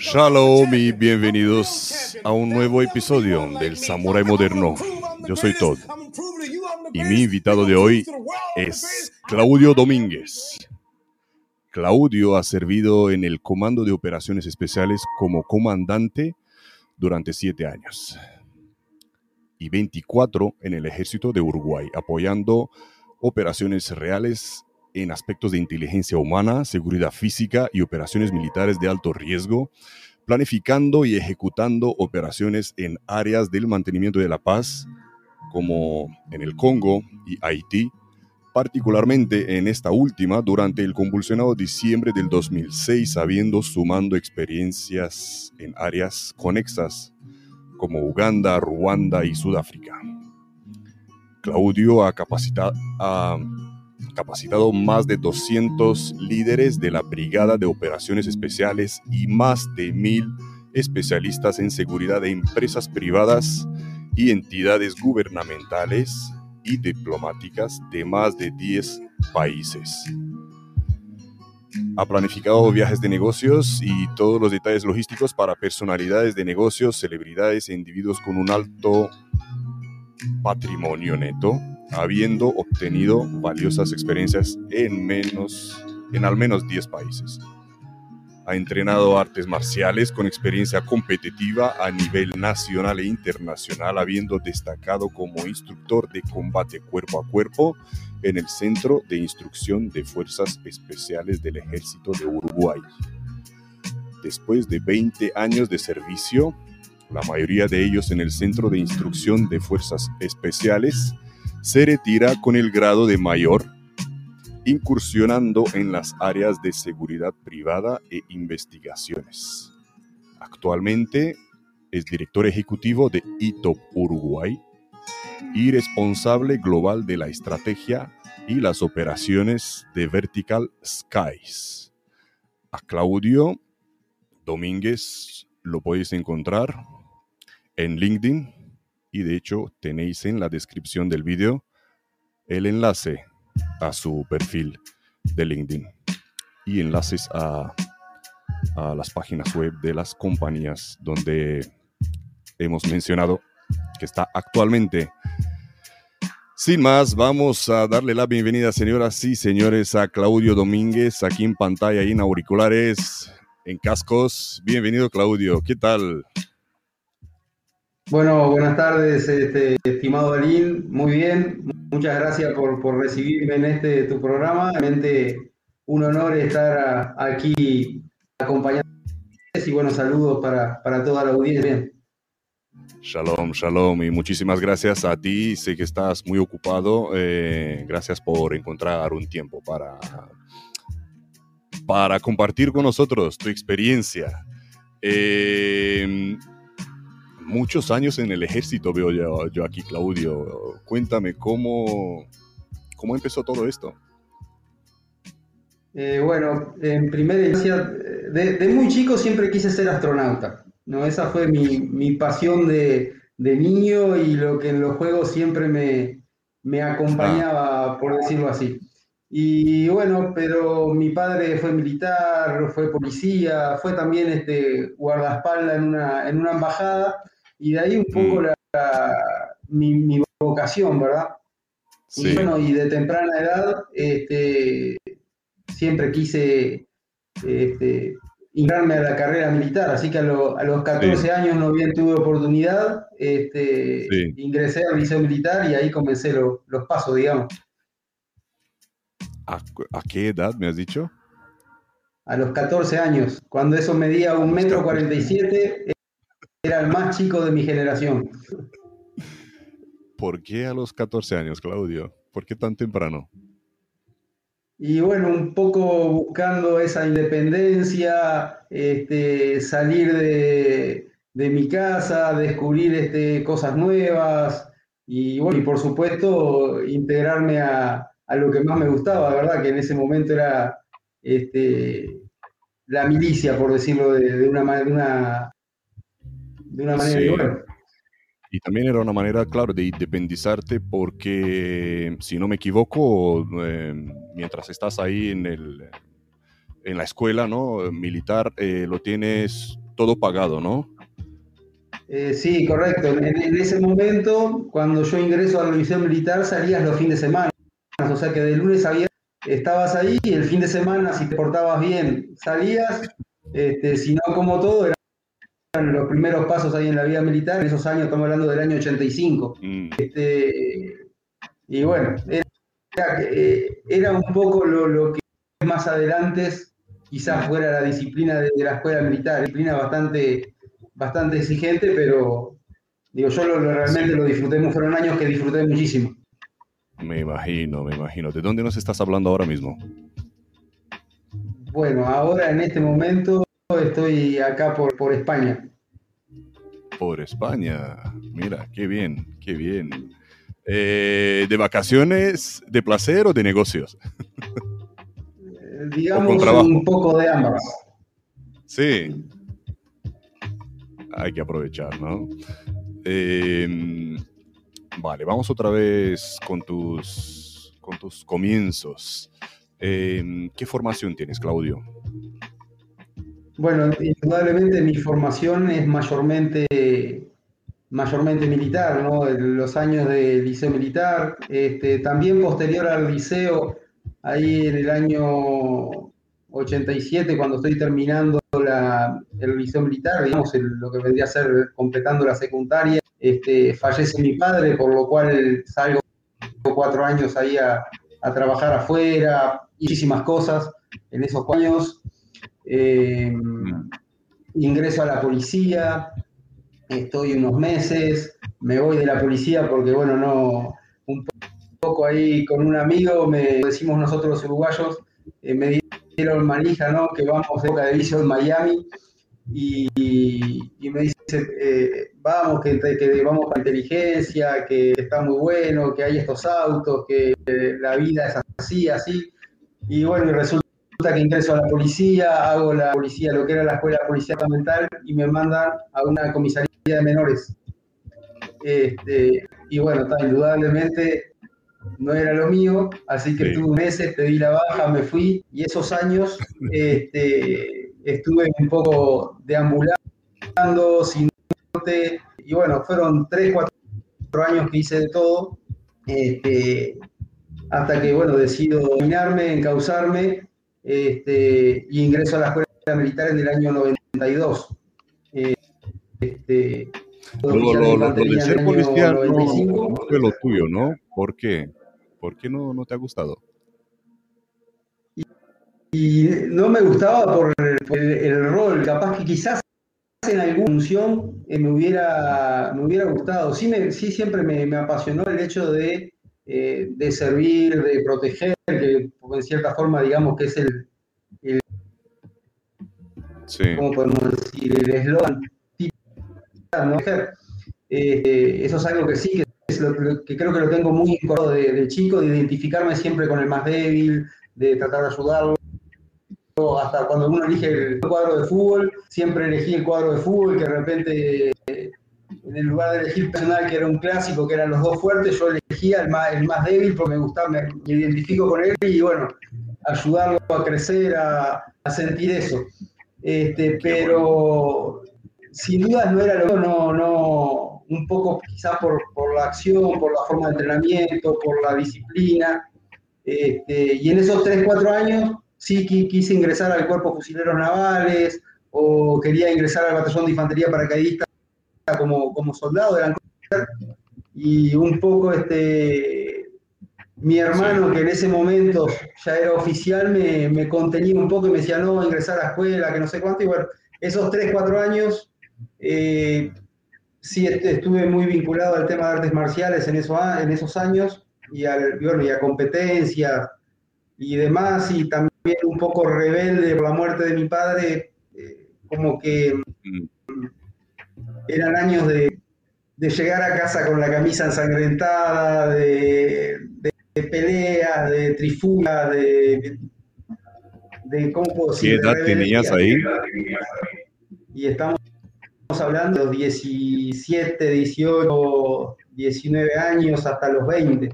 Shalom y bienvenidos a un nuevo episodio del Samurai Moderno. Yo soy Todd. Y mi invitado de hoy es Claudio Domínguez. Claudio ha servido en el Comando de Operaciones Especiales como comandante durante siete años y 24 en el Ejército de Uruguay, apoyando operaciones reales en aspectos de inteligencia humana, seguridad física y operaciones militares de alto riesgo, planificando y ejecutando operaciones en áreas del mantenimiento de la paz, como en el Congo y Haití, particularmente en esta última durante el convulsionado diciembre del 2006, habiendo sumando experiencias en áreas conexas como Uganda, Ruanda y Sudáfrica. Claudio ha capacitado, capacitado más de 200 líderes de la Brigada de Operaciones Especiales y más de mil especialistas en seguridad de empresas privadas y entidades gubernamentales y diplomáticas de más de 10 países. Ha planificado viajes de negocios y todos los detalles logísticos para personalidades de negocios, celebridades e individuos con un alto patrimonio neto, habiendo obtenido valiosas experiencias en, menos, en al menos 10 países. Ha entrenado artes marciales con experiencia competitiva a nivel nacional e internacional, habiendo destacado como instructor de combate cuerpo a cuerpo en el Centro de Instrucción de Fuerzas Especiales del Ejército de Uruguay. Después de 20 años de servicio, la mayoría de ellos en el Centro de Instrucción de Fuerzas Especiales, se retira con el grado de mayor incursionando en las áreas de seguridad privada e investigaciones. Actualmente es director ejecutivo de ITOP Uruguay y responsable global de la estrategia y las operaciones de Vertical Skies. A Claudio Domínguez lo podéis encontrar en LinkedIn y de hecho tenéis en la descripción del vídeo el enlace a su perfil de LinkedIn y enlaces a, a las páginas web de las compañías donde hemos mencionado que está actualmente. Sin más, vamos a darle la bienvenida, señoras y señores, a Claudio Domínguez, aquí en pantalla y en auriculares, en cascos. Bienvenido, Claudio. ¿Qué tal? Bueno, buenas tardes, este, estimado Alín. Muy bien, muchas gracias por, recibirme en este tu programa. Realmente un honor estar aquí acompañando y buenos saludos para, para toda la audiencia. Shalom, shalom y muchísimas gracias a ti. Sé que estás muy ocupado. Eh, gracias por encontrar un tiempo para, para compartir con nosotros tu experiencia. Eh, muchos años en el ejército, veo yo, aquí, Claudio. Cuéntame, ¿cómo, cómo empezó todo esto? Eh, bueno, en primera instancia, de, muy chico siempre quise ser astronauta. ¿no? Esa fue mi, pasión de, niño y lo que en los juegos siempre me, acompañaba, ah. por decirlo así. Y bueno, pero mi padre fue militar, fue policía, fue también este guardaespaldas en una, en una embajada y de ahí un poco mm. mi, vocación, ¿verdad? Y bueno, y de temprana edad este, siempre quise este, a la carrera militar, así que a, los 14 años no bien tuve oportunidad, este, ingresé al liceo militar y ahí comencé los pasos, digamos. ¿A, qué edad me has dicho? A los 14 años, cuando eso medía un metro 47, era el más chico de mi generación. ¿Por qué a los 14 años, Claudio? ¿Por qué tan temprano? Y bueno, un poco buscando esa independencia, este, salir de, mi casa, descubrir este, cosas nuevas y bueno, y por supuesto integrarme a, lo que más me gustaba, ¿verdad? Que en ese momento era este, la milicia, por decirlo de, de una, de una de una manera Y también era una manera, claro, de independizarte porque, si no me equivoco, em, mientras estás ahí en el, en la escuela, ¿no? Militar, eh, lo tienes todo pagado, ¿no? Eh, sí, correcto. En, ese momento, cuando yo ingreso a la liceo militar, salías los fines de semana. O sea que de lunes a viernes estabas ahí y el fin de semana, si te portabas bien, salías. Este, si no, como todo, eran los primeros pasos ahí en la vida militar. En esos años, estamos hablando del año 85. Mm. Este, y bueno, era, eh, era un poco lo, lo que más adelante quizás fuera la disciplina de, la escuela militar, disciplina bastante, bastante exigente, pero digo, yo lo, realmente lo disfruté, fueron años que disfruté muchísimo. Me imagino, me imagino. ¿De dónde nos estás hablando ahora mismo? Bueno, ahora en este momento estoy acá por, por España. Por España, mira, qué bien, qué bien. Eh, ¿De vacaciones, de placer o de negocios? digamos, un poco de ambas. Sí. Hay que aprovechar, ¿no? Em, vale, vamos otra vez con tus, con tus comienzos. Em, ¿Qué formación tienes, Claudio? Bueno, indudablemente mi formación es mayormente, mayormente militar, ¿no? Los años de liceo militar. Este, también posterior al liceo ahí en el año 87, cuando estoy terminando la, el liceo militar, digamos, lo que vendría a ser completando la secundaria, este, fallece mi padre, por lo cual salgo cuatro años ahí a, trabajar afuera, muchísimas cosas en esos años. Eh, ingreso a la policía, estoy unos meses, me voy de la policía porque, bueno, no, un poco ahí con un amigo, me decimos nosotros los uruguayos, eh, me dieron manija, ¿no? Que vamos de Boca de Vicio en Miami y, me dice, eh, vamos, que, vamos para inteligencia, que está muy bueno, que hay estos autos, que la vida es así, así. Y bueno, y resulta que ingreso a la policía, hago la policía, lo que era la escuela de policía mental, y me mandan a una comisaría de menores. Este, y bueno, está, indudablemente no era lo mío, así que tuve meses, pedí la baja, me fui y esos años este, estuve un poco deambulando, sin norte, y bueno, fueron tres, cuatro años que hice de todo, este, hasta que, bueno, decido dominarme, encauzarme, este, y ingreso a la escuela militar en el año 92. Este, lo, lo, de ser policía no, fue lo tuyo, ¿no? ¿Por qué? ¿Por qué no, no te ha gustado? Y, no me gustaba por el, rol, capaz que quizás en alguna función eh, me, hubiera, me hubiera gustado. Sí, me, sí siempre me, apasionó el hecho de, eh, de, servir, de proteger, que en cierta forma digamos que es el, el ¿cómo podemos decir? El eslogan. ¿no? Eh, eso es algo que sí, que, que creo que lo tengo muy incorporado de, chico, de identificarme siempre con el más débil, de tratar de ayudarlo. Hasta cuando uno elige el cuadro de fútbol, siempre elegí el cuadro de fútbol, que de repente en el lugar de elegir personal que era un clásico, que eran los dos fuertes, yo elegía el más, el más débil porque me gustaba, me, identifico con él y bueno, ayudarlo a crecer, a, a sentir eso. Este, pero sin duda no era lo no, no, un poco quizás por, la acción, por la forma de entrenamiento, por la disciplina. Este, y en esos 3, 4 años sí quise ingresar al Cuerpo Fusileros Navales o quería ingresar al Batallón de Infantería Paracaidista como, como soldado de la y un poco este mi hermano que en ese momento ya era oficial me, me contenía un poco y me decía no ingresar a la escuela que no sé cuánto y bueno esos 3, 4 años eh, sí, estuve muy vinculado al tema de artes marciales en, en esos años y, al, y a competencias y demás, y también un poco rebelde por la muerte de mi padre, eh, como que mm. Eran años de, llegar a casa con la camisa ensangrentada, de, de, peleas, de trifugas, de, de, ¿cómo ¿Qué edad tenías ahí? Y estamos hablando de los 17, 18, 19 años hasta los 20.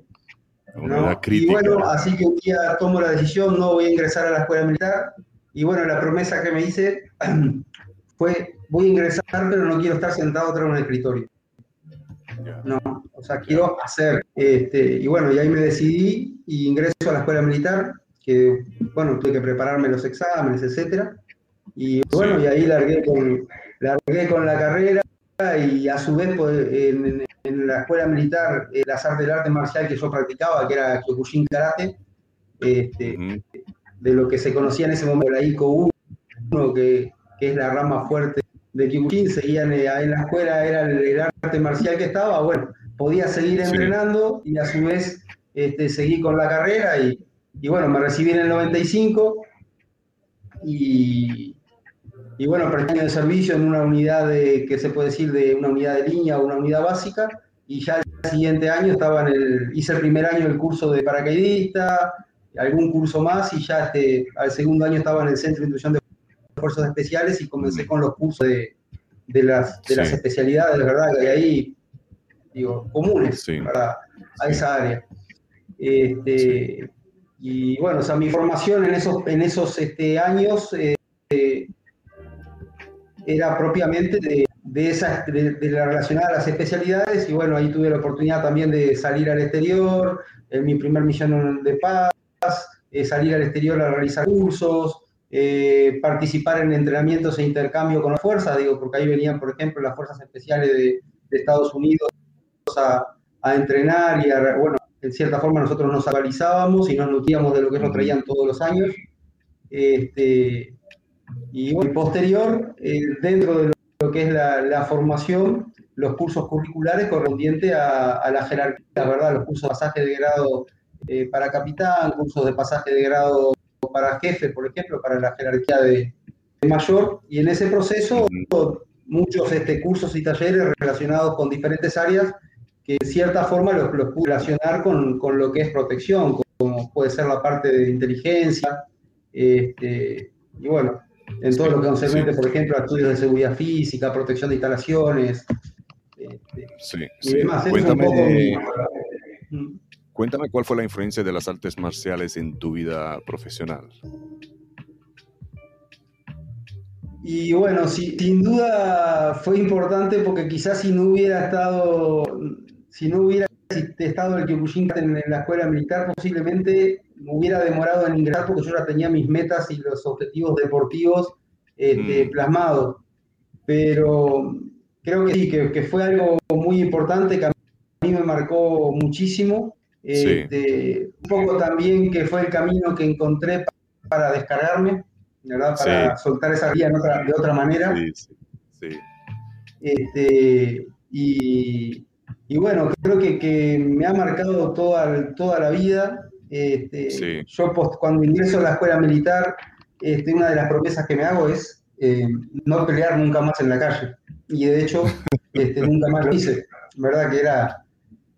Y bueno, así que un día tomo la decisión, no voy a ingresar a la escuela militar, y bueno, la promesa que me hice fue, voy a ingresar, pero no quiero estar sentado de un escritorio. No, o sea, quiero hacer. Este, y bueno, y ahí me decidí y ingreso a la escuela militar, que bueno, tuve que prepararme los exámenes, etcétera. Y bueno, y ahí largué con, largué con la carrera y a su vez pues, en, la escuela militar eh, las artes del arte marcial que yo practicaba, que era Kyokushin Karate, este, de lo que se conocía en ese momento, la ICO 1, que, que es la rama fuerte de Kyokushin, seguían eh, en la escuela, era el, arte marcial que estaba, bueno, podía seguir entrenando y a su vez este, seguí con la carrera y, y bueno, me recibí en el 95 y, y bueno, presté año de servicio en una unidad de, que se puede decir de una unidad de línea o una unidad básica, y ya el siguiente año estaba en el, hice el primer año el curso de paracaidista, algún curso más, y ya este, al segundo año estaba en el Centro de Instrucción de Fuerzas Especiales y comencé con los cursos de, de las, de las especialidades, ¿verdad? Que ahí, digo, comunes para a esa área. Este, y bueno, o sea, mi formación en esos, en esos este, años eh, era propiamente de, de, esa, de, la relacionada a las especialidades y bueno, ahí tuve la oportunidad también de salir al exterior, en mi primer misión de paz, eh, salir al exterior a realizar cursos, eh, participar en entrenamientos e intercambio con las fuerzas, digo, porque ahí venían, por ejemplo, las fuerzas especiales de, Estados Unidos a, entrenar y a, bueno, en cierta forma nosotros nos actualizábamos y nos nutríamos de lo que nos traían todos los años. Este, y posterior, eh, dentro de lo que es la, formación, los cursos curriculares correspondientes a, la jerarquía, ¿verdad? Los cursos de pasaje de grado eh, para capitán, cursos de pasaje de grado para jefe, por ejemplo, para la jerarquía de, mayor. Y en ese proceso, muchos este, cursos y talleres relacionados con diferentes áreas que en cierta forma los, los pude relacionar con, con, lo que es protección, como puede ser la parte de inteligencia. Este, y bueno, en todo lo que concerne, por ejemplo, a estudios de seguridad física, protección de instalaciones. Este, sí, sí. Cuéntame, cuéntame cuál fue la influencia de las artes marciales en tu vida profesional. Y bueno, sin duda fue importante porque quizás si no hubiera estado, si no hubiera estado el Kyokushin en la escuela militar, posiblemente me hubiera demorado en ingresar porque yo ya tenía mis metas y los objetivos deportivos este, mm. plasmados. Pero creo que sí, que, fue algo muy importante que a mí me marcó muchísimo. Este, un poco también que fue el camino que encontré para descargarme, ¿verdad? Para soltar esa vía de otra manera. Sí, este, y, y, bueno, creo que, que, me ha marcado toda, toda la vida. Este, yo cuando ingreso a la escuela militar, este, una de las promesas que me hago es eh, no pelear nunca más en la calle. Y de hecho, este, nunca más lo hice. ¿Verdad? Que era,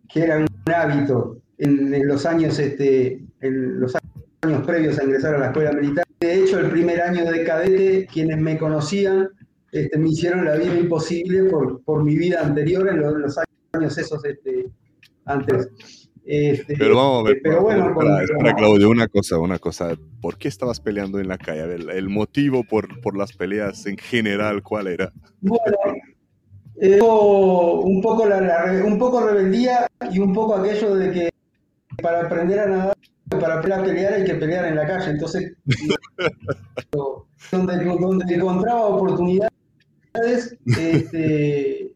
que era un hábito en, los años, este, en los años previos a ingresar a la escuela militar. De hecho, el primer año de cadete, quienes me conocían, este, me hicieron la vida imposible por, por mi vida anterior en los, años esos este, antes. Este, pero vamos a ver, pero bueno, Claudio, una cosa, una cosa. ¿Por qué estabas peleando en la calle? el, motivo por, por, las peleas en general, ¿cuál era? Bueno, eh, un, poco la, un poco rebeldía y un poco aquello de que para aprender a nadar, para pelear hay que pelear en la calle. Entonces, donde, donde encontraba oportunidades, este,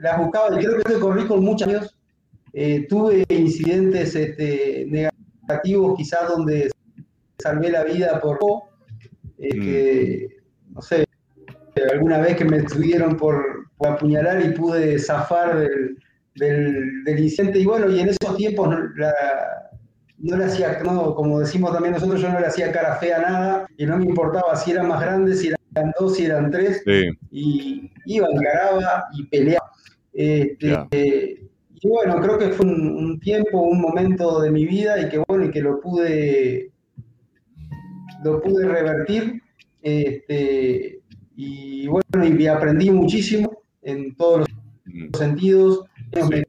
las buscaba. Y creo que corrí con muchos años eh, tuve incidentes este, negativos quizás donde salvé la vida por eh, mm. no sé, alguna vez que me estuvieron por, apuñalar y pude zafar del, incidente. Y bueno, y en esos tiempos no, le hacía, como decimos también nosotros, yo no le hacía cara fea a nada y no me importaba si eran más grandes, si eran dos, si eran tres. Y iba, encaraba y peleaba. Este, y bueno, creo que fue un, tiempo, un momento de mi vida y que bueno, y que lo pude, lo pude revertir. Este, y bueno, y aprendí muchísimo en todos los mm. sentidos. Me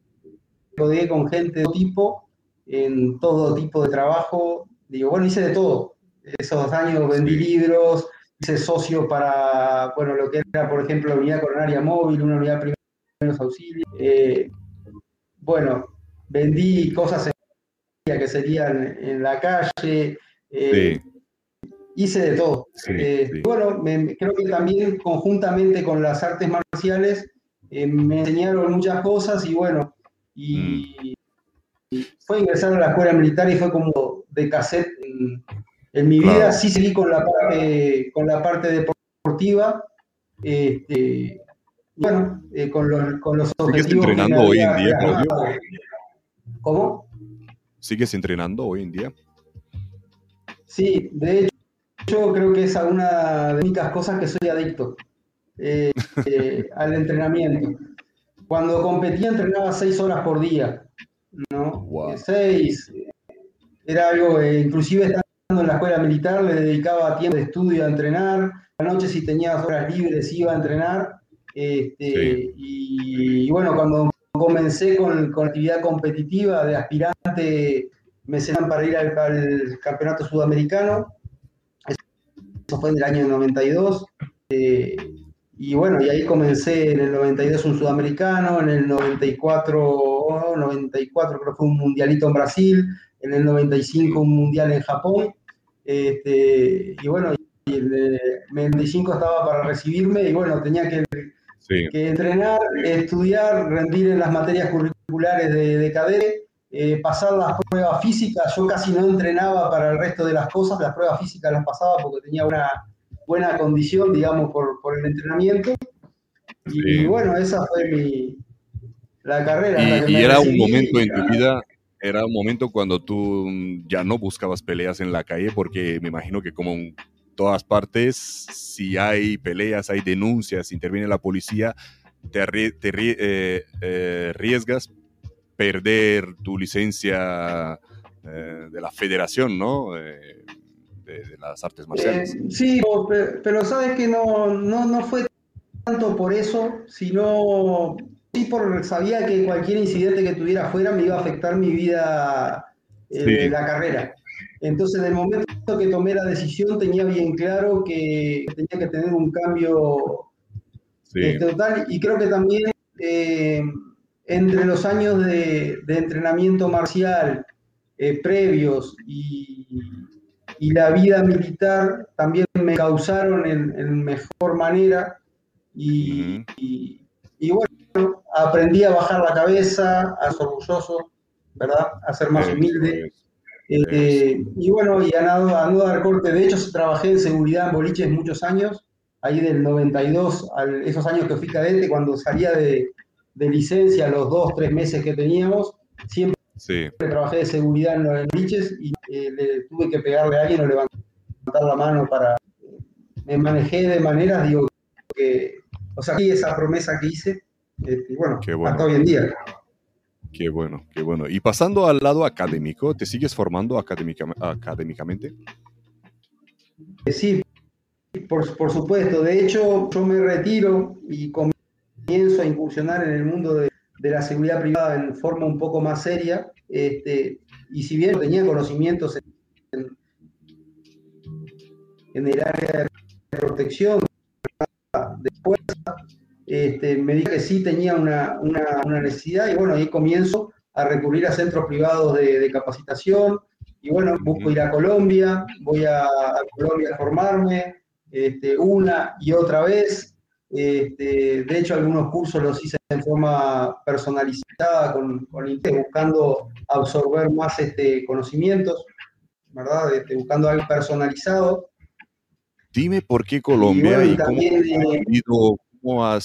rodeé con gente de todo tipo, en todo tipo de trabajo. Digo, bueno, hice de todo. esos años vendí libros, hice socio para, bueno, lo que era, por ejemplo, la unidad coronaria móvil, una unidad de primeros auxilios. Eh, bueno, vendí cosas en que serían en la calle. Eh, hice de todo. Eh, bueno, creo que también conjuntamente con las artes marciales me enseñaron muchas cosas y bueno, y, mm. fue ingresar a la escuela militar y fue como de cassette en, mi vida. Sí seguí con la parte, con la parte deportiva. Este, bueno, eh, con, los, con los objetivos. ¿Sigues entrenando hoy en día, Claudio? ¿Cómo? ¿Sigues entrenando hoy en día? Sí, de hecho, creo que es una de las únicas cosas que soy adicto eh, eh, al entrenamiento. Cuando competía entrenaba seis horas por día, ¿no? Seis. Era algo, inclusive estando en la escuela militar, le dedicaba tiempo de estudio a entrenar. La noche si tenía horas libres iba a entrenar. Este, y, bueno, cuando comencé con, con, actividad competitiva de aspirante, me señalan para ir al, campeonato sudamericano. Eso fue en el año 92. Eh, y bueno, y ahí comencé en el 92 un sudamericano, en el 94, 94 creo que fue un mundialito en Brasil, en el 95 un mundial en Japón. Este, y bueno, y en el 95 estaba para recibirme y bueno, tenía que que entrenar, estudiar, rendir en las materias curriculares de, de eh, pasar las pruebas físicas. Yo casi no entrenaba para el resto de las cosas, las pruebas físicas las pasaba porque tenía una buena condición, digamos, por, por el entrenamiento. Y, bueno, esa fue mi, la carrera. Y, era un momento en tu vida, era un momento cuando tú ya no buscabas peleas en la calle, porque me imagino que como todas partes, si hay peleas, hay denuncias, interviene la policía, te, eh, eh, arriesgas perder tu licencia eh, de la federación, ¿no? De, las artes marciales. sí, pero, sabes que no, no, no fue tanto por eso, sino sí por sabía que cualquier incidente que tuviera afuera me iba a afectar mi vida, eh, la carrera. Entonces, en el momento que tomé la decisión, tenía bien claro que tenía que tener un cambio este, total. Y creo que también eh, entre los años de, entrenamiento marcial eh, previos y, la vida militar también me causaron en, mejor manera. Y, bueno, aprendí a bajar la cabeza, a ser orgulloso, ¿verdad? A ser más humilde. Eh, y bueno, y a no, a no, dar corte, de hecho trabajé en seguridad en boliches muchos años, ahí del 92, a esos años que fui cadete, cuando salía de, de licencia, los dos, tres meses que teníamos, siempre trabajé de seguridad en los boliches y eh, le tuve que pegarle a alguien o levantar la mano para... Me manejé de maneras, digo, que... O sea, esa promesa que hice, este, y bueno, bueno, hasta hoy en día. Qué bueno, qué bueno. Y pasando al lado académico, ¿te sigues formando académicamente? Eh, sí, por, por, supuesto. De hecho, yo me retiro y comienzo a incursionar en el mundo de, la seguridad privada en forma un poco más seria. Este, y si bien tenía conocimientos en, el área de protección, después este, me dije que sí tenía una, necesidad y bueno, ahí comienzo a recurrir a centros privados de, capacitación y bueno, busco ir a Colombia, voy a, Colombia a formarme este, una y otra vez. Este, de hecho, algunos cursos los hice en forma personalizada con, con buscando absorber más este, conocimientos, ¿verdad? Este, buscando algo personalizado. Dime por qué Colombia y, cómo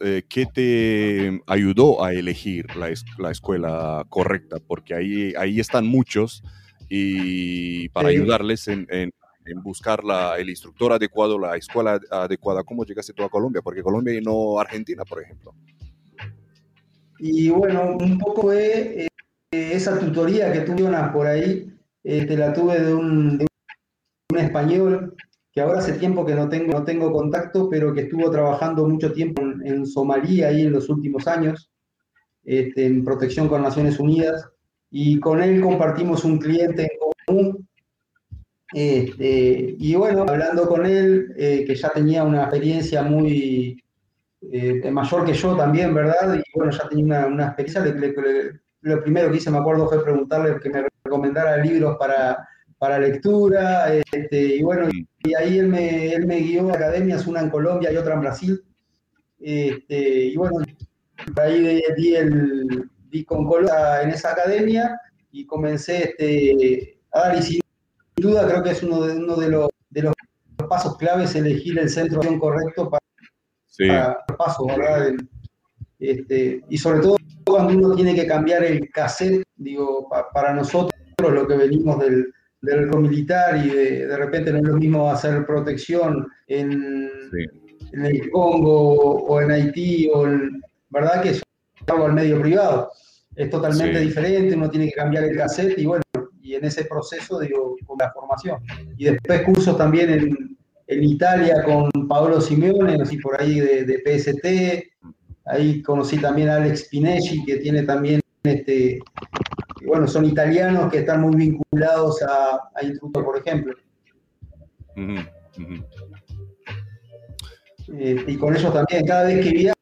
eh, ¿qué te ayudó a elegir la, escuela correcta? Porque ahí, ahí están muchos y para ayudarles en, buscar el instructor adecuado, la escuela adecuada, ¿cómo llegaste tú a Colombia? Porque Colombia y no Argentina, por ejemplo. Y bueno, un poco de eh, esa tutoría que tú por ahí, eh, te la tuve de un, de un español que ahora hace tiempo que no tengo, no tengo contacto, pero que estuvo trabajando mucho tiempo en, Somalia ahí en los últimos años, este, en protección con Naciones Unidas, y con él compartimos un cliente en común, Este, y bueno, hablando con él, eh, que ya tenía una experiencia muy eh, mayor que yo también, ¿verdad? Y bueno, ya tenía una, experiencia, lo primero que hice, me acuerdo, fue preguntarle que me recomendara libros para, para lectura, este, y bueno, y, ahí él me, él me guió a academias, una en Colombia y otra en Brasil, este, y bueno, ahí di, el, di con Colombia en esa academia y comencé este, a dar, y sin duda creo que es uno de, uno de, los, de los pasos claves elegir el centro de acción correcto para, sí. paso, ¿verdad? Este, y sobre todo cuando uno tiene que cambiar el cassette, digo, para nosotros, lo que venimos del, del militar y de, de, repente no es lo mismo hacer protección en, en el Congo o en Haití, o ¿verdad? Que es algo al medio privado. Es totalmente diferente, uno tiene que cambiar el cassette y bueno, en ese proceso, digo, con la formación. Y después cursos también en, en Italia con Paolo Simeone, así por ahí de, de, PST. Ahí conocí también a Alex Pinelli, que tiene también, este, bueno, son italianos que están muy vinculados a, a por ejemplo. Eh, y con ellos también, cada vez que viajo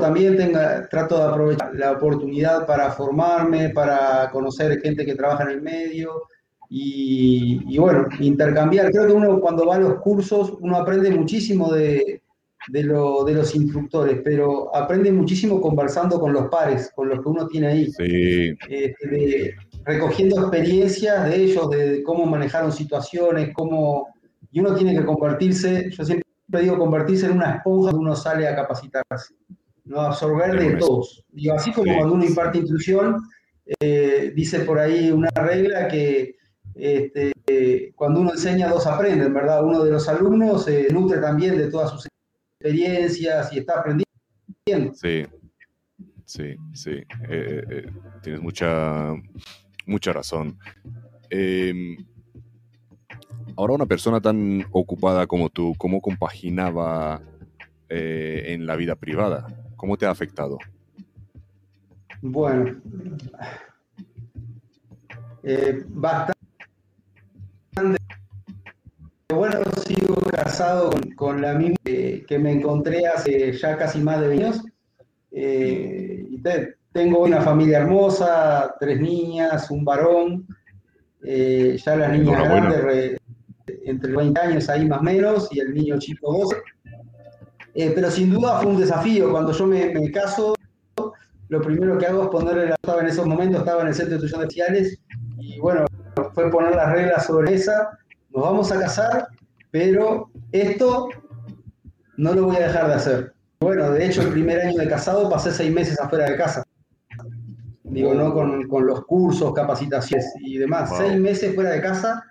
también tenga, trato de aprovechar la oportunidad para formarme, para conocer gente que trabaja en el medio y, bueno, intercambiar. Creo que uno cuando va a los cursos, uno aprende muchísimo de, de, lo, de los instructores, pero aprende muchísimo conversando con los pares, con los que uno tiene ahí. Sí. Este, recogiendo experiencias de ellos, de cómo manejaron situaciones, cómo... Y uno tiene que compartirse, yo siempre digo, convertirse en una esponja uno sale a capacitarse, ¿no? absorber de todos. Digo, así como cuando uno imparte instrucción, eh, dice por ahí una regla que este, cuando uno enseña, dos aprenden, ¿verdad? Uno de los alumnos se nutre también de todas sus experiencias y está aprendiendo. Sí, sí, sí. Eh, eh, tienes mucha, mucha razón. Em, Ahora una persona tan ocupada como tú, ¿cómo compaginaba eh, en la vida privada? ¿Cómo te ha afectado? Bueno, eh, bastante. Bueno, sigo casado con, la misma que, me encontré hace ya casi más de años. Eh, tengo una familia hermosa, tres niñas, un varón. ya las niñas grandes entre 20 años ahí más o menos, y el niño chico 12. Eh, pero sin duda fue un desafío. Cuando yo me, caso, lo primero que hago es ponerle la... Estaba en esos momentos, estaba en el centro de estudios sociales, y bueno, fue poner las reglas sobre esa. Nos vamos a casar, pero esto no lo voy a dejar de hacer. Bueno, de hecho, el primer año de casado pasé seis meses afuera de casa. Digo, ¿no? Con, con los cursos, capacitaciones y demás. Seis meses fuera de casa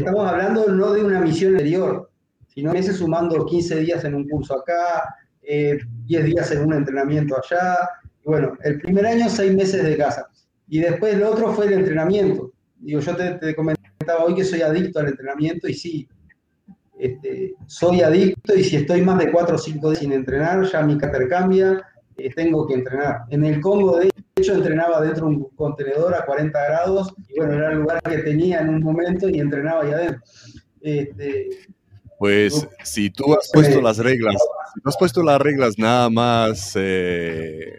Estamos hablando no de una misión anterior, sino meses sumando 15 días en un curso acá, 10 eh, días en un entrenamiento allá. Bueno, el primer año, 6 meses de casa. Y después lo otro fue el entrenamiento. Digo, yo te, comentaba hoy que soy adicto al entrenamiento y sí, este, soy adicto y si estoy más de 4 o 5 días sin entrenar, ya mi carácter cambia, eh, tengo que entrenar. En el Congo, de hecho, entrenaba dentro de un contenedor a 40 grados y bueno, era el lugar que tenía en un momento y entrenaba ahí adentro. Este, pues si tú has puesto las reglas, si tú has puesto las reglas nada más eh,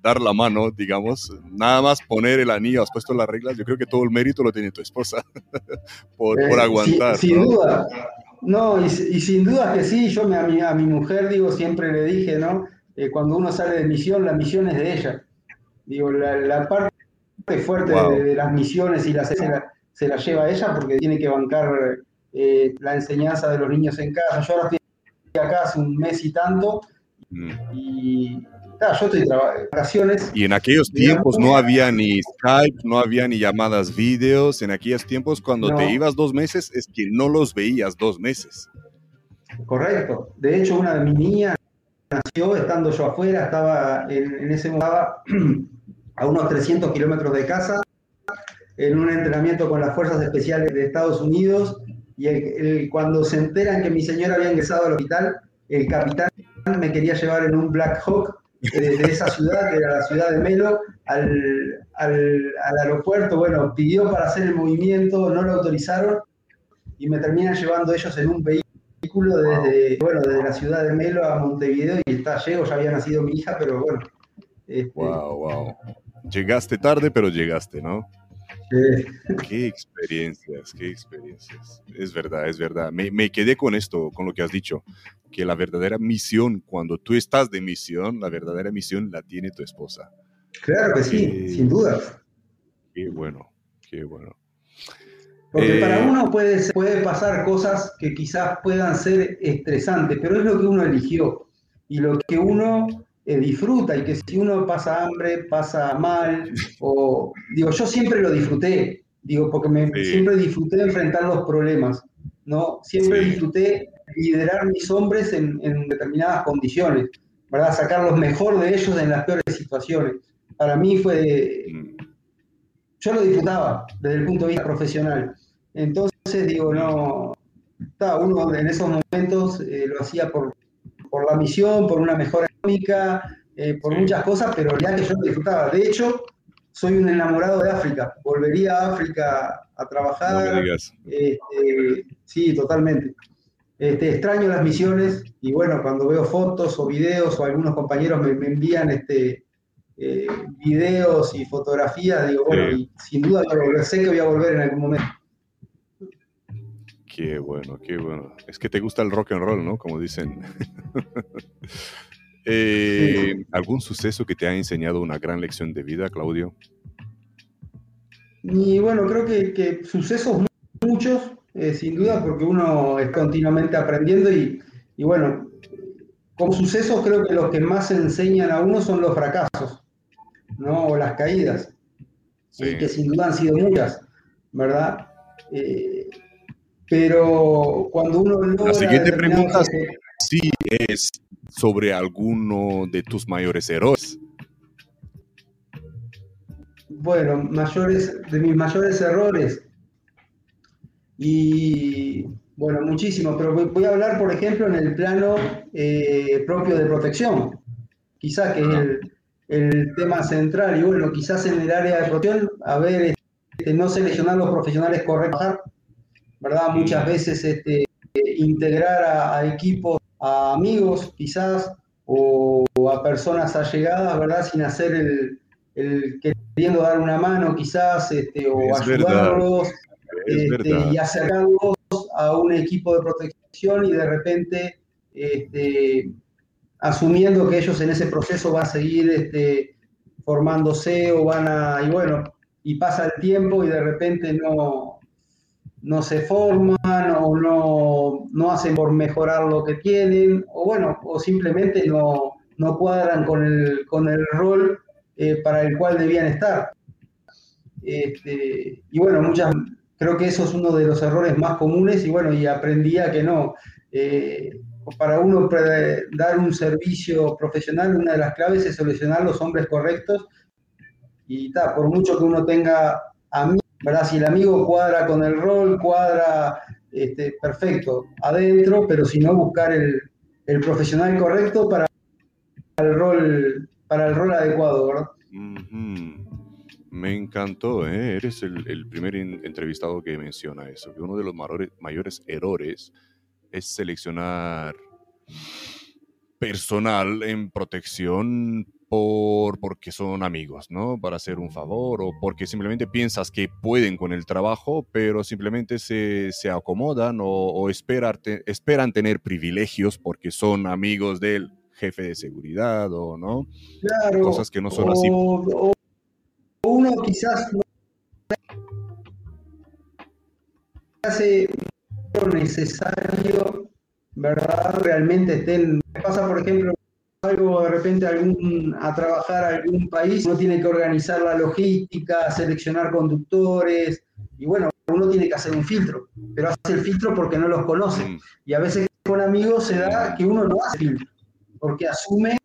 dar la mano, digamos, nada más poner el anillo, has puesto las reglas, yo creo que todo el mérito lo tiene tu esposa por, por, eh, aguantar. sin duda, no, y, sin duda que sí, yo a, mi, a mi mujer digo, siempre le dije, ¿no? Eh, cuando uno sale de misión, la misión es de ella. Digo, la, parte fuerte de, las misiones y las se la, se la lleva ella porque tiene que bancar eh, la enseñanza de los niños en casa. Yo ahora estoy acá hace un mes y tanto mm. y yo estoy de vacaciones. Y en aquellos tiempos no había ni Skype, no había ni llamadas vídeos. En aquellos tiempos cuando te ibas dos meses es que no los veías dos meses. Correcto. De hecho, una de mis niñas nació estando yo afuera, estaba en, ese momento a unos 300 kilómetros de casa, en un entrenamiento con las Fuerzas Especiales de Estados Unidos, y cuando se enteran que mi señora había ingresado al hospital, el capitán me quería llevar en un Black Hawk de, esa ciudad, que era la ciudad de Melo, al, al, aeropuerto, bueno, pidió para hacer el movimiento, no lo autorizaron, y me terminan llevando ellos en un vehículo desde, bueno, desde la ciudad de Melo a Montevideo y está, llego, ya había nacido mi hija, pero bueno. Este, wow, wow. Llegaste tarde, pero llegaste, ¿no? Qué experiencias, qué experiencias. Es verdad, es verdad. Me, me, quedé con esto, con lo que has dicho, que la verdadera misión, cuando tú estás de misión, la verdadera misión la tiene tu esposa. Claro que sí, sin duda. Qué bueno, qué bueno. Porque para eh, uno puede, puede pasar cosas que quizás puedan ser estresantes, pero es lo que uno eligió y lo que uno eh, disfruta y que si uno pasa hambre, pasa mal, o digo, yo siempre lo disfruté, digo, porque me, siempre disfruté enfrentar los problemas, ¿no? Siempre disfruté liderar mis hombres en, determinadas condiciones, ¿verdad? Sacar lo mejor de ellos en las peores situaciones. Para mí fue, yo lo disfrutaba desde el punto de vista profesional. Entonces, digo, no, uno en esos momentos eh, lo hacía por, por la misión, por una mejora económica, eh, por muchas cosas, pero ya que yo disfrutaba. De hecho, soy un enamorado de África. Volvería a África a trabajar. Este, sí, totalmente. Este, extraño las misiones y bueno, cuando veo fotos o videos o algunos compañeros me, envían este, eh, videos y fotografías, digo, bueno, y sin duda sé que voy a volver en algún momento. Qué bueno, qué bueno. Es que te gusta el rock and roll, ¿no? Como dicen. Eh, ¿Algún suceso que te ha enseñado una gran lección de vida, Claudio? Y bueno, creo que, sucesos muchos, eh, sin duda, porque uno es continuamente aprendiendo y, bueno, como sucesos creo que los que más enseñan a uno son los fracasos, ¿no? O las caídas, y que sin duda han sido muchas, ¿verdad? Eh, pero cuando uno La siguiente pregunta sí es sobre alguno de tus mayores errores. Bueno, mayores, de mis mayores errores. Y bueno, muchísimo, pero voy a hablar, por ejemplo, en el plano eh, propio de protección. Quizás que es el, el, tema central. Y bueno, quizás en el área de protección, a ver, este, no seleccionar los profesionales correctos ¿verdad? Muchas veces este, integrar a, equipos, a amigos quizás, o, a personas allegadas, ¿verdad? Sin hacer el, queriendo dar una mano quizás, este, o ayudarlos, este, y acercarlos a un equipo de protección y de repente este, asumiendo que ellos en ese proceso van a seguir este, formándose o van a, y bueno, y pasa el tiempo y de repente no, no se forman o no, no, hacen por mejorar lo que tienen, o bueno, o simplemente no, no cuadran con el, con el rol eh, para el cual debían estar. Este, y bueno, muchas, creo que eso es uno de los errores más comunes y bueno, y aprendía que no. Eh, para uno dar un servicio profesional, una de las claves es seleccionar los hombres correctos y ta, por mucho que uno tenga amigos, ¿verdad? Si el amigo cuadra con el rol, cuadra este, perfecto adentro, pero si no, buscar el, profesional correcto para el rol, para el rol adecuado, ¿verdad? Me encantó, ¿eh? eres el, primer entrevistado que menciona eso, que uno de los mayores errores es seleccionar personal en protección por, porque son amigos, ¿no? Para hacer un favor o porque simplemente piensas que pueden con el trabajo, pero simplemente se, se acomodan o, esperan tener privilegios porque son amigos del jefe de seguridad o no. Claro. Cosas que no son así. O uno quizás no hace lo necesario, ¿verdad? Realmente estén. Pasa, por ejemplo, algo de repente algún, a trabajar a algún país, uno tiene que organizar la logística, seleccionar conductores, y bueno, uno tiene que hacer un filtro, pero hace el filtro porque no los conoce. Mm. Y a veces con amigos se da que uno no hace filtro, porque asume,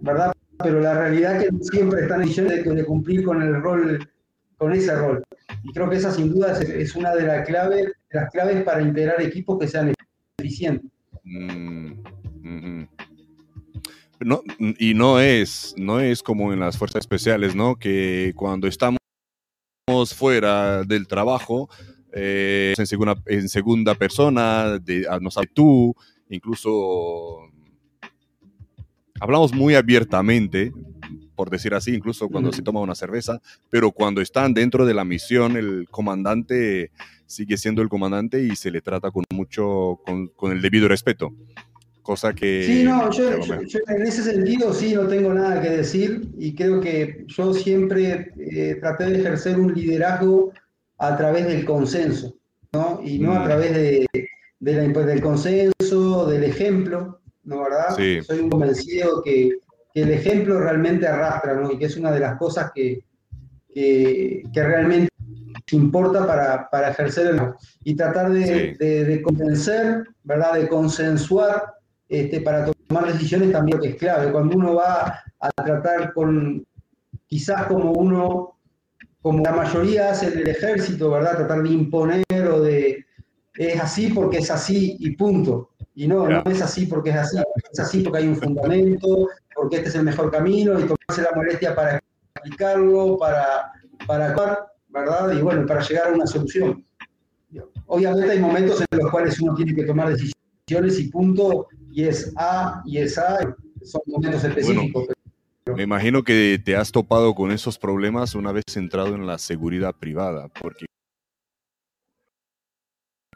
¿verdad? Pero la realidad es que siempre están en de, de cumplir con el rol, con ese rol. Y creo que esa sin duda es, una de, las claves, de las claves para integrar equipos que sean eficientes. Mm, no, y no es, no es como en las fuerzas especiales, ¿no? Que cuando estamos fuera del trabajo, eh, en, segunda, en segunda persona, de, ah, no sabes tú, incluso hablamos muy abiertamente, por decir así, incluso cuando se toma una cerveza, pero cuando están dentro de la misión, el comandante sigue siendo el comandante y se le trata con mucho, con, con el debido respeto. Cosa que... Sí, no, yo, en ese sentido sí no tengo nada que decir y creo que yo siempre eh, traté de ejercer un liderazgo a través del consenso, ¿no? Y no a mm. través de, del consenso, del ejemplo, ¿no verdad? Soy un convencido que, que, el ejemplo realmente arrastra, ¿no? Y que es una de las cosas que, que, que realmente importa para, para, ejercer el... Y tratar de, de, convencer, ¿verdad? De consensuar este, para tomar decisiones también que es clave. Cuando uno va a tratar con, quizás como uno como la mayoría hace en el ejército, ¿verdad? Tratar de imponer o de, es así porque es así y punto. Y no, no es así porque es así, es así porque hay un fundamento, porque este es el mejor camino y tomarse la molestia para explicarlo, para, para actuar, ¿verdad? Y bueno, para llegar a una solución. Obviamente hay momentos en los cuales uno tiene que tomar decisiones y punto, y es A y es A, son momentos específicos. Me imagino que te has topado con esos problemas una vez entrado en la seguridad privada, porque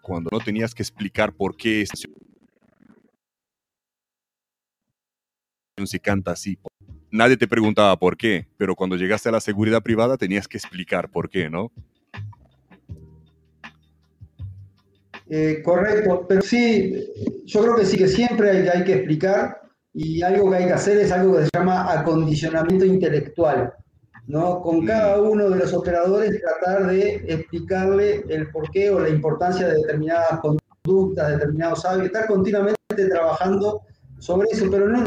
cuando no tenías que explicar por qué se canta así, nadie te preguntaba por qué, pero cuando llegaste a la seguridad privada tenías que explicar por qué, ¿no? Eh, correcto, pero sí, yo creo que sí que siempre hay, hay que explicar y algo que hay que hacer es algo que se llama acondicionamiento intelectual. ¿no? Con mm. cada uno de los operadores tratar de explicarle el porqué o la importancia de determinadas conductas, determinados hábitos, estar continuamente trabajando sobre eso, pero no,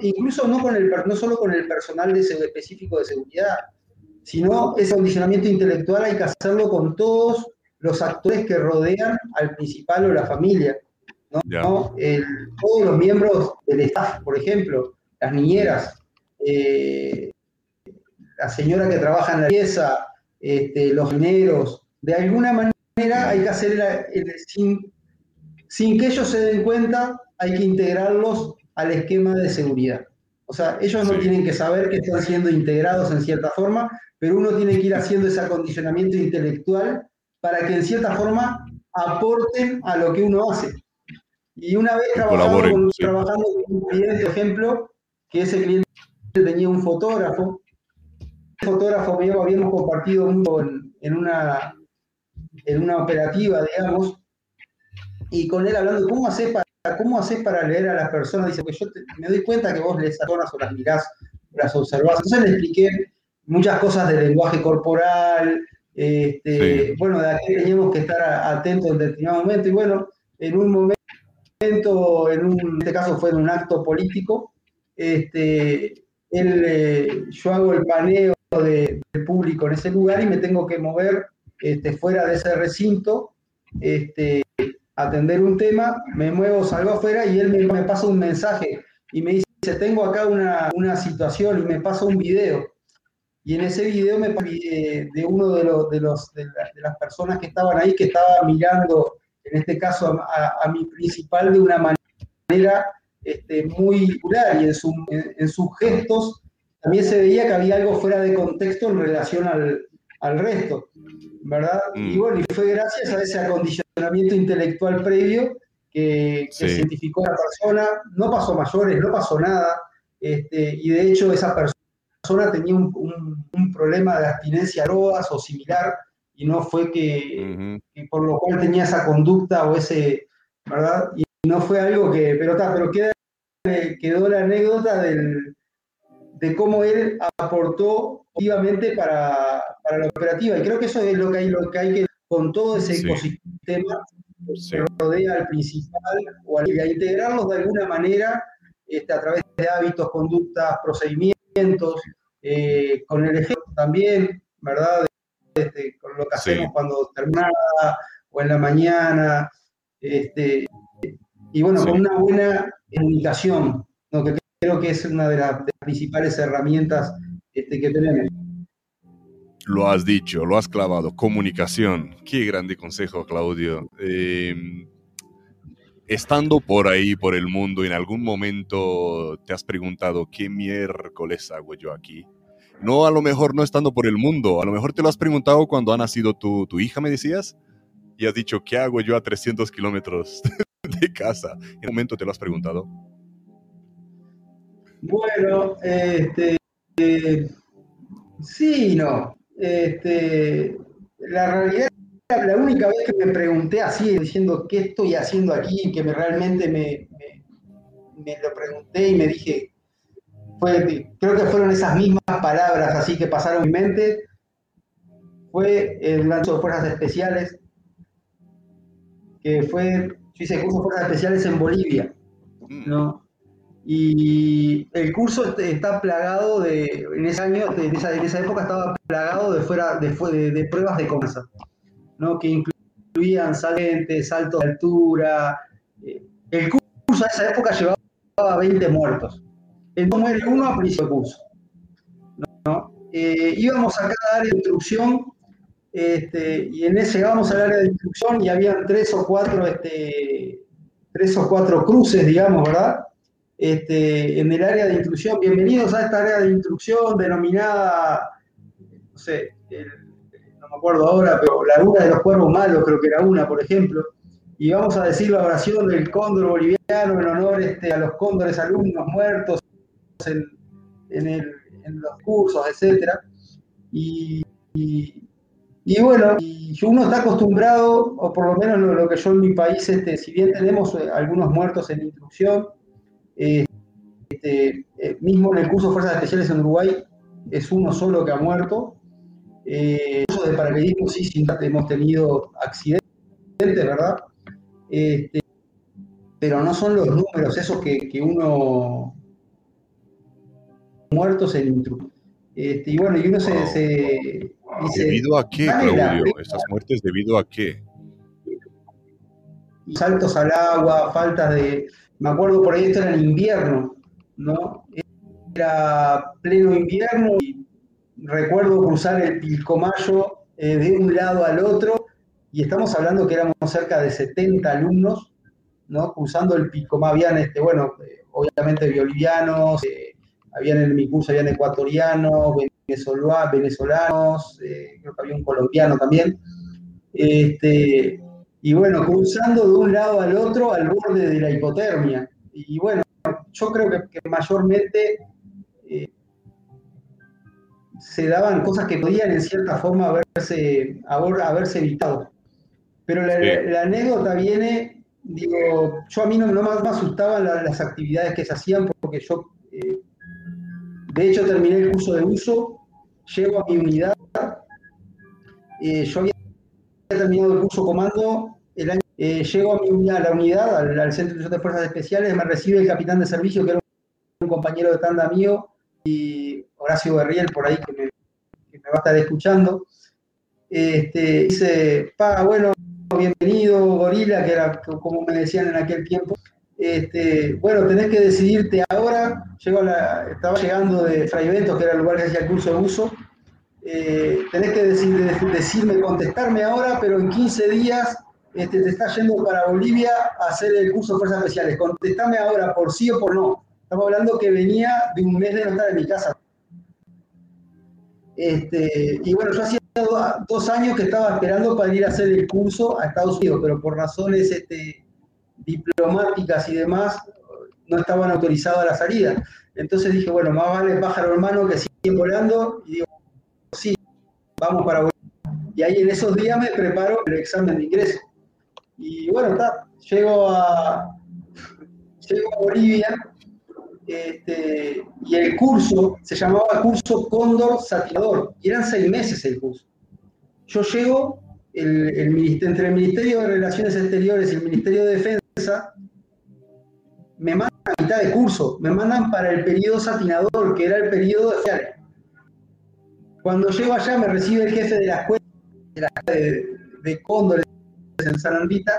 incluso no, con el, no solo con el personal de, específico de seguridad, sino ese acondicionamiento intelectual hay que hacerlo con todos los actores que rodean al principal o la familia. ¿no? todos los miembros del staff, por ejemplo, las niñeras, eh, la señora que trabaja en la pieza, este, los mineros, de alguna manera hay que hacer, sin, sin que ellos se den cuenta, hay que integrarlos al esquema de seguridad. O sea, ellos no tienen que saber que están siendo integrados en cierta forma, pero uno tiene que ir haciendo ese acondicionamiento intelectual para que en cierta forma aporten a lo que uno hace. Y una vez trabajando con, trabajando con un cliente, por ejemplo, que ese cliente tenía un fotógrafo, el fotógrafo me habíamos compartido en, en, una, en una operativa, digamos, y con él hablando, ¿cómo haces para, cómo haces para leer a las personas? Dice, pues yo me doy cuenta que vos lees a personas o las mirás, las observás. Entonces le expliqué muchas cosas del lenguaje corporal, este, bueno, de aquí teníamos que estar atentos en determinado momento, y bueno, en un momento en, este caso fue en un acto político, este, eh, yo hago el paneo del público en ese lugar y me tengo que mover este, fuera de ese recinto, atender un tema, me muevo, salgo afuera y él me, pasa un mensaje y me dice, tengo acá una, situación y me pasa un video. Y en ese video me de, de uno de, los, de, los, de las personas que estaban ahí, que estaba mirando en este caso a, mi principal de una manera este, muy plural y en, sus gestos también se veía que había algo fuera de contexto en relación al, resto, ¿verdad? Y mm. bueno, y fue gracias a ese acondicionamiento intelectual previo que, se identificó a la persona, no pasó mayores, no pasó nada, este, y de hecho esa persona tenía un, un problema de abstinencia a drogas o similar, y no fue que, por lo cual tenía esa conducta o ese, ¿verdad? Y no fue algo que, pero está, pero queda, quedó la anécdota del, de cómo él aportó activamente para, para, la operativa. Y creo que eso es lo que hay, lo que, hay que, con todo ese ecosistema que rodea al principal, o al, integrarlos de alguna manera este, a través de hábitos, conductas, procedimientos, eh, con el ejemplo también, ¿verdad? Este, con lo que hacemos cuando termina o en la mañana, este, y bueno, con una buena comunicación, que creo que es una de, las principales herramientas este, que tenemos. Lo has dicho, lo has clavado. Comunicación. Qué grande consejo, Claudio. Em, estando por ahí, por el mundo, en algún momento te has preguntado, ¿qué miércoles hago yo aquí? No, a lo mejor no estando por el mundo, a lo mejor te lo has preguntado cuando ha nacido tu, tu hija, me decías, y has dicho, ¿qué hago yo a 300 kilómetros de casa? ¿En un momento te lo has preguntado? Bueno, este, sí no. Este, la realidad la única vez que me pregunté así, diciendo qué estoy haciendo aquí, que me, realmente me, me, lo pregunté y me dije, fue, creo que fueron esas mismas palabras así que pasaron en mi mente, fue el lanzo de fuerzas especiales, que fue, yo hice curso de fuerzas especiales en Bolivia, ¿no? Y el curso está plagado de, en ese año, en esa, en esa época estaba plagado de, fuera, de, de, de pruebas de conversa que incluían salentes, saltos de altura. Eh, el curso a esa época llevaba 20 muertos. Entonces muere uno a principio del curso. Eh, íbamos a cada área de instrucción este, y en ese llegábamos al área de instrucción y había tres o cuatro, este, tres o cuatro cruces, digamos, ¿verdad? Este, en el área de instrucción. Bienvenidos a esta área de instrucción denominada, no sé, el, me acuerdo ahora, pero la luna de los cuervos malos creo que era una, por ejemplo, y vamos a decir la oración del cóndor boliviano en honor este, a los cóndores alumnos muertos en, los cursos, etc. Y, bueno, y uno está acostumbrado, o por lo menos lo, que yo en mi país, este, si bien tenemos eh, algunos muertos en instrucción, este, eh, mismo en el curso de Fuerzas Especiales en Uruguay es uno solo que ha muerto, eh, de paracaidismo sí, sin hemos tenido accidentes, ¿verdad? Este, pero no son los números esos que, que uno muertos en intrusión. Este, y bueno, y uno se, se dice, ¿Debido a qué, Claudio? ¿Estas muertes debido a qué? Saltos al agua, faltas de... Me acuerdo por ahí, esto era en invierno, ¿no? Era pleno invierno y recuerdo cruzar el Pilcomayo eh, de un lado al otro, y estamos hablando que éramos cerca de 70 alumnos, ¿no? Cruzando el Pilcomayo, habían, este, bueno, eh, obviamente bolivianos, eh, habían en mi curso, habían ecuatorianos, venezolanos, creo que había un colombiano también, este, y bueno, cruzando de un lado al otro al borde de la hipotermia. Y bueno, yo creo que mayormente se daban cosas que podían en cierta forma haberse, haberse evitado. Pero la, anécdota viene, digo, yo a mí no, no me asustaban las actividades que se hacían porque yo, eh, de hecho, terminé el curso de uso, llego a mi unidad, eh, yo había terminado el curso comando, el año, eh, llego a mi unidad, a la unidad, al, Centro de Fuerzas Especiales, me recibe el capitán de servicio, que era un compañero de tanda mío, y Horacio Berriel por ahí que me, va a estar escuchando, este, dice, pa, bueno, bienvenido, gorila, que era como me decían en aquel tiempo. Este, bueno, tenés que decidirte ahora. Llego la, estaba llegando de Fray Bento, que era el lugar que hacía el curso de uso. Eh, tenés que decirme, contestarme ahora, pero en 15 días este, te estás yendo para Bolivia a hacer el curso de fuerzas especiales. Contestame ahora por sí o por no. Estamos hablando que venía de un mes de no estar en mi casa. Este, y bueno, yo hacía dos años que estaba esperando para ir a hacer el curso a Estados Unidos, pero por razones este, diplomáticas y demás no estaban autorizadas la salida. Entonces dije, bueno, más vale pájaro hermano que sigue volando. Y digo, sí, vamos para Bolivia. Y ahí en esos días me preparo el examen de ingreso. Y bueno, está, llego a, llego a Bolivia este, y el curso se llamaba curso Cóndor Satinador, y eran seis meses el curso. Yo llego, entre el Ministerio de Relaciones Exteriores y el Ministerio de Defensa, me mandan a mitad de curso, me mandan para el periodo satinador, que era el periodo de Cuando llego allá me recibe el jefe de la escuela de, de, Cóndor en San Andita,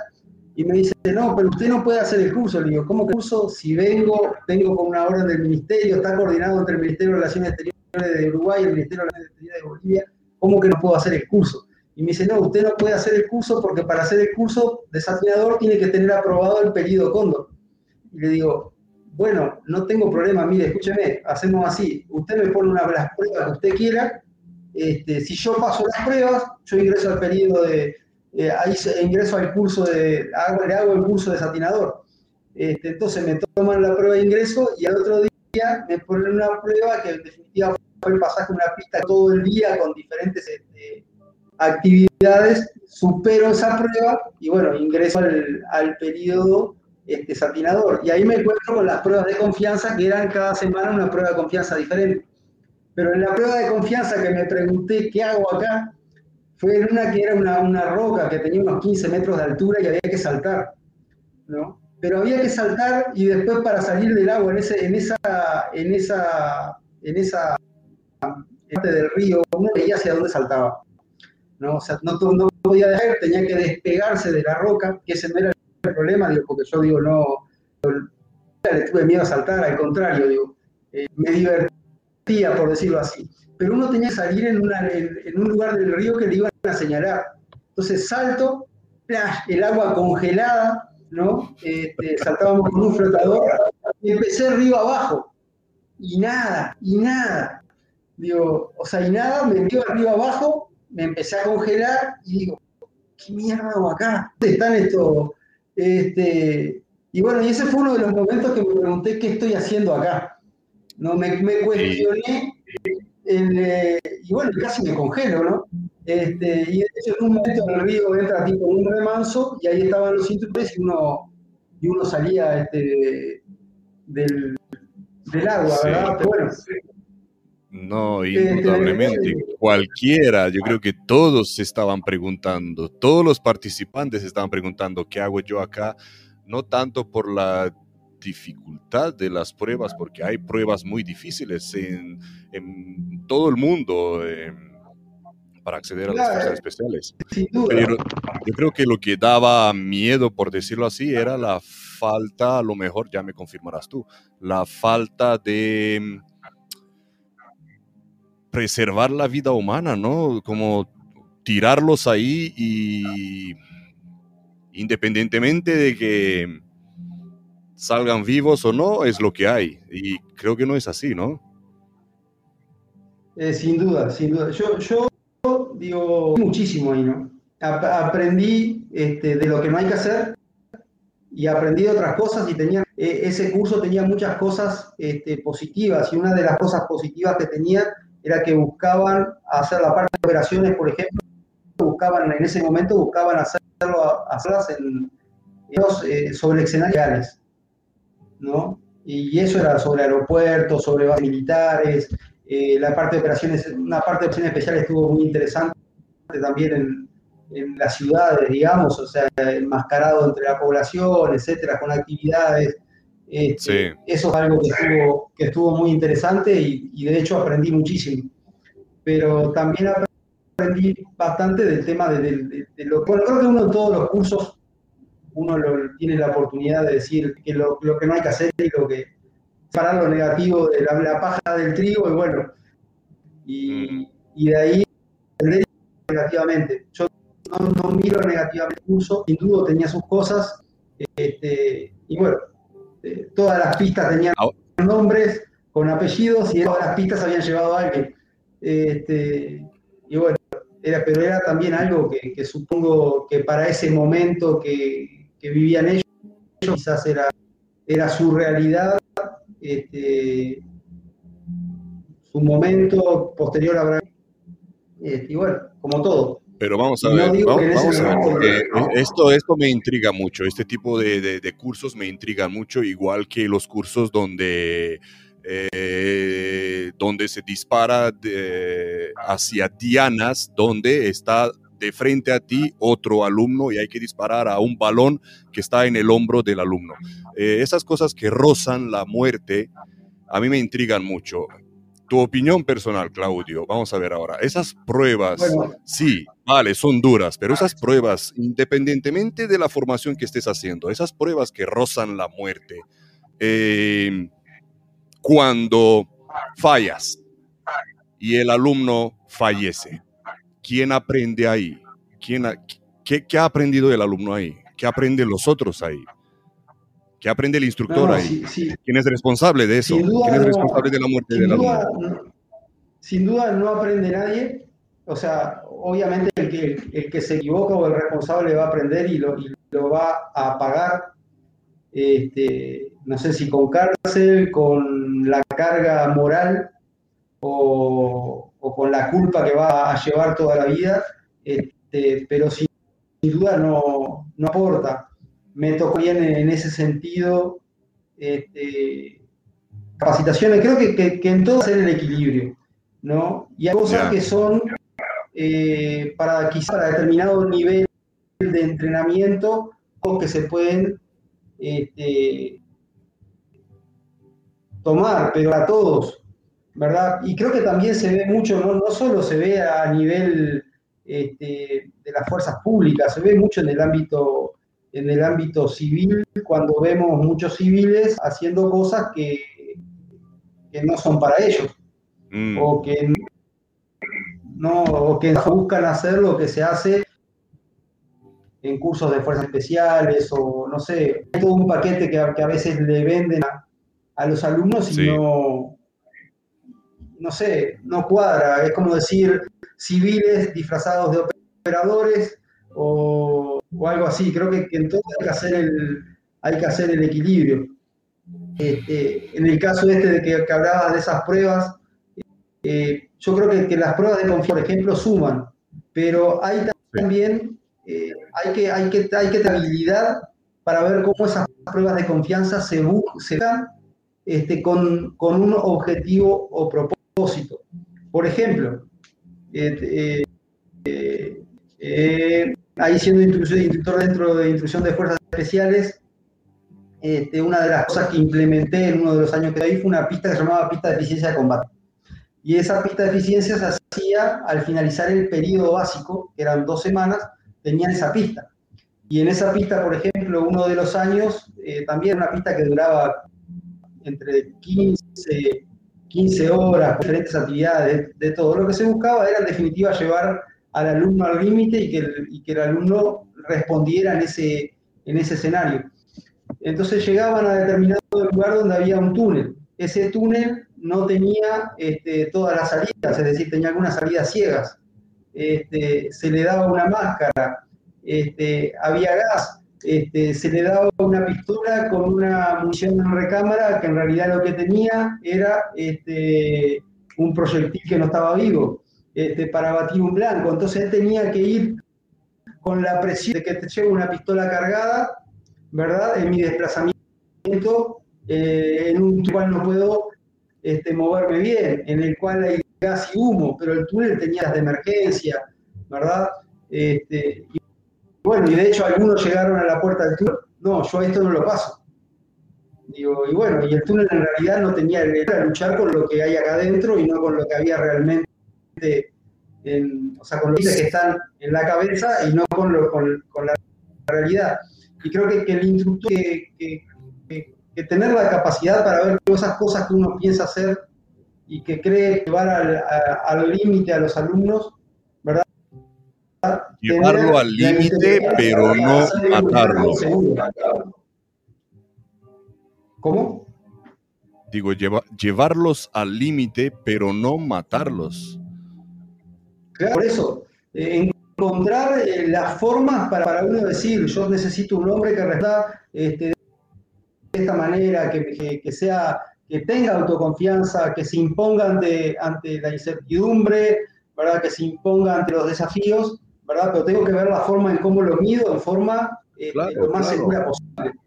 y me dice, no, pero usted no puede hacer el curso. Le digo, ¿cómo curso? Si vengo, vengo con una orden del ministerio, está coordinado entre el Ministerio de Relaciones Exteriores de Uruguay y el Ministerio de Relaciones Exteriores de Bolivia, ¿cómo que no puedo hacer el curso? Y me dice, no, usted no puede hacer el curso porque para hacer el curso de desafinador tiene que tener aprobado el periodo cóndor. Y le digo, bueno, no tengo problema, mire, escúcheme, hacemos así, usted me pone una, las pruebas que usted quiera, este, si yo paso las pruebas, yo ingreso al periodo de, eh, ahí ingreso al curso de, le hago el curso de satinador. Este, entonces me toman la prueba de ingreso y al otro día me ponen una prueba que en definitiva fue el pasaje una pista todo el día con diferentes este, actividades, supero esa prueba y bueno, ingreso al, al periodo este, satinador. Y ahí me encuentro con las pruebas de confianza que eran cada semana una prueba de confianza diferente. Pero en la prueba de confianza que me pregunté qué hago acá, fue en una que era una, roca que tenía unos 15 metros de altura y había que saltar. ¿no? Pero había que saltar y después para salir del agua en, ese, en esa, en esa, en esa parte del río, uno veía hacia dónde saltaba. ¿no? O sea, no, no podía dejar, tenía que despegarse de la roca, que ese no era el problema, digo, porque yo digo, no, le tuve miedo a saltar, al contrario, digo, eh, me divertía, por decirlo así pero uno tenía que salir en, un lugar del río que le iban a señalar. Entonces salto, el agua congelada, ¿no? Este, saltábamos con un flotador y empecé río abajo. Y nada, y nada. Digo, o sea, y nada, me dio río abajo, me empecé a congelar y digo, ¿qué mierda hago acá? ¿Dónde están estos? Este, y bueno, y ese fue uno de los momentos que me pregunté qué estoy haciendo acá. No, me cuestioné eh, y bueno, casi me congelo, ¿no? Este, y en un momento el río entra tipo un remanso y ahí estaban los cinturones y uno, y uno salía este, del, del, agua, ¿verdad? Pero bueno. No, este, indudablemente. Cualquiera, yo creo que todos se estaban preguntando, todos los participantes estaban preguntando, ¿qué hago yo acá? No tanto por la dificultad de las pruebas, porque hay pruebas muy difíciles en, todo el mundo em, para acceder a las fuerzas especiales. Pero yo creo que lo que daba miedo, por decirlo así, era la falta, a lo mejor ya me confirmarás tú, la falta de em, preservar la vida humana, ¿no? Como tirarlos ahí y independientemente de que salgan vivos o no, es lo que hay. Y creo que no es así, ¿no? Eh, sin duda, sin duda. Yo, yo digo muchísimo ahí, ¿no? aprendí este, de lo que no hay que hacer y aprendí otras cosas y tenía, e, ese curso tenía muchas cosas este, positivas y una de las cosas positivas que tenía era que buscaban hacer la parte de operaciones, por ejemplo, buscaban en ese momento buscaban hacerlo, hacerlas en, eh, sobre escenarios ¿no? Y eso era sobre aeropuertos, sobre bases militares, eh, la parte de operaciones, una parte de operaciones especiales estuvo muy interesante también en, las ciudades, digamos, o sea, enmascarado entre la población, etcétera, con actividades. Este, eso es algo que estuvo, que estuvo muy interesante y, de hecho aprendí muchísimo. Pero también aprendí bastante del tema de, lo bueno, creo que uno de todos los cursos uno tiene la oportunidad de decir que lo, que no hay que hacer y lo que parar lo negativo de la, paja del trigo y bueno, y, de ahí negativamente. Yo no, miro negativamente el curso, sin duda tenía sus cosas, este, y bueno, eh, todas las pistas tenían nombres con apellidos y todas las pistas habían llevado a alguien. Este, y bueno, era, pero era también algo que supongo que para ese momento que, que vivían ellos, quizás era, era su realidad, este, su momento posterior a este, y bueno, como todo. Pero vamos a ver, vamos, a ver esto, esto me intriga mucho, este tipo de, de, cursos me intriga mucho, igual que los cursos donde, eh, donde se dispara hacia dianas, donde está de frente a ti otro alumno y hay que disparar a un balón que está en el hombro del alumno. Eh, esas cosas que rozan la muerte a mí me intrigan mucho. Tu opinión personal, Claudio, vamos a ver ahora. Esas pruebas, sí, vale, son duras, pero esas pruebas, independientemente de la formación que estés haciendo, esas pruebas que rozan la muerte, eh, cuando fallas y el alumno fallece, ¿quién aprende ahí? ¿Quién qué, ha aprendido el alumno ahí? ¿Qué aprenden los otros ahí? ¿Qué aprende el instructor ahí? ¿Quién es responsable de eso? ¿Quién es responsable de la muerte del alumno? Sin duda no aprende nadie. O sea, obviamente el que, el que se equivoca o el responsable va a aprender y lo, y lo va a pagar. Este, no sé si con cárcel, con la carga moral o, con la culpa que va a llevar toda la vida, este, pero sin, duda no, no, aporta. Me tocó bien en, ese sentido este, capacitaciones, creo que, en todo hacer el equilibrio, ¿no? Y hay cosas que son eh, para quizá para determinado nivel de entrenamiento o que se pueden este, tomar, pero a todos, ¿verdad? Y creo que también se ve mucho, no, no solo se ve a nivel este, de las fuerzas públicas, se ve mucho en el ámbito en el ámbito civil, cuando vemos muchos civiles haciendo cosas que, que no son para ellos, mm. o que no, o que buscan hacer lo que se hace en cursos de fuerzas especiales, o no sé, todo un paquete que, a veces le venden a, a los alumnos y no, no sé, no cuadra. Es como decir civiles disfrazados de operadores o, algo así. Creo que, entonces hay que hacer el, hay que hacer el equilibrio. Este, en el caso este de que, que hablabas de esas pruebas, eh, yo creo que, que, las pruebas de confianza, por ejemplo, suman, pero hay también, eh, hay, que, hay, que, hay que tener habilidad para ver cómo esas pruebas de confianza se, se dan este, con, un objetivo o propósito. Por ejemplo, eh, eh, ahí siendo instructor dentro de instrucción de fuerzas especiales, este, una de las cosas que implementé en uno de los años que ahí fue una pista que se llamaba pista de eficiencia de combate. Y esa pista de eficiencia se hacía al finalizar el periodo básico, que eran dos semanas, tenían esa pista. Y en esa pista, por ejemplo, uno de los años, eh, también una pista que duraba entre 15, 15 horas, diferentes actividades, de, todo. Lo que se buscaba era en definitiva llevar al alumno al límite y, y que el alumno respondiera en ese, en ese escenario. Entonces llegaban a determinado lugar donde había un túnel. Ese túnel no tenía este, todas las salidas, es decir, tenía algunas salidas ciegas. Este, se le daba una máscara, este, había gas, este, se le daba una pistola con una munición en recámara que en realidad lo que tenía era este, un proyectil que no estaba vivo este, para batir un blanco. Entonces él tenía que ir con la presión de que te una pistola cargada, ¿verdad? En mi desplazamiento, eh, en un cual no puedo moverme bien, en el cual hay gas y humo, pero el túnel tenía las de emergencia, ¿verdad? Este, bueno, y de hecho algunos llegaron a la puerta del túnel, no, yo esto no lo paso. Digo, y bueno, y el túnel en realidad no tenía era luchar con lo que hay acá adentro y no con lo que había realmente, o sea, con los que están en la cabeza y no con, lo, con, la realidad. Y creo que, el instructor que, que, tener la capacidad para ver esas cosas que uno piensa hacer y que cree llevar al límite a los alumnos, Llevarlo al límite, pero no matarlo. ¿Cómo? Digo, llevarlos al límite, pero no matarlos. Claro, por eso, eh, encontrar eh, las formas para, uno decir, yo necesito un hombre que responda este, de esta manera, que, sea, que tenga autoconfianza, que se imponga ante, ante la incertidumbre, ¿verdad? que se imponga ante los desafíos, ¿verdad? Pero tengo que ver la forma en cómo lo mido, en forma eh, lo más segura posible.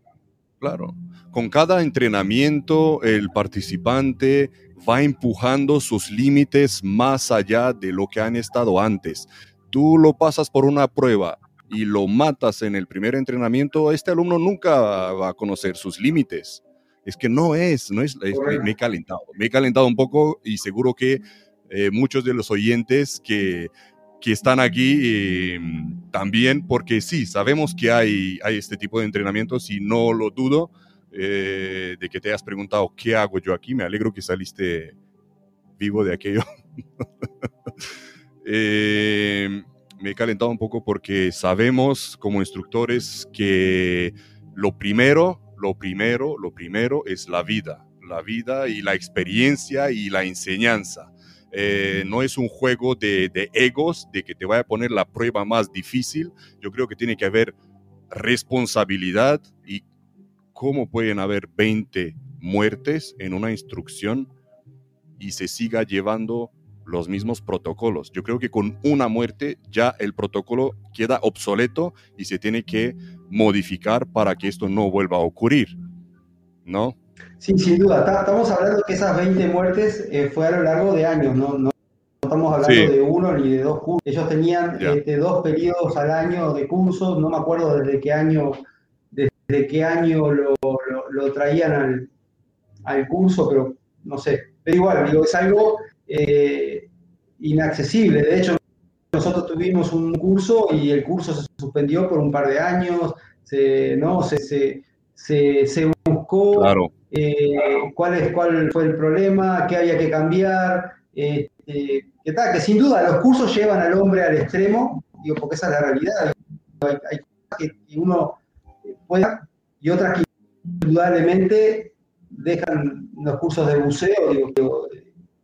Claro. Con cada entrenamiento, el participante va empujando sus límites más allá de lo que han estado antes. Tú lo pasas por una prueba y lo matas en el primer entrenamiento, este alumno nunca va a conocer sus límites. Es que no es, no es, me, he calentado, me he calentado un poco y seguro que eh, muchos de los oyentes que que están aquí eh, también, porque sí, sabemos que hay, hay este tipo de entrenamientos y no lo dudo eh, de que te hayas preguntado qué hago yo aquí. Me alegro que saliste vivo de aquello. Eh, me he calentado un poco porque sabemos como instructores que lo primero, lo primero, lo primero es la vida, la vida y la experiencia y la enseñanza. Eh, no es un juego de, de, egos, de que te vaya a poner la prueba más difícil. Yo creo que tiene que haber responsabilidad y cómo pueden haber 20 muertes en una instrucción y se siga llevando los mismos protocolos. Yo creo que con una muerte ya el protocolo queda obsoleto y se tiene que modificar para que esto no vuelva a ocurrir, ¿no? Sí, sin duda. Estamos hablando que esas 20 muertes eh, fue a lo largo de años, no, no estamos hablando de uno ni de dos cursos. Ellos tenían este, dos periodos al año de cursos, no me acuerdo desde qué año, desde qué año lo, lo, traían al, al curso, pero no sé. Pero igual, digo, es algo eh, inaccesible. De hecho, nosotros tuvimos un curso y el curso se suspendió por un par de años, se, ¿no? se, se, se, buscó eh, cuál, es, cuál fue el problema, qué había que cambiar. Eh, que, tal, que sin duda los cursos llevan al hombre al extremo, digo, porque esa es la realidad. Hay, cosas que, uno puede y otras que indudablemente dejan los cursos de buceo, digo,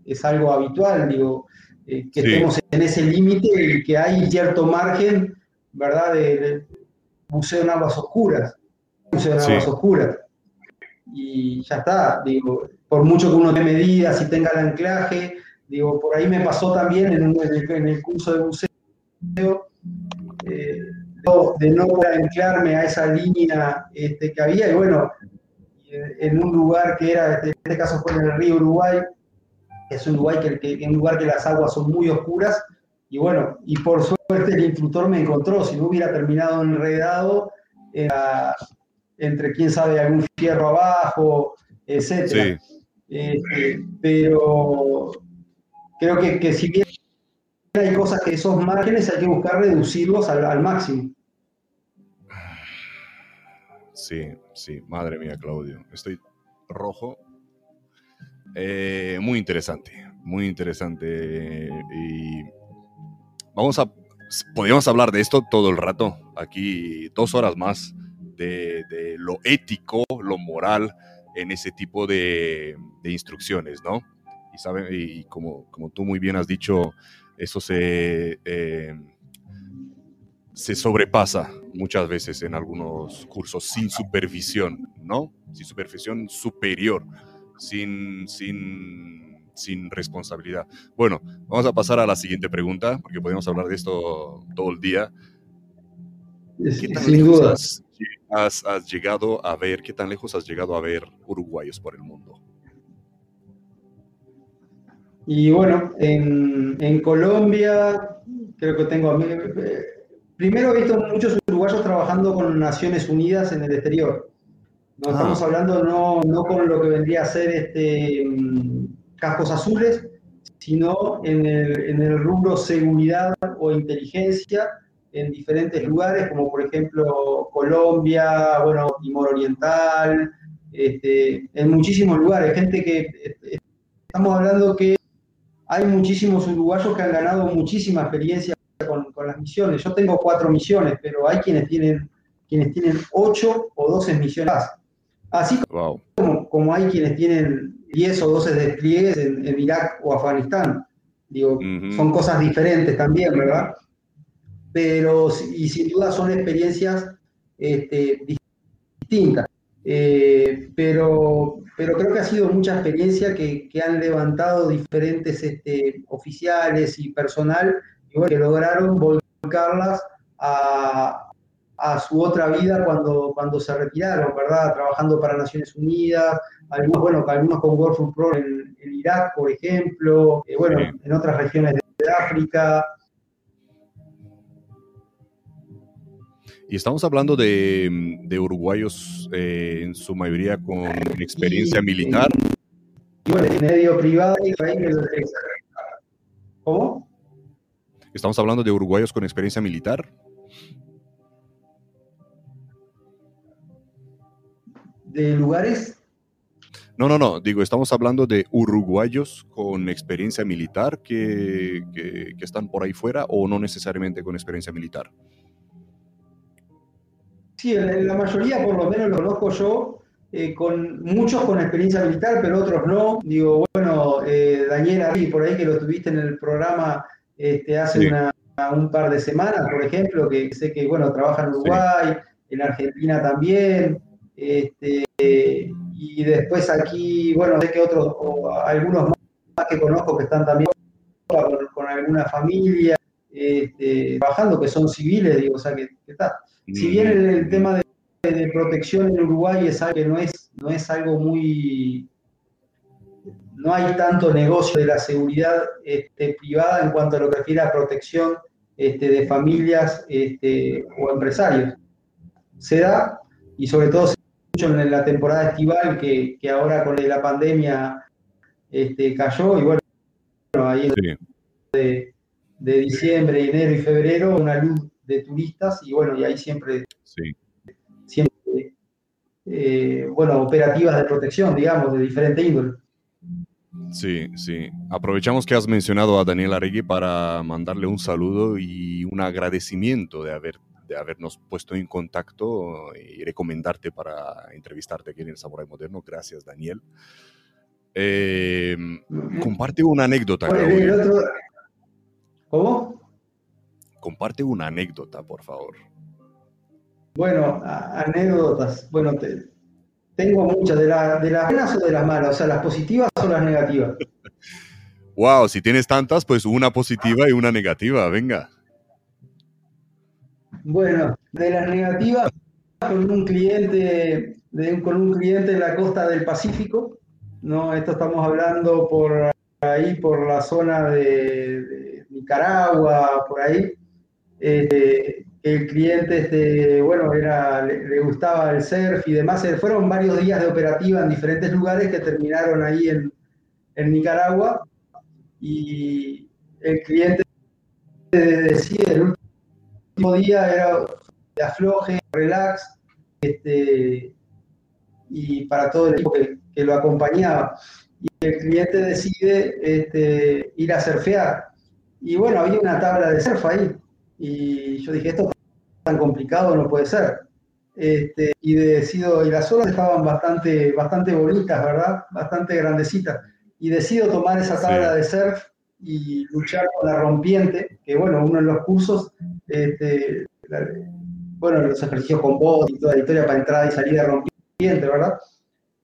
es algo habitual, digo, eh, que estemos en ese límite y que hay cierto margen, ¿verdad?, de, buceo en aguas oscuras, buceo en aguas oscuras. Y ya está, digo, por mucho que uno tenga medidas y tenga el anclaje, digo, por ahí me pasó también en, el, curso de buceo, eh, de no anclarme a esa línea este, que había, y bueno, en un lugar que era, en este caso fue en el río Uruguay, es un lugar que, un lugar que las aguas son muy oscuras, y bueno, y por suerte el instructor me encontró, si no hubiera terminado enredado, entre quién sabe algún fierro abajo, etc. Este, pero creo que, que, si bien hay cosas que esos márgenes hay que buscar reducirlos al, máximo. Sí, sí, madre mía, Claudio. Estoy rojo eh, muy interesante, muy interesante. Y vamos a, podríamos hablar de esto todo el rato, aquí dos horas más, de, lo ético, lo moral en ese tipo de, instrucciones, ¿no? Y, saben, y como, como tú muy bien has dicho, eso se, eh, se sobrepasa muchas veces en algunos cursos sin supervisión, ¿no? Sin supervisión superior sin, sin, sin responsabilidad. Bueno, vamos a pasar a la siguiente pregunta, porque podemos hablar de esto todo el día. ¿Qué tan lejos has, has, llegado a ver, qué tan lejos has llegado a ver uruguayos por el mundo? Y bueno, en, en Colombia creo que tengo... Eh, primero he visto muchos uruguayos trabajando con Naciones Unidas en el exterior. No estamos hablando no, no, con lo que vendría a ser este, mm, cascos azules, sino en el, en el rubro seguridad o inteligencia en diferentes lugares, como por ejemplo Colombia, bueno, Timor Oriental, este, en muchísimos lugares. Gente que estamos hablando que hay muchísimos uruguayos que han ganado muchísima experiencia con, con, las misiones. Yo tengo cuatro misiones, pero hay quienes tienen, quienes tienen ocho o doce misiones Así como, como, hay quienes tienen 10 o 12 despliegues en, Irak o Afganistán. Digo, son cosas diferentes también, ¿verdad? Pero, y sin duda son experiencias este, distintas. Eh, pero, pero creo que ha sido mucha experiencia que, que han levantado diferentes este, oficiales y personal y que lograron volcarlas a, a su otra vida cuando, cuando se retiraron, ¿verdad? Trabajando para Naciones Unidas, algunos, bueno, algunos con World Food Pro en, Irak, por ejemplo, eh, bueno, en otras regiones de, África. Y estamos hablando de, de uruguayos eh, en su mayoría con experiencia militar. Y, bueno, en medio privado. ¿Cómo? Estamos hablando de uruguayos con experiencia militar. de lugares? No, no, no, digo, estamos hablando de uruguayos con experiencia militar que, que, están por ahí fuera o no necesariamente con experiencia militar. Sí, la mayoría por lo menos lo conozco yo, eh, con muchos con experiencia militar, pero otros no. Digo, bueno, eh, Daniel por ahí que lo tuviste en el programa este, hace un par de semanas, por ejemplo, que sé que, bueno, trabaja en Uruguay, en Argentina también. Este, y después aquí, bueno, sé que otros, algunos más que conozco que están también con, alguna familia, este, trabajando, que son civiles, digo, o sea, que, está. Si bien el, mm. tema de, protección en Uruguay es algo que no es, no es algo muy... No hay tanto negocio de la seguridad este, privada en cuanto a lo que refiere a protección este, de familias este, o empresarios. Se da, y sobre todo en la temporada estival que, ahora con la pandemia cayó y bueno, ahí de, diciembre, enero y febrero una luz de turistas y bueno, y ahí siempre, siempre eh, bueno, operativas de protección, digamos, de diferente índole. Sí, sí. Aprovechamos que has mencionado a Daniel Arregui para mandarle un saludo y un agradecimiento de haber de habernos puesto en contacto y recomendarte para entrevistarte aquí en el Samurai Moderno. Gracias, Daniel. Em, comparte una anécdota. ¿Cómo? Comparte una anécdota, por favor. Bueno, anécdotas. Bueno, tengo muchas. ¿De, ¿De las buenas o de las malas? O sea, las positivas o las negativas. wow, si tienes tantas, pues una positiva y una negativa. Venga. Bueno, de las negativas, con un cliente, con un cliente en la costa del Pacífico, ¿no? Esto estamos hablando por ahí, por la zona de, Nicaragua, por ahí. Este, el cliente, este, bueno, era, le, gustaba el surf y demás. Eh, fueron varios días de operativa en diferentes lugares que terminaron ahí en, en Nicaragua. Y el cliente decide, el día era de afloje, relax, este, y para todo el equipo que, lo acompañaba. Y el cliente decide este, ir a surfear. Y bueno, había una tabla de surf ahí. Y yo dije, esto tan complicado no puede ser. Este, y decido, y las olas estaban bastante, bastante bonitas, ¿verdad? Bastante grandecitas. Y decido tomar esa tabla de surf y luchar con la rompiente, que bueno, uno en los cursos, este, bueno, los ejercicios con voz y toda la historia para entrada y salida rompiente, ¿verdad?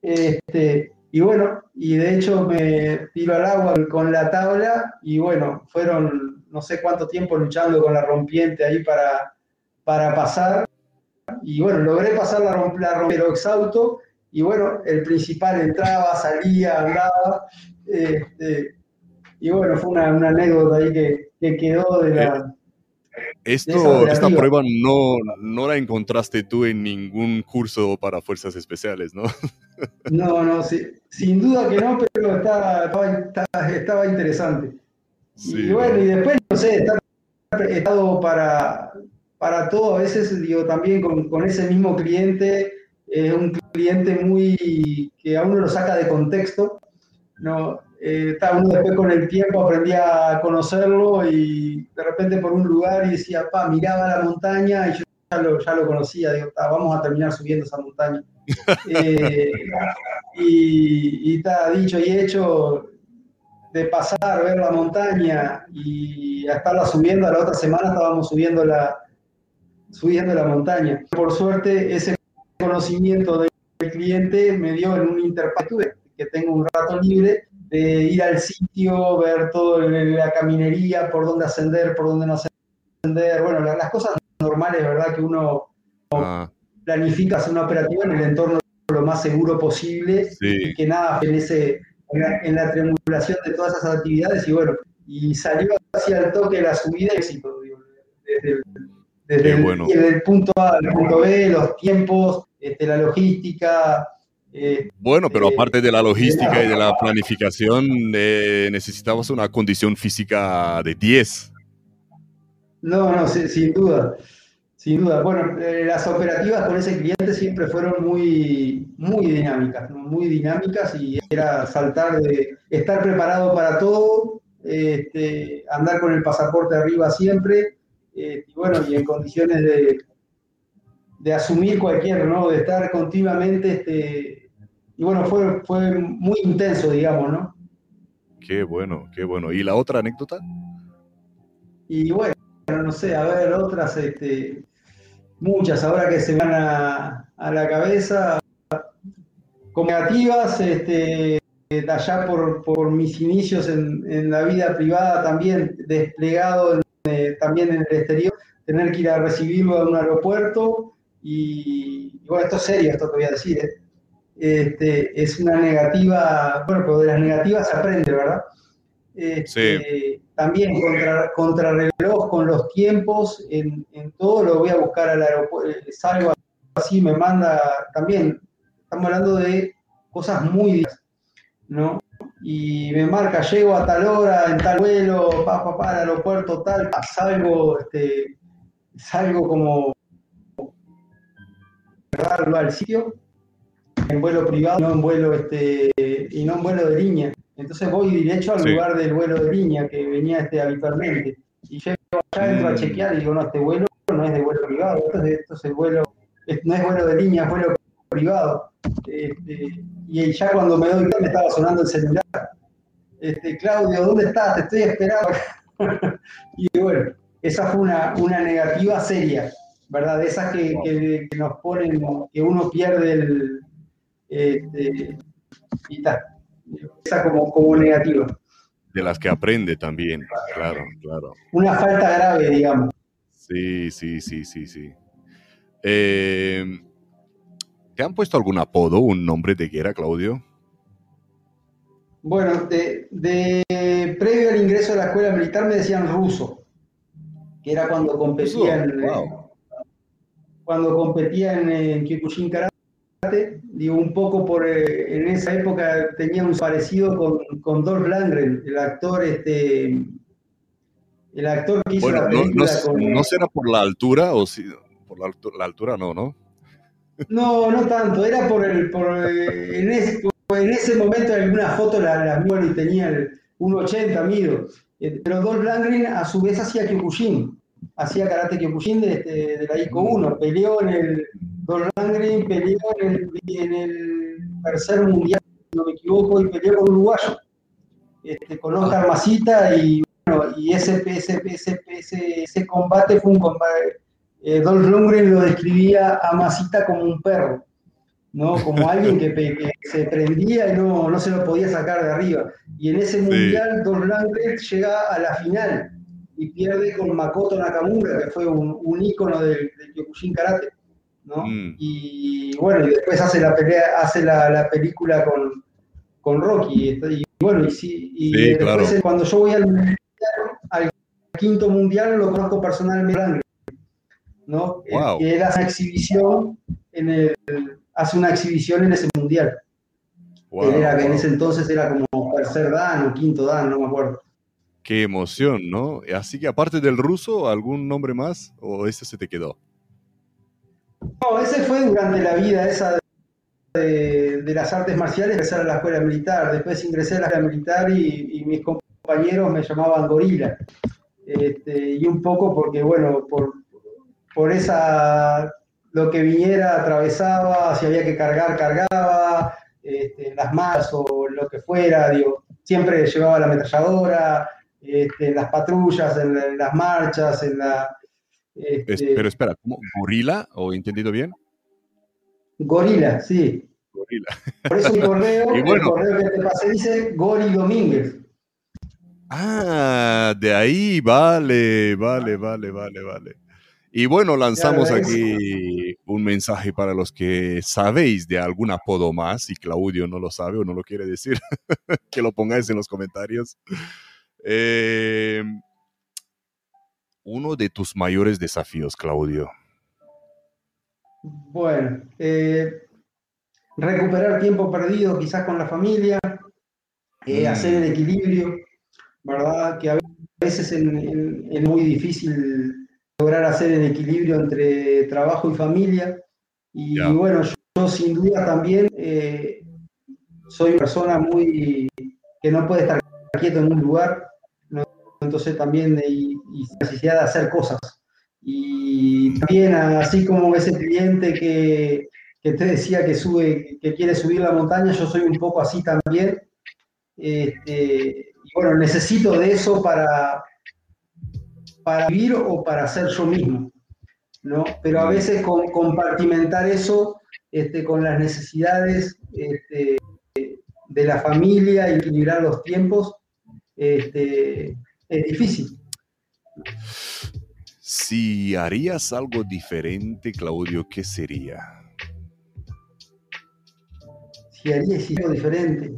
Este, y bueno, y de hecho me tiro al agua con la tabla y bueno, fueron no sé cuánto tiempo luchando con la rompiente ahí para, para pasar. Y bueno, logré pasar la, rompiente, pero exhausto. Y bueno, el principal entraba, salía, andaba. Este, y bueno, fue una, anécdota ahí que, quedó de la... Esto, esta prueba no, no la encontraste tú en ningún curso para fuerzas especiales, ¿no? No, no, sin duda que no, pero estaba, estaba, interesante. y bueno, y después, no sé, estar estado para, para todo, a veces, digo, también con, con ese mismo cliente, es un cliente muy que a uno lo saca de contexto, ¿no? Eh, uno después con el tiempo aprendía a conocerlo y de repente por un lugar y decía, pa, miraba la montaña y yo ya lo, ya lo conocía, digo, vamos a terminar subiendo esa montaña. Eh, y está dicho y hecho, de pasar, ver la montaña y a estarla subiendo, a la otra semana estábamos subiendo la, subiendo la montaña. Por suerte, ese conocimiento del cliente me dio en un interpacto que tengo un rato libre de ir al sitio, ver toda la caminería, por dónde ascender, por dónde no ascender, bueno, las cosas normales, ¿verdad? Que uno ah. planifica hacer una operativa en el entorno lo más seguro posible y que nada en, ese, en la, triangulación de todas esas actividades y bueno, y salió hacia el toque la subida y éxito, desde, el, desde el, punto A al punto B, los tiempos, este, la logística, eh, bueno, pero eh, aparte de la logística y de la planificación, eh, necesitamos una condición física de 10. No, no, sin, duda. Sin duda. Bueno, eh, las operativas con ese cliente siempre fueron muy, muy dinámicas, muy dinámicas y era saltar de estar preparado para todo, este, andar con el pasaporte arriba siempre, eh, y bueno, y en condiciones de, de asumir cualquier, ¿no? De estar continuamente, este, y bueno, fue, fue muy intenso, digamos, ¿no? Qué bueno, qué bueno. ¿Y la otra anécdota? Y bueno, no sé, a ver, otras, este, muchas ahora que se van a, la cabeza, como negativas, este, allá por, mis inicios en, la vida privada también, desplegado eh, también en el exterior, tener que ir a recibirlo a un aeropuerto y, bueno, esto es serio, esto que voy a decir, ¿eh? Este, es una negativa, bueno, pero de las negativas se aprende, ¿verdad? Este, también contra, contrarreloj con los tiempos, en, todo lo voy a buscar al aeropuerto, eh, salgo así, me manda también, estamos hablando de cosas muy ¿no? Y me marca, llego a tal hora, en tal vuelo, pa, pa, pa, al aeropuerto, tal, salgo, este, salgo como al sitio, en vuelo privado, no en vuelo, este, y no en vuelo de línea. Entonces voy derecho al lugar del vuelo de línea que venía este, habitualmente. Y llego allá, entro a mm. chequear y digo, no, este vuelo no es de vuelo privado, esto es, el vuelo, no es vuelo de línea, es vuelo privado. Este, y ya cuando me doy cuenta me estaba sonando el celular. Este, Claudio, ¿dónde estás? Te estoy esperando. y bueno, esa fue una, una negativa seria, ¿verdad? De esas que, que, nos ponen, que uno pierde el... Este, y está esa como, como negativa. De las que aprende también, claro, claro. Una falta grave, digamos. Sí, sí, sí, sí, sí. Eh, ¿Te han puesto algún apodo, un nombre de guerra, Claudio? Bueno, de, previo al ingreso a la escuela militar me decían ruso, que era cuando competía en, cuando competía en, en Kyokushin Karate digo, un poco por, eh, en esa época tenía un parecido con, con Dolph Lundgren, el actor, este, el actor que hizo la película no, será por la altura o si, por la, altura no, ¿no? No, no tanto, era por el, por, eh, en, ese, en ese momento en alguna foto la, la y tenía el 1,80 mido, eh, pero Dolph Lundgren a su vez hacía Kyokushin, hacía karate Kyokushin de, de, de la ICO 1, peleó en el Don Langren peleó en el, tercer mundial, si no me equivoco, y peleó con uruguayo, este, con Oscar Masita, y bueno, y ese, ese, ese, ese combate fue un combate. Eh, Don Lundgren lo describía a Masita como un perro, ¿no? Como alguien que, se prendía y no, no, se lo podía sacar de arriba. Y en ese mundial, Don Lundgren llega a la final y pierde con Makoto Nakamura, que fue un, un ícono del, del Kyokushin Karate. ¿No? Mm. Y bueno, y después hace la pelea, hace la, película con, con, Rocky. Y, bueno, y, sí, y después cuando yo voy al, al quinto mundial lo conozco personalmente, ¿no? Wow. él hace una exhibición en el, hace una exhibición en ese mundial. era, que en ese entonces era como tercer dan o quinto dan, no me acuerdo. Qué emoción, ¿no? Así que aparte del ruso, ¿algún nombre más o ese se te quedó? No, ese fue durante la vida esa de, las artes marciales, empezar a la escuela militar. Después ingresé a la escuela militar y, mis compañeros me llamaban gorila. Este, y un poco porque, bueno, por, por esa, lo que viniera atravesaba, si había que cargar, cargaba, este, las más o lo que fuera, digo, siempre llevaba la ametralladora, este, las patrullas, en las marchas, en la, este, pero espera, ¿cómo? ¿Gorila? ¿O entendido bien? Gorila, sí. Gorila. Por eso mi correo, el correo que te pasé dice Gori Domínguez. Ah, de ahí, vale, vale, vale, vale, vale. Y bueno, lanzamos aquí un mensaje para los que sabéis de algún apodo más y Claudio no lo sabe o no lo quiere decir, que lo pongáis en los comentarios. Eh, uno de tus mayores desafíos, Claudio? Bueno, eh, recuperar tiempo perdido quizás con la familia, eh, mm. hacer el equilibrio, ¿verdad? Que a veces es muy difícil lograr hacer el equilibrio entre trabajo y familia. Y, bueno, yo, sin duda también eh, soy una persona muy que no puede estar quieto en un lugar, entonces también hay necesidad de hacer cosas. Y también, así como ese cliente que, que te decía que, sube, que quiere subir la montaña, yo soy un poco así también. Este, y bueno, necesito de eso para, para vivir o para ser yo mismo. ¿no? Pero a veces con, compartimentar eso este, con las necesidades este, de la familia y equilibrar los tiempos este, es difícil. Si harías algo diferente, Claudio, ¿qué sería? Si harías algo diferente.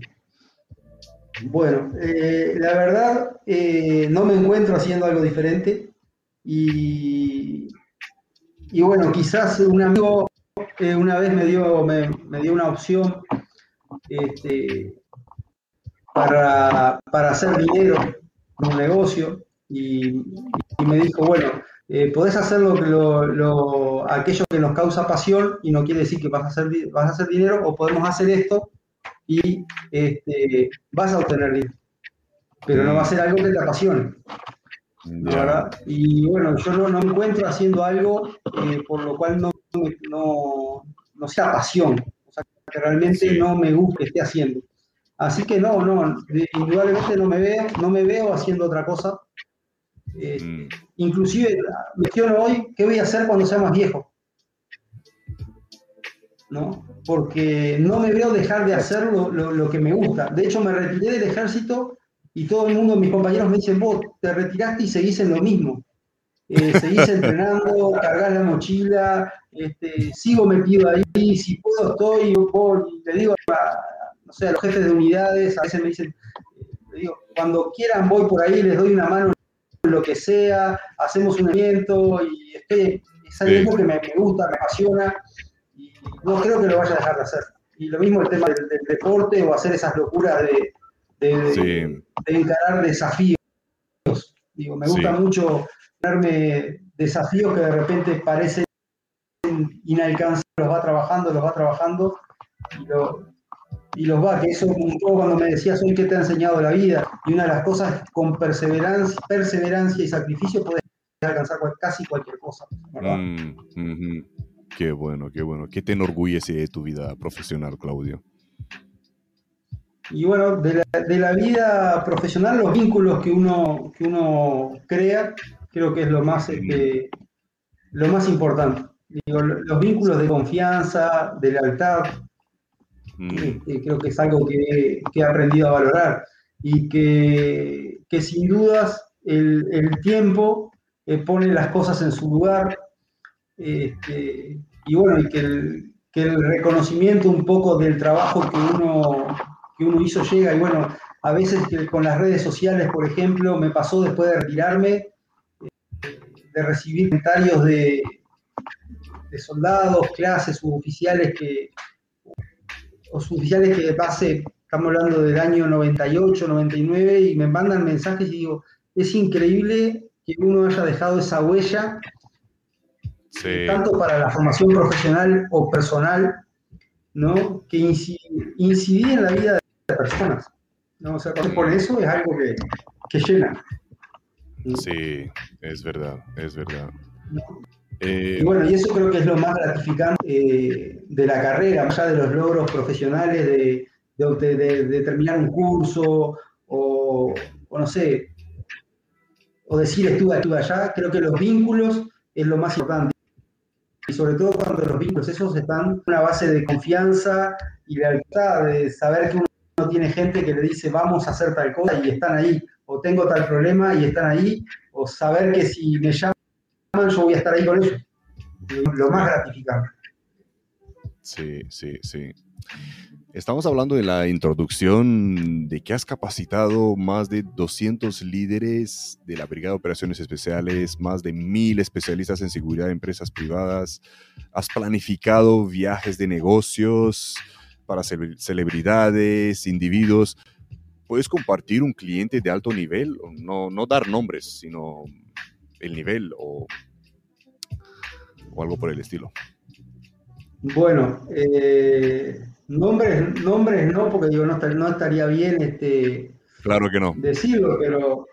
Bueno, eh, la verdad, eh, no me encuentro haciendo algo diferente y, y bueno, quizás un amigo eh, una vez me dio, me, dio una opción este, para, para hacer dinero en un negocio y, me dijo, bueno, eh, podés hacer lo, aquello que nos causa pasión y no quiere decir que vas a hacer, vas a hacer dinero o podemos hacer esto y este, vas a obtener dinero. Pero no va a ser algo que te apasione. ¿verdad? Y bueno, yo no, me encuentro haciendo algo eh, por lo cual no, no, sea pasión, o sea, que realmente no me guste esté haciendo. Así que no, no, indudablemente no me veo, no me veo haciendo otra cosa. Eh, mm. Inclusive me cuestiono hoy qué voy a hacer cuando sea más viejo. ¿No? Porque no me veo dejar de hacer lo, que me gusta. De hecho, me retiré del ejército y todo el mundo, mis compañeros me dicen, vos te retiraste y seguís en lo mismo. Eh, seguís entrenando, cargás la mochila, este, sigo metido ahí, si puedo estoy, te digo a, no sé, a los jefes de unidades, a veces me dicen, eh, digo, cuando quieran voy por ahí, les doy una mano lo que sea, hacemos un evento y es algo que me, gusta, me apasiona y no creo que lo vaya a dejar de hacer. Y lo mismo el tema del, deporte o hacer esas locuras de, de, encarar desafíos. Digo, me gusta mucho darme desafíos que de repente parecen inalcanzables, los va trabajando, los va trabajando y, los va, que eso un poco cuando me decías hoy que te ha enseñado la vida, y una de las cosas con perseverancia, perseverancia y sacrificio puedes alcanzar casi cualquier cosa. Mm, qué bueno, qué bueno. ¿Qué te enorgullece de tu vida profesional, Claudio? Y bueno, de la, vida profesional, los vínculos que uno, que uno crea, creo que es lo más, este, lo más importante. los vínculos de confianza, de lealtad, mm. este, creo que es algo que, he aprendido a valorar y que, sin dudas el, tiempo eh, pone las cosas en su lugar este, y bueno, y que el, que el reconocimiento un poco del trabajo que uno que uno hizo llega y bueno, a veces con las redes sociales, por ejemplo, me pasó después de retirarme, eh, de recibir comentarios de, de soldados, clases, suboficiales que, o suboficiales que pase, estamos hablando del año 98, 99, y me mandan mensajes y digo, es increíble que uno haya dejado esa huella, tanto para la formación profesional o personal, ¿no? que incidí en la vida de personas. ¿no? O sea, por eso es algo que, que llena. Sí, es verdad, es verdad. Eh, y bueno, y eso creo que es lo más gratificante eh, de la carrera, más allá de los logros profesionales de, de, terminar un curso o, no sé, o decir estuve, estuve allá, creo que los vínculos es lo más importante. Y sobre todo cuando los vínculos esos están en una base de confianza y lealtad, de saber que uno no tiene gente que le dice vamos a hacer tal cosa y están ahí, o tengo tal problema y están ahí, o saber que si me llaman yo voy a estar ahí con ellos. Lo más gratificante. Sí, sí, sí. Estamos hablando de la introducción de que has capacitado más de 200 líderes de la Brigada de Operaciones Especiales, más de mil especialistas en seguridad de empresas privadas, has planificado viajes de negocios, para celebridades, individuos. Puedes compartir un cliente de alto nivel, no, no dar nombres, sino el nivel o o algo por el estilo. Bueno, eh, nombres, nombres no, porque digo, no, no estaría bien este, claro que no. decirlo, pero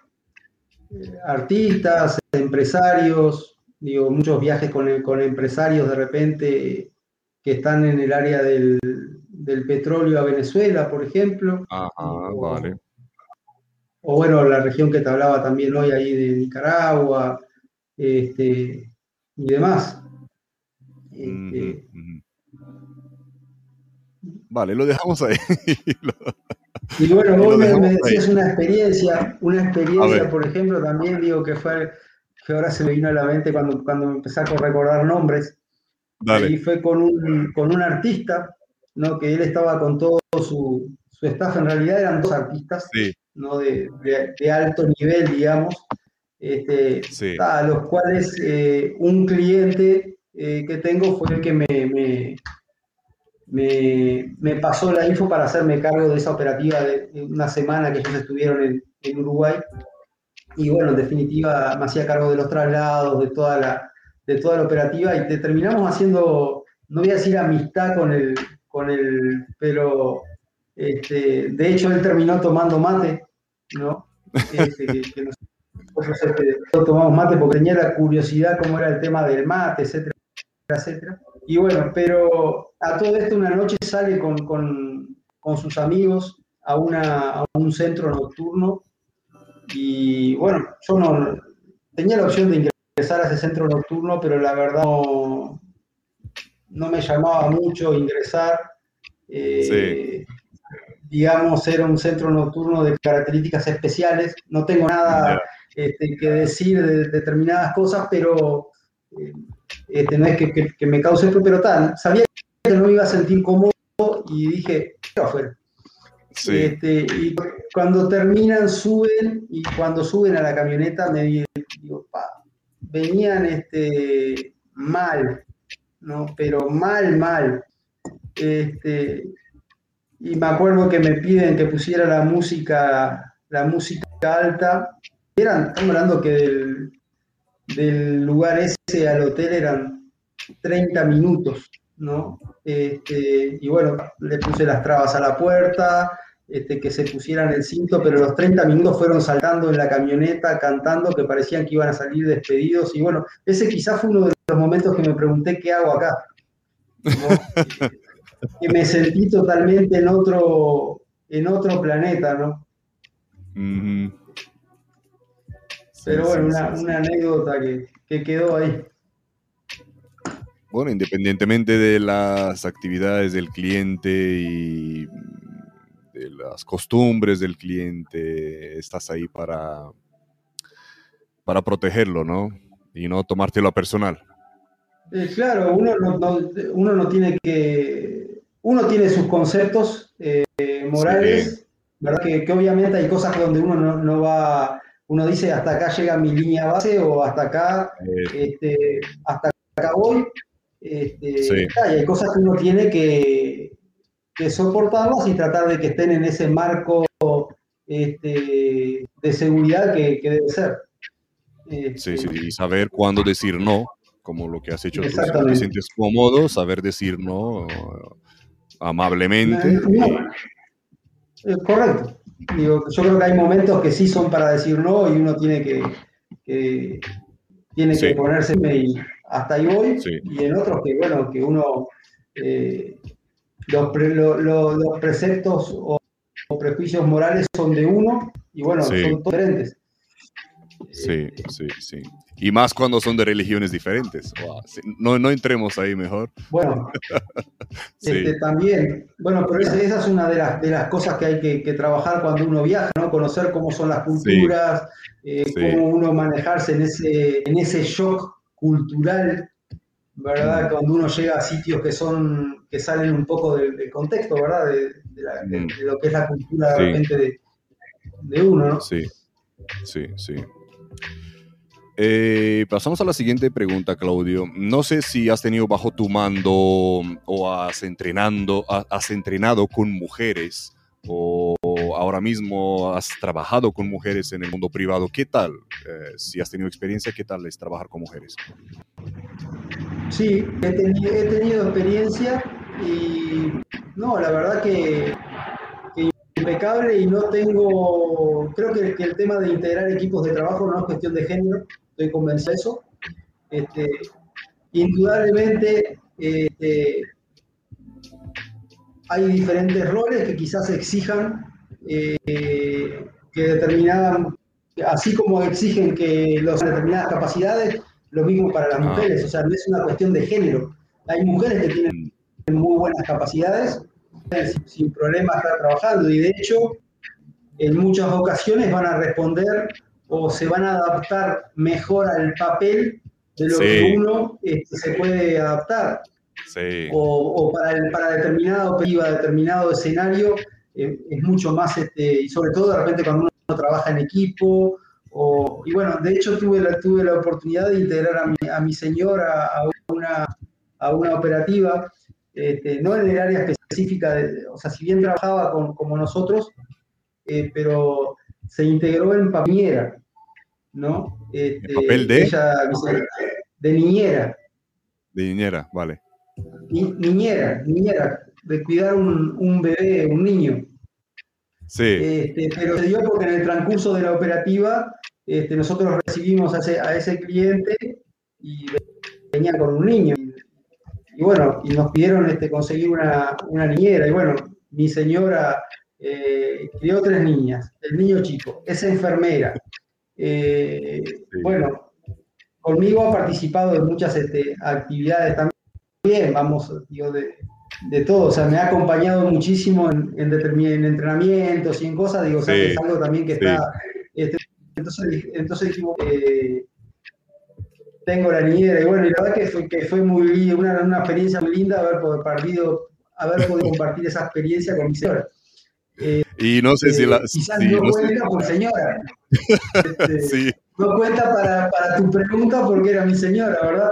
eh, artistas, empresarios, digo, muchos viajes con, con empresarios de repente que están en el área del, del petróleo a Venezuela, por ejemplo. Ajá, vale. O bueno, la región que te hablaba también hoy ahí de Nicaragua, este, y demás. Este, vale, lo dejamos ahí. y bueno, vos me, decías una experiencia, una experiencia, por ejemplo, también digo que fue que ahora se me vino a la mente cuando, cuando empecé a recordar nombres. Y fue con un, con un artista, ¿no? que él estaba con todo su, su staff, en realidad eran dos artistas ¿no? De, de, alto nivel, digamos, este, a los cuales eh, un cliente eh, que tengo fue el que me, me, me, pasó la info para hacerme cargo de esa operativa de, una semana que ellos estuvieron en, Uruguay. Y bueno, en definitiva me hacía cargo de los traslados, de toda la, de toda la operativa y terminamos haciendo, no voy a decir amistad con el, con el pero este, de hecho él terminó tomando mate, ¿no? Este, que, nosotros este, tomamos mate porque tenía la curiosidad cómo era el tema del mate, etcétera, etcétera. Y bueno, pero a todo esto una noche sale con, con, con sus amigos a, una, a un centro nocturno y bueno, yo no tenía la opción de ingresar a ese centro nocturno, pero la verdad no, me llamaba mucho ingresar. Eh, digamos, era un centro nocturno de características especiales. No tengo nada este, que decir de, determinadas cosas, pero eh, este, no es que, me cause pero tal. Sabía que no me iba a sentir cómodo y dije, ¿qué afuera? Este, y cuando terminan, suben, y cuando suben a la camioneta me digo, pa, venían este, mal, ¿no? Pero mal, mal. Este, y me acuerdo que me piden que pusiera la música, la música alta. Eran, estamos hablando que del, del lugar ese al hotel eran 30 minutos, ¿no? Este, y bueno, le puse las trabas a la puerta, este, que se pusieran el cinto, pero los 30 minutos fueron saltando en la camioneta, cantando, que parecían que iban a salir despedidos. Y bueno, ese quizás fue uno de los momentos que me pregunté qué hago acá. que me sentí totalmente en otro, en otro planeta, ¿no? Pero bueno, una, anécdota que, que quedó ahí. Bueno, independientemente de las actividades del cliente y de las costumbres del cliente, estás ahí para, para protegerlo, ¿no? Y no tomártelo a personal. Eh, claro, uno no, uno no tiene que, uno tiene sus conceptos eh, morales, ¿verdad? Que, obviamente hay cosas donde uno no, va, uno dice hasta acá llega mi línea base o hasta acá, este, hasta acá voy. Este, y hay cosas que uno tiene que, que soportarlas y tratar de que estén en ese marco este, de seguridad que, debe ser. sí, sí, y saber cuándo decir no, como lo que has hecho tú. Si te sientes cómodo, saber decir no amablemente. correcto. Yo creo que hay momentos que sí son para decir no y uno tiene que, tiene que ponerse y hasta ahí voy. Y en otros que, bueno, que uno eh, los, preceptos o, prejuicios morales son de uno y bueno, son diferentes. Sí, sí, sí. Y más cuando son de religiones diferentes. No, no entremos ahí mejor. Bueno, este, también, bueno, pero esa, es una de las, de las cosas que hay que, trabajar cuando uno viaja, ¿no? Conocer cómo son las culturas, eh, cómo uno manejarse en ese, en ese shock cultural ¿verdad? Cuando uno llega a sitios que son, que salen un poco del, contexto, ¿verdad? De, mm. lo que es la cultura de, de, uno, ¿no? Sí, sí, sí. Eh, pasamos a la siguiente pregunta, Claudio. No sé si has tenido bajo tu mando o has, entrenando, has entrenado con mujeres o ahora mismo has trabajado con mujeres en el mundo privado. ¿Qué tal? Eh, si has tenido experiencia, ¿qué tal es trabajar con mujeres? Sí, he, tenido experiencia y no, la verdad que, impecable y no tengo, creo que, el tema de integrar equipos de trabajo no es cuestión de género, estoy convencido de eso. Este, indudablemente este, hay diferentes roles que quizás exijan eh, que determinadas, así como exigen que los determinadas capacidades, lo mismo para las ah. mujeres, o sea, no es una cuestión de género. Hay mujeres que tienen muy buenas capacidades, sin, problemas estar trabajando, y de hecho, en muchas ocasiones van a responder o se van a adaptar mejor al papel de lo que uno este, se puede adaptar. O, para, para determinado determinado escenario, eh, es mucho más, este, y sobre todo de repente cuando uno trabaja en equipo, o, y bueno, de hecho tuve la, tuve la oportunidad de integrar a mi, a mi señora a una, a una operativa, este, no en el área específica, de, o sea, si bien trabajaba con, como nosotros, eh, pero se integró en papiera, ¿no? Este, papel de? de niñera. De niñera, vale. niñera, niñera, de cuidar un, un bebé, un niño. Sí. Este, pero se dio porque en el transcurso de la operativa este, nosotros recibimos a ese, a ese, cliente y venía con un niño. Y, bueno, y nos pidieron este, conseguir una, una niñera. Y bueno, mi señora eh, crió tres niñas, el niño chico, es enfermera. Eh, bueno, conmigo ha participado en muchas este, actividades también, vamos, digo, de, de todo, o sea, me ha acompañado muchísimo en, en, en entrenamientos y en cosas, digo, o sea, que es algo también que está... Este, entonces, entonces dijimos, eh, tengo la niñera, y bueno, y la verdad que fue, que fue muy una, una experiencia muy linda haber podido, haber podido compartir esa experiencia con mi señora. Eh, y no sé si la... Quizás no, cuenta por señora. Este, no cuenta para, para tu pregunta porque era mi señora, ¿verdad?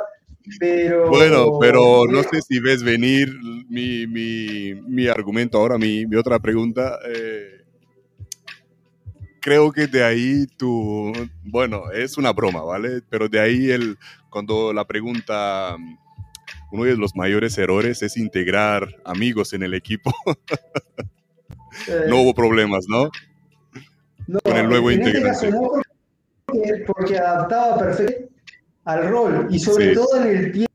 Pero, bueno, pero no sé si ves venir mi, mi, mi argumento ahora, mi, mi otra pregunta. Eh, creo que de ahí tu, bueno, es una broma, ¿vale? Pero de ahí el, cuando la pregunta, uno de los mayores errores es integrar amigos en el equipo. no hubo problemas, ¿no? No Con el nuevo este integrante. porque adaptaba perfecto al rol y sobre todo en el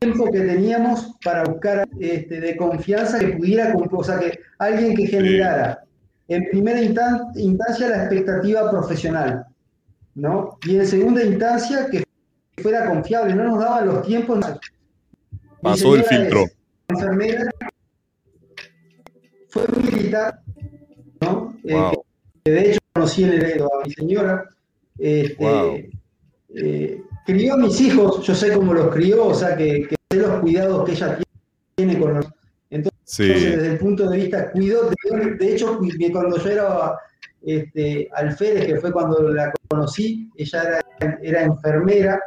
tiempo que teníamos para buscar este, de confianza que pudiera, o sea, que alguien que generara en primera instancia la expectativa profesional, ¿no? Y en segunda instancia que fuera confiable, no nos daban los tiempos. Pasó el filtro. Enfermera, fue militar, ¿no? Eh, de hecho conocí el a mi señora. Este, eh, crió a mis hijos, yo sé cómo los crió, o sea, que, sé los cuidados que ella tiene con los... Entonces, desde el punto de vista, cuidó, de, hecho, cuando yo era este, alférez, que fue cuando la conocí, ella era, enfermera,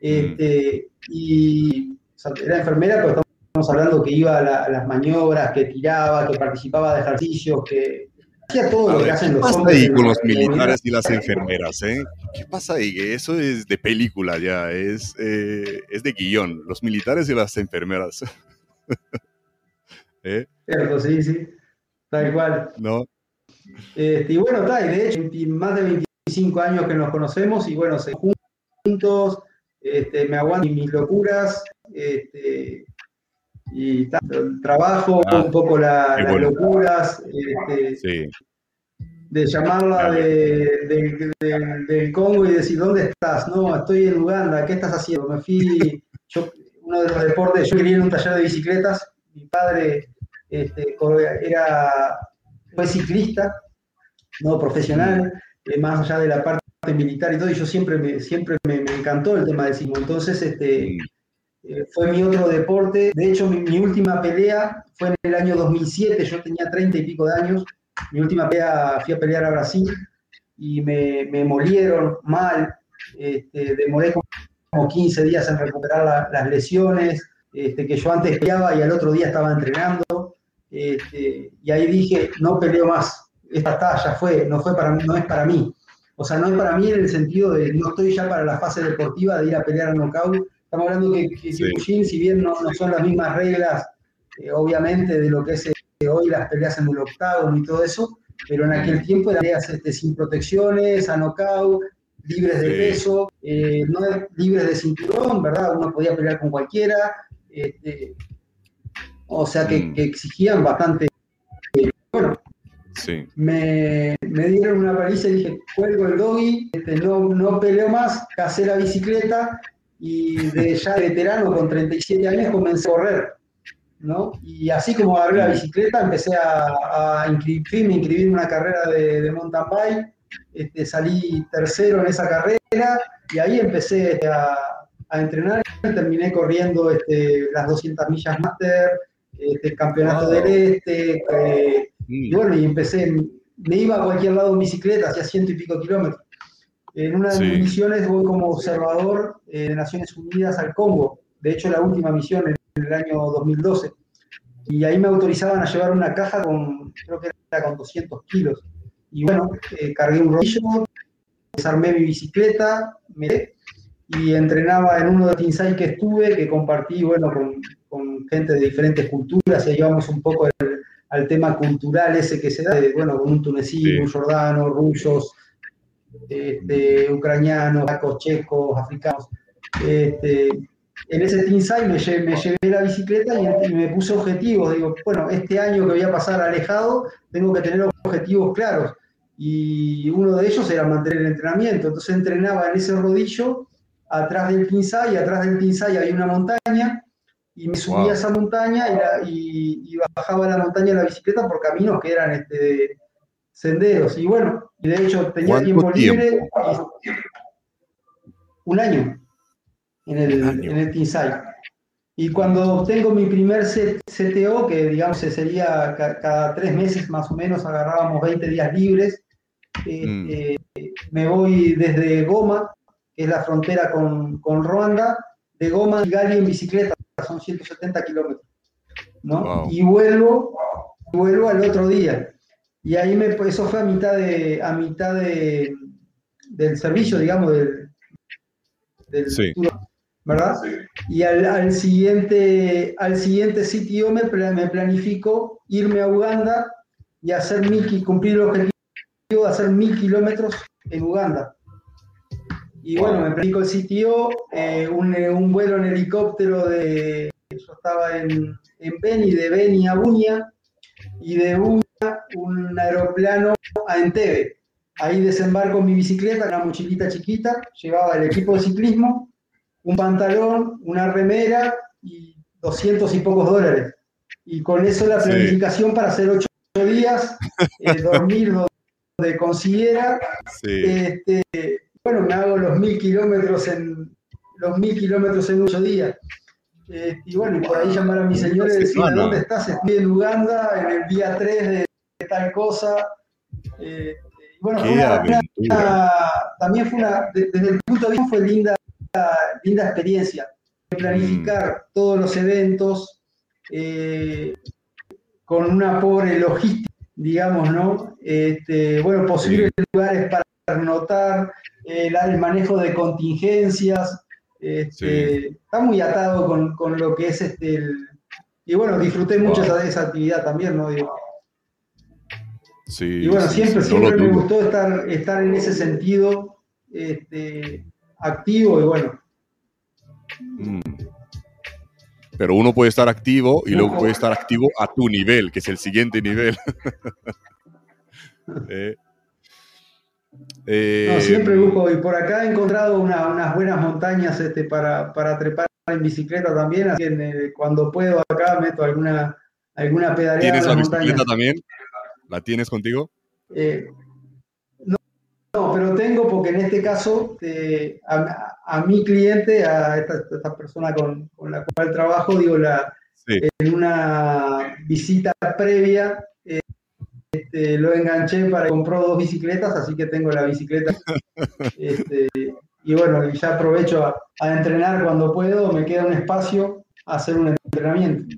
este, y era enfermera, pero estamos hablando que iba a, las maniobras, que tiraba, que participaba de ejercicios, que hacía todo lo que hacen los ¿Qué pasa ahí con los militares y las enfermeras? Eh? ¿Qué pasa ahí? Eso es de película ya, es, eh, es de guion. Los militares y las enfermeras. ¿Eh? Cierto, sí, sí. Tal cual. No. Este, y bueno, y de hecho, más de 25 años que nos conocemos y bueno, se juntos, este, me aguantan mis locuras, este, y trabajo ah, un poco las locuras, este, de llamarla de, del Congo y decir, ¿dónde estás? No, estoy en Uganda, ¿qué estás haciendo? Me fui, yo, uno de los deportes, yo quería en un taller de bicicletas, mi padre este, era, fue ciclista, no profesional, eh, más allá de la parte militar y todo, y yo siempre me, siempre me, encantó el tema del ciclismo. Entonces, este, eh, fue mi otro deporte. De hecho, mi, última pelea fue en el año 2007, yo tenía 30 y pico de años. Mi última pelea fui a pelear a Brasil y me, molieron mal. Este, demoré como 15 días en recuperar las lesiones, este, que yo antes peleaba y al otro día estaba entrenando. Este, y ahí dije, no peleo más, esta ya fue, no, fue para, no es para mí. O sea, no es para mí en el sentido de no estoy ya para la fase deportiva de ir a pelear a knockout, estamos hablando que, que si bien no, son las mismas reglas, eh, obviamente, de lo que es eh, hoy las peleas en el octágono y todo eso, pero en aquel tiempo eran peleas este, sin protecciones, a knockout, libres de peso, eh, no libres de cinturón, ¿verdad? Uno podía pelear con cualquiera, este, o sea que, mm. exigían bastante. bueno, me, dieron una paliza y dije, cuelgo el doggy, este, no, no peleo más, casé la bicicleta y de ya veterano con 37 años comencé a correr. ¿no? Y así como agarré la bicicleta, empecé a, a inscribirme, inscribí en una carrera de, de mountain bike, este, salí tercero en esa carrera y ahí empecé a, a entrenar y terminé corriendo este, las 200 millas máster, este, el campeonato del este, eh, y bueno, y empecé, me iba a cualquier lado en bicicleta, hacía ciento y pico kilómetros. En una de mis misiones voy como observador eh, de Naciones Unidas al Congo, de hecho la última misión en el año 2012. Y ahí me autorizaban a llevar una caja con, creo que era con 200 kilos. Y bueno, eh, cargué un rodillo, desarmé mi bicicleta, me y entrenaba en uno de los Tinsai que estuve, que compartí, bueno, con, con gente de diferentes culturas, y ahí vamos un poco al, tema cultural ese que se da, bueno, con un tunecino, un jordano, rusos, este, ucranianos, checos, africanos. Este, en ese Tinsai me, llevé, me llevé la bicicleta y, me puse objetivos. Digo, bueno, este año que voy a pasar alejado, tengo que tener objetivos claros. Y uno de ellos era mantener el entrenamiento. Entonces entrenaba en ese rodillo, atrás del Tinsai, atrás del Tinsai hay una montaña, y me subía a esa montaña y, bajaba la montaña en la bicicleta por caminos que eran este, senderos. Y bueno, y de hecho tenía tiempo, libre. un año en el, en el Tinsai. Y cuando obtengo mi primer CTO, que digamos sería cada tres meses más o menos, agarrábamos 20 días libres, mm. este, me voy desde Goma, que es la frontera con, con Ruanda, de Goma y Gali en bicicleta, son 170 kilómetros, ¿no? Y vuelvo, vuelvo al otro día. Y ahí me, eso fue a mitad de, a mitad de, del servicio, digamos, del, del sí. ¿verdad? Y al, siguiente, al siguiente sitio me, me planifico irme a Uganda y hacer mil, cumplir el objetivo de hacer mil kilómetros en Uganda. Y bueno, me planifico el sitio, eh, un, un, vuelo en helicóptero de, yo estaba en, en Beni, de Beni a Buña, y de Buña un aeroplano a Entebbe. Ahí desembarco mi bicicleta, una mochilita chiquita, llevaba el equipo de ciclismo, un pantalón, una remera y 200 y pocos dólares. Y con eso la planificación para hacer ocho días, eh, dormir donde consiguiera. Este, bueno, me hago los mil kilómetros en los mil kilómetros en ocho días. Eh, y bueno, por ahí llamar a mi señor y decir, ¿dónde estás? Estoy en Uganda, en el día 3 de, tal cosa. Eh, bueno, también fue una, desde el punto de vista fue linda linda experiencia. Planificar mm. todos los eventos eh, con una pobre logística, digamos, ¿no? Este, bueno, posibles lugares para anotar, el, manejo de contingencias. Este, está muy atado con, lo que es este. y bueno, disfruté mucho de esa, actividad también, ¿no? Y bueno, siempre, siempre me gustó estar, estar en ese sentido. Este, activo y bueno. Mm. Pero uno puede estar activo y luego puede estar activo a tu nivel, que es el siguiente nivel. Eh, eh, siempre busco, y por acá he encontrado unas buenas montañas este, para, trepar en bicicleta también, así que cuando puedo acá meto alguna, alguna pedalera. ¿Tienes la, bicicleta también? ¿La tienes contigo? Eh, no, pero tengo porque en este caso a, mi cliente, a esta, persona con, la cual trabajo, digo, la, en una visita previa eh, este, lo enganché para compró dos bicicletas, así que tengo la bicicleta. Este, y bueno, ya aprovecho a, a entrenar cuando puedo, me queda un espacio a hacer un entrenamiento.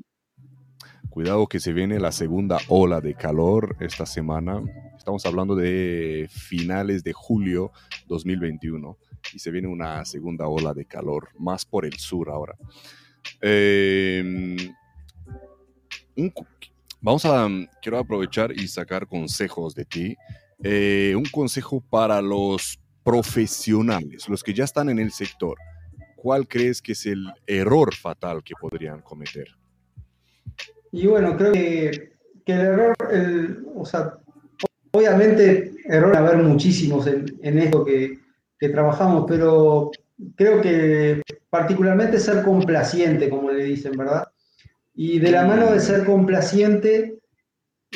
Cuidado que se viene la segunda ola de calor esta semana. Estamos hablando de finales de julio 2021. y se viene una segunda ola de calor, más por el sur ahora. Em, vamos a, quiero aprovechar y sacar consejos de ti. Eh, un consejo para los profesionales, los que ya están en el sector. ¿Cuál crees que es el error fatal que podrían cometer? Y bueno, creo que, el error, o sea, obviamente error haber muchísimos en, esto que, trabajamos, pero creo que particularmente ser complaciente, como le dicen, ¿verdad? Y de la mano de ser complaciente,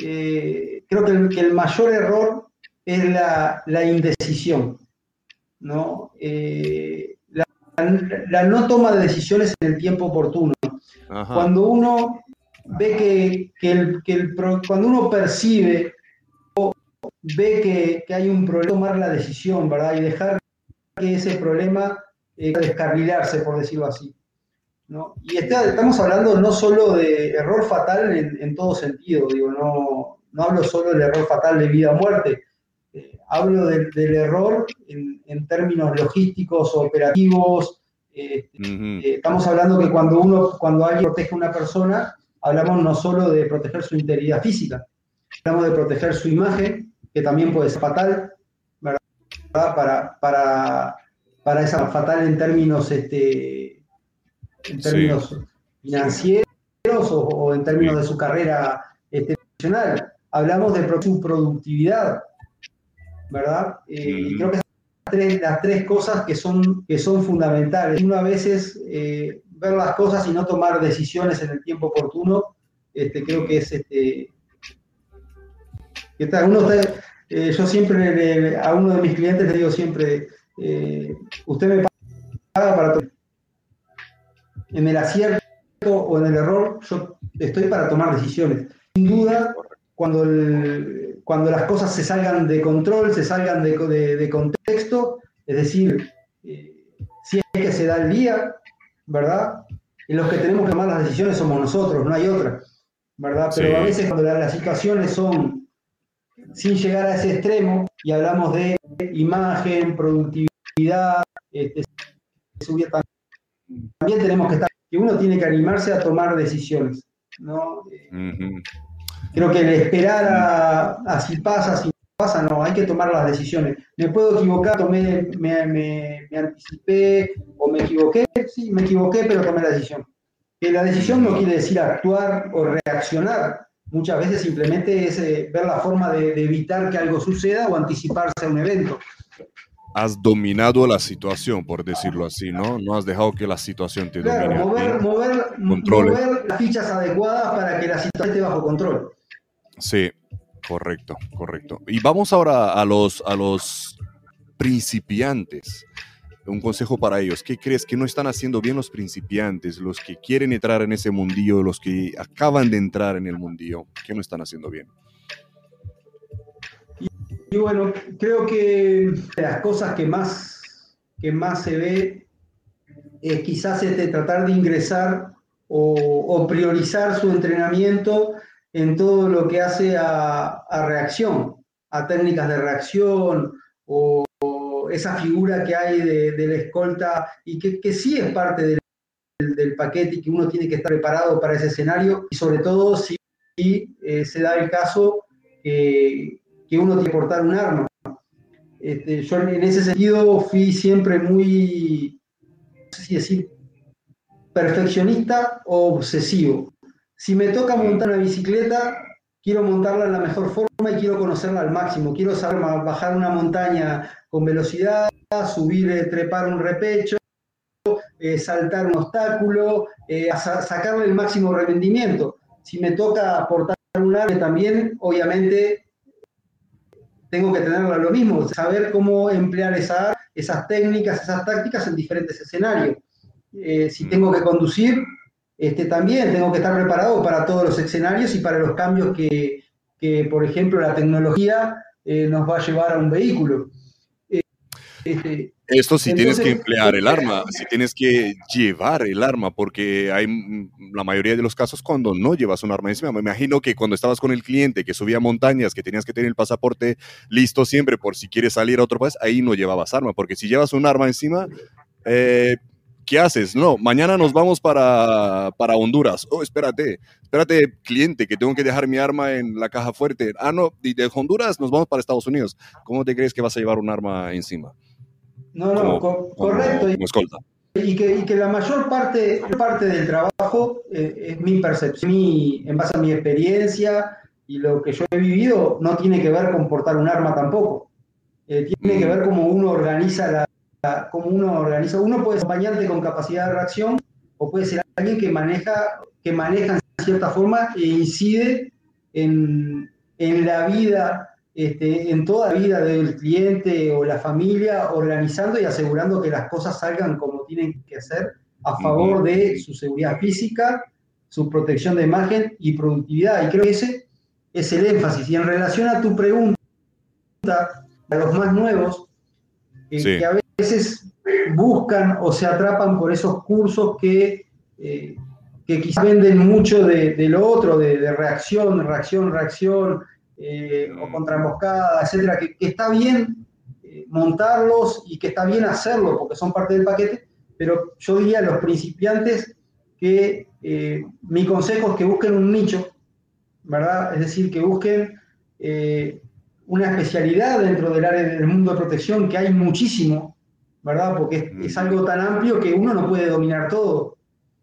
eh, creo que el, mayor error es la, indecisión, ¿no? Eh, la, no toma de decisiones en el tiempo oportuno. Cuando uno ve que, el, cuando uno percibe o ve que, hay un problema, tomar la decisión, ¿verdad? Y dejar que ese problema eh, descarrilarse, por decirlo así. ¿no? Y estamos hablando no solo de error fatal en, todo sentido, digo, no, no hablo solo del error fatal de vida o muerte, eh, hablo del, error en, términos logísticos, operativos. Eh, estamos hablando que cuando uno, cuando alguien protege a una persona, hablamos no solo de proteger su integridad física, hablamos de proteger su imagen, que también puede ser fatal, ¿verdad? Para, para, para esa fatal en términos, este, en términos financieros o, en términos de su carrera este, profesional. Hablamos de su productividad, ¿verdad? Eh, y creo que tres, las tres cosas que son, que son fundamentales. Uno a veces eh, ver las cosas y no tomar decisiones en el tiempo oportuno, este, creo que es este. Eh, yo siempre a uno de mis clientes le digo siempre, eh, usted me paga para en el acierto o en el error, yo estoy para tomar decisiones. Sin duda, cuando, cuando las cosas se salgan de control, se salgan de, de, contexto, es decir, eh, si es que se da el día, ¿verdad? Y los que tenemos que tomar las decisiones somos nosotros, no hay otra, ¿verdad? Pero a veces cuando las situaciones son sin llegar a ese extremo y hablamos de imagen, productividad, este, también tenemos que estar, que uno tiene que animarse a tomar decisiones, ¿no? Creo que el esperar a, a si pasa, si pasa, no, hay que tomar las decisiones. Me puedo equivocar, tomé, me, me, anticipé o me equivoqué, sí, me equivoqué, pero tomé la decisión. Que la decisión no quiere decir actuar o reaccionar, muchas veces simplemente es eh, ver la forma de, evitar que algo suceda o anticiparse a un evento. Has dominado la situación, por decirlo así, ¿no? No has dejado que la situación te domine. Mover, mover, mover las fichas adecuadas para que la situación esté bajo control. Sí, Correcto, correcto. Y vamos ahora a los, a los principiantes. Un consejo para ellos. ¿Qué crees que no están haciendo bien los principiantes, los que quieren entrar en ese mundillo, los que acaban de entrar en el mundillo? ¿Qué no están haciendo bien? Y, bueno, creo que las cosas que más, que más se ve es quizás este, tratar de ingresar o, o priorizar su entrenamiento en todo lo que hace a, reacción, a técnicas de reacción o, esa figura que hay de, la escolta y que, sí es parte del, paquete y que uno tiene que estar preparado para ese escenario y sobre todo si, eh, se da el caso que uno tiene que portar un arma. Este, yo en ese sentido fui siempre muy, no sé si decir, perfeccionista o obsesivo. Si me toca montar una bicicleta, quiero montarla en la mejor forma y quiero conocerla al máximo. Quiero saber bajar una montaña con velocidad, subir, eh, trepar un repecho, eh, saltar un obstáculo, eh, sacarle el máximo rendimiento. Si me toca aportar un arte también, obviamente tengo que tenerlo lo mismo, saber cómo emplear esas técnicas, esas tácticas en diferentes escenarios. si tengo que conducir, este, también tengo que estar preparado para todos los escenarios y para los cambios que, por ejemplo, la tecnología eh, nos va a llevar a un vehículo. Eh, este, Esto sí tienes que emplear el arma, sí tienes que llevar el arma, porque hay la mayoría de los casos cuando no llevas un arma encima. Me imagino que cuando estabas con el cliente que subía montañas, que tenías que tener el pasaporte listo siempre por si quieres salir a otro país, ahí no llevabas arma, porque si llevas un arma encima, eh, ¿qué haces? No, mañana nos vamos para, para Honduras. Oh, espérate, espérate, cliente, que tengo que dejar mi arma en la caja fuerte. Ah, no, y de Honduras nos vamos para Estados Unidos. ¿Cómo te crees que vas a llevar un arma encima? No, no, correcto. Y que, que, la mayor parte, parte del trabajo eh, es mi percepción, en base a mi experiencia y lo que yo he vivido, no tiene que ver con portar un arma tampoco. Eh, tiene que mm. ver cómo uno organiza la, cómo uno organiza. Uno puede ser acompañante con capacidad de reacción o puede ser alguien que maneja, que maneja en cierta forma e incide en, en la vida, este, en toda la vida del cliente o la familia, organizando y asegurando que las cosas salgan como tienen que ser a favor de su seguridad física, su protección de imagen y productividad. Y creo que ese es el énfasis. Y en relación a tu pregunta, a los más nuevos, eh, que a veces buscan o se atrapan por esos cursos que, eh, que quizás venden mucho de, lo otro, de, reacción, reacción, reacción, eh, o contra emboscada, etcétera, que, está bien eh, montarlos y que está bien hacerlo porque son parte del paquete, pero yo diría a los principiantes que mi consejo es que busquen un nicho, ¿verdad? Es decir, que busquen una especialidad dentro del área del mundo de protección, que hay muchísimo, ¿verdad? Porque es, algo tan amplio que uno no puede dominar todo.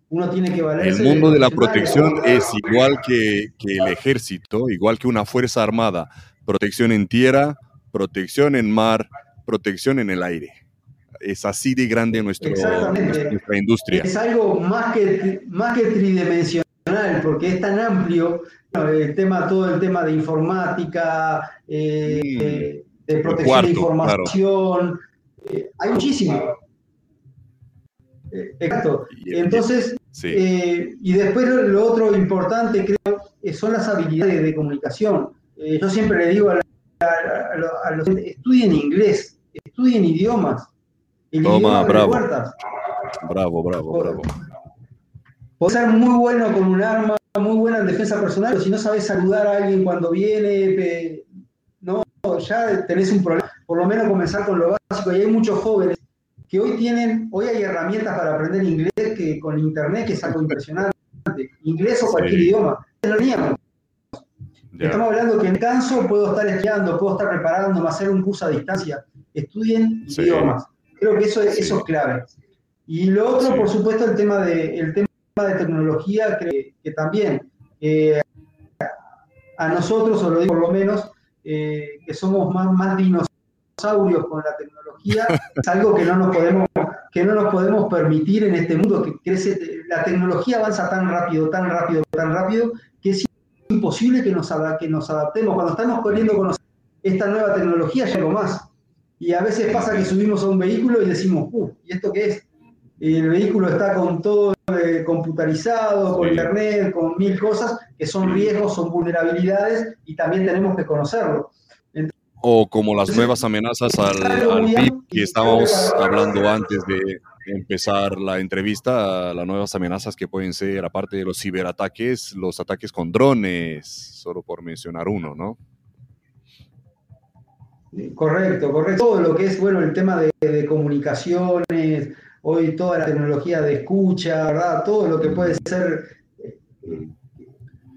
Uno tiene que valer. El mundo de la protección es igual que, el ejército, igual que una fuerza armada. Protección en tierra, protección en mar, protección en el aire. Es así de grande nuestro, nuestra industria. Es algo más que, más que tridimensional, porque es tan amplio el tema, todo el tema de informática, eh, mm. de protección de información, eh, hay muchísimo. Eh, exacto. Entonces, y después lo, otro importante, creo, son las habilidades de comunicación. yo siempre le digo a, los estudien inglés, estudien idiomas. Toma, bravo. Bravo, bravo, bravo. Puedes ser muy bueno con un arma, muy buena en defensa personal, pero si no sabes saludar a alguien cuando viene, no, ya tenés un problema. Por lo menos comenzar con lo básico. Y hay muchos jóvenes que hoy tienen, hoy hay herramientas para aprender inglés que con internet que es algo impresionante. Inglés o cualquier idioma. Estamos hablando que en canso puedo estar estudiando, puedo estar preparándome hacer un curso a distancia. Estudien idiomas. Creo que eso, es, eso es clave. Y lo otro, por supuesto, el tema de, el tema de tecnología que, también eh, a nosotros, o lo digo por lo menos, eh, que somos más, más dinosaurios con la tecnología, es algo que no nos podemos que no nos podemos permitir en este mundo que crece la tecnología avanza tan rápido tan rápido tan rápido que es imposible que nos, que nos adaptemos cuando estamos corriendo con esta nueva tecnología ya más y a veces pasa que subimos a un vehículo y decimos ¿y esto qué es? el vehículo está con todo eh, computarizado, con internet, con mil cosas que son riesgos, son vulnerabilidades y también tenemos que conocerlo. O como las nuevas amenazas al, al que estábamos hablando antes de empezar la entrevista, las nuevas amenazas que pueden ser, aparte de los ciberataques, los ataques con drones, solo por mencionar uno, ¿no? Correcto, correcto. Todo lo que es, bueno, el tema de, de comunicaciones, hoy toda la tecnología de escucha, ¿verdad? Todo lo que puede ser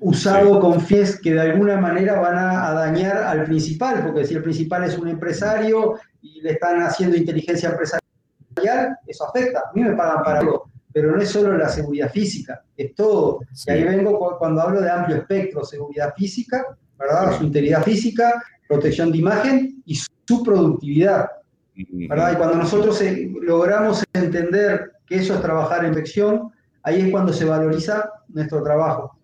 usado con fines que de alguna manera van a, dañar al principal, porque si el principal es un empresario y le están haciendo inteligencia empresarial, eso afecta. A mí me pagan para algo, pero no es solo la seguridad física, es todo. Y ahí vengo cuando hablo de amplio espectro, seguridad física, ¿verdad? Su integridad física, protección de imagen y su productividad. Y cuando nosotros eh, logramos entender que eso es trabajar en protección, ahí es cuando se valoriza nuestro trabajo.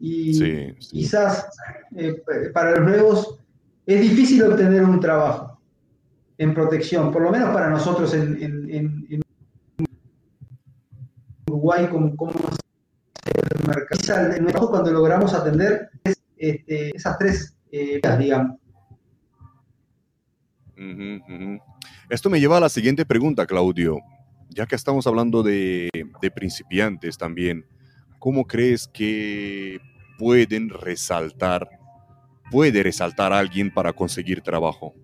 Y quizás eh, para los nuevos es difícil obtener un trabajo en protección, por lo menos para nosotros en, Uruguay, como, como el mercado. Cuando logramos atender este, esas tres eh, digamos. Esto me lleva a la siguiente pregunta, Claudio. Ya que estamos hablando de, de principiantes también, ¿cómo crees que pueden resaltar, puede resaltar alguien para conseguir trabajo?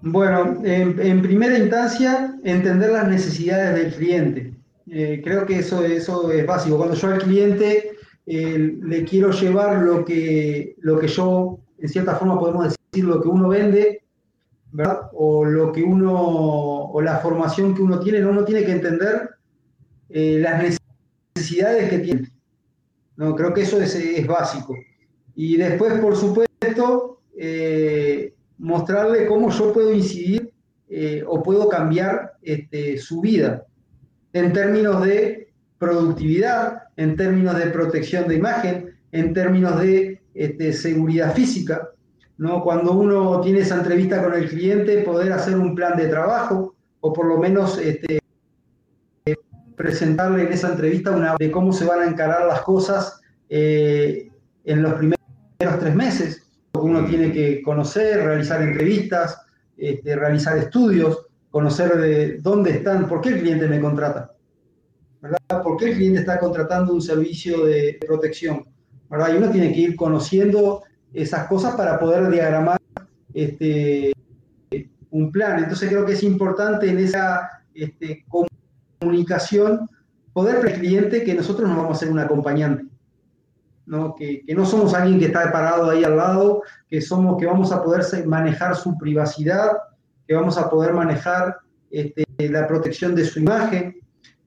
Bueno, en, primera instancia, entender las necesidades del cliente. Eh, creo que eso, eso es básico. Cuando yo al cliente eh, le quiero llevar lo que, lo que yo, en cierta forma podemos decir, lo que uno vende, O lo que uno, o la formación que uno tiene, uno tiene que entender eh, las necesidades que tiene. No, creo que eso es, es básico. Y después, por supuesto, mostrarle cómo yo puedo incidir eh, o puedo cambiar este, su vida en términos de productividad, en términos de protección de imagen, en términos de este, seguridad física. ¿No? Cuando uno tiene esa entrevista con el cliente, poder hacer un plan de trabajo o por lo menos este, presentarle en esa entrevista una de cómo se van a encarar las cosas eh, en los primeros tres meses uno tiene que conocer, realizar entrevistas, este, realizar estudios, conocer de dónde están, por qué el cliente me contrata, ¿verdad? ¿Por qué el cliente está contratando un servicio de protección? ¿verdad? Y uno tiene que ir conociendo esas cosas para poder diagramar este, un plan. Entonces creo que es importante en esa este, comunicación poder para el que nosotros no vamos a ser un acompañante. Que, no somos alguien que está parado ahí al lado, que, somos, que vamos a poder manejar su privacidad, que vamos a poder manejar este, la protección de su imagen,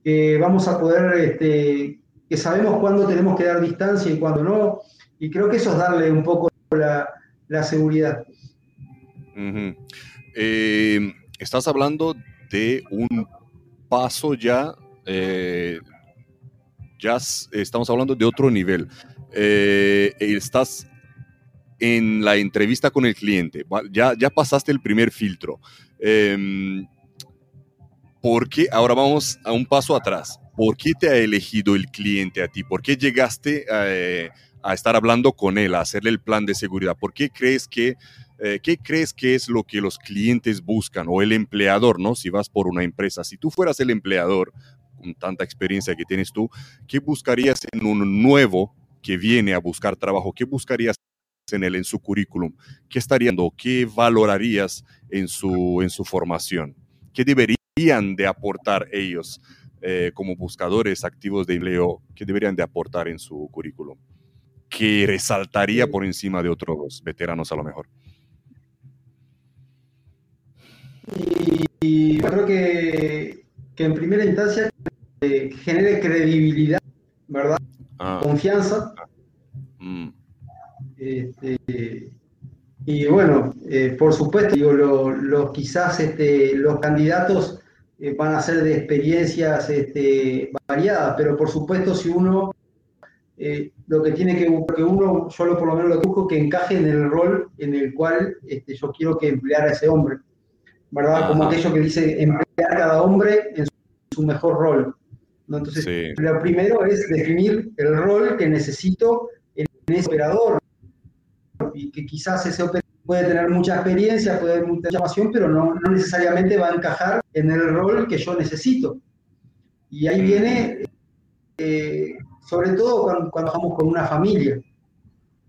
que vamos a poder, este, que sabemos cuándo tenemos que dar distancia y cuándo no, y creo que eso es darle un poco la, seguridad. Eh, estás hablando de un paso ya, eh, ya estamos hablando de otro nivel. Eh, estás en la entrevista con el cliente, ya, ya pasaste el primer filtro. Eh, ¿Por qué? Ahora vamos a un paso atrás. ¿Por qué te ha elegido el cliente a ti? ¿Por qué llegaste eh, a estar hablando con él, a hacerle el plan de seguridad? ¿Por qué crees que, eh, qué crees que es lo que los clientes buscan o el empleador, ¿no? Si vas por una empresa, si tú fueras el empleador con tanta experiencia que tienes tú, ¿qué buscarías en un nuevo que viene a buscar trabajo, ¿qué buscarías en él, en su currículum? ¿Qué estarías ¿Qué valorarías en su, en su formación? ¿Qué deberían de aportar ellos eh, como buscadores activos de empleo? ¿Qué deberían de aportar en su currículum? ¿Qué resaltaría por encima de otros veteranos a lo mejor? Y, creo que, que, en primera instancia eh, genere credibilidad, ¿verdad? Ah. confianza. Mm. Este, y bueno, eh, por supuesto, digo, lo, quizás este, los candidatos eh, van a ser de experiencias este, variadas, pero por supuesto si uno eh, lo que tiene que, que uno, yo lo, por lo menos lo busco, que encaje en el rol en el cual este, yo quiero que empleara ese hombre, ¿verdad? Como aquello que dice emplear cada hombre en su mejor rol. Entonces, lo primero es definir el rol que necesito en ese operador y que quizás ese operador puede tener mucha experiencia, puede tener mucha información, pero no, necesariamente va a encajar en el rol que yo necesito. Y ahí viene, eh, sobre todo cuando, trabajamos con una familia,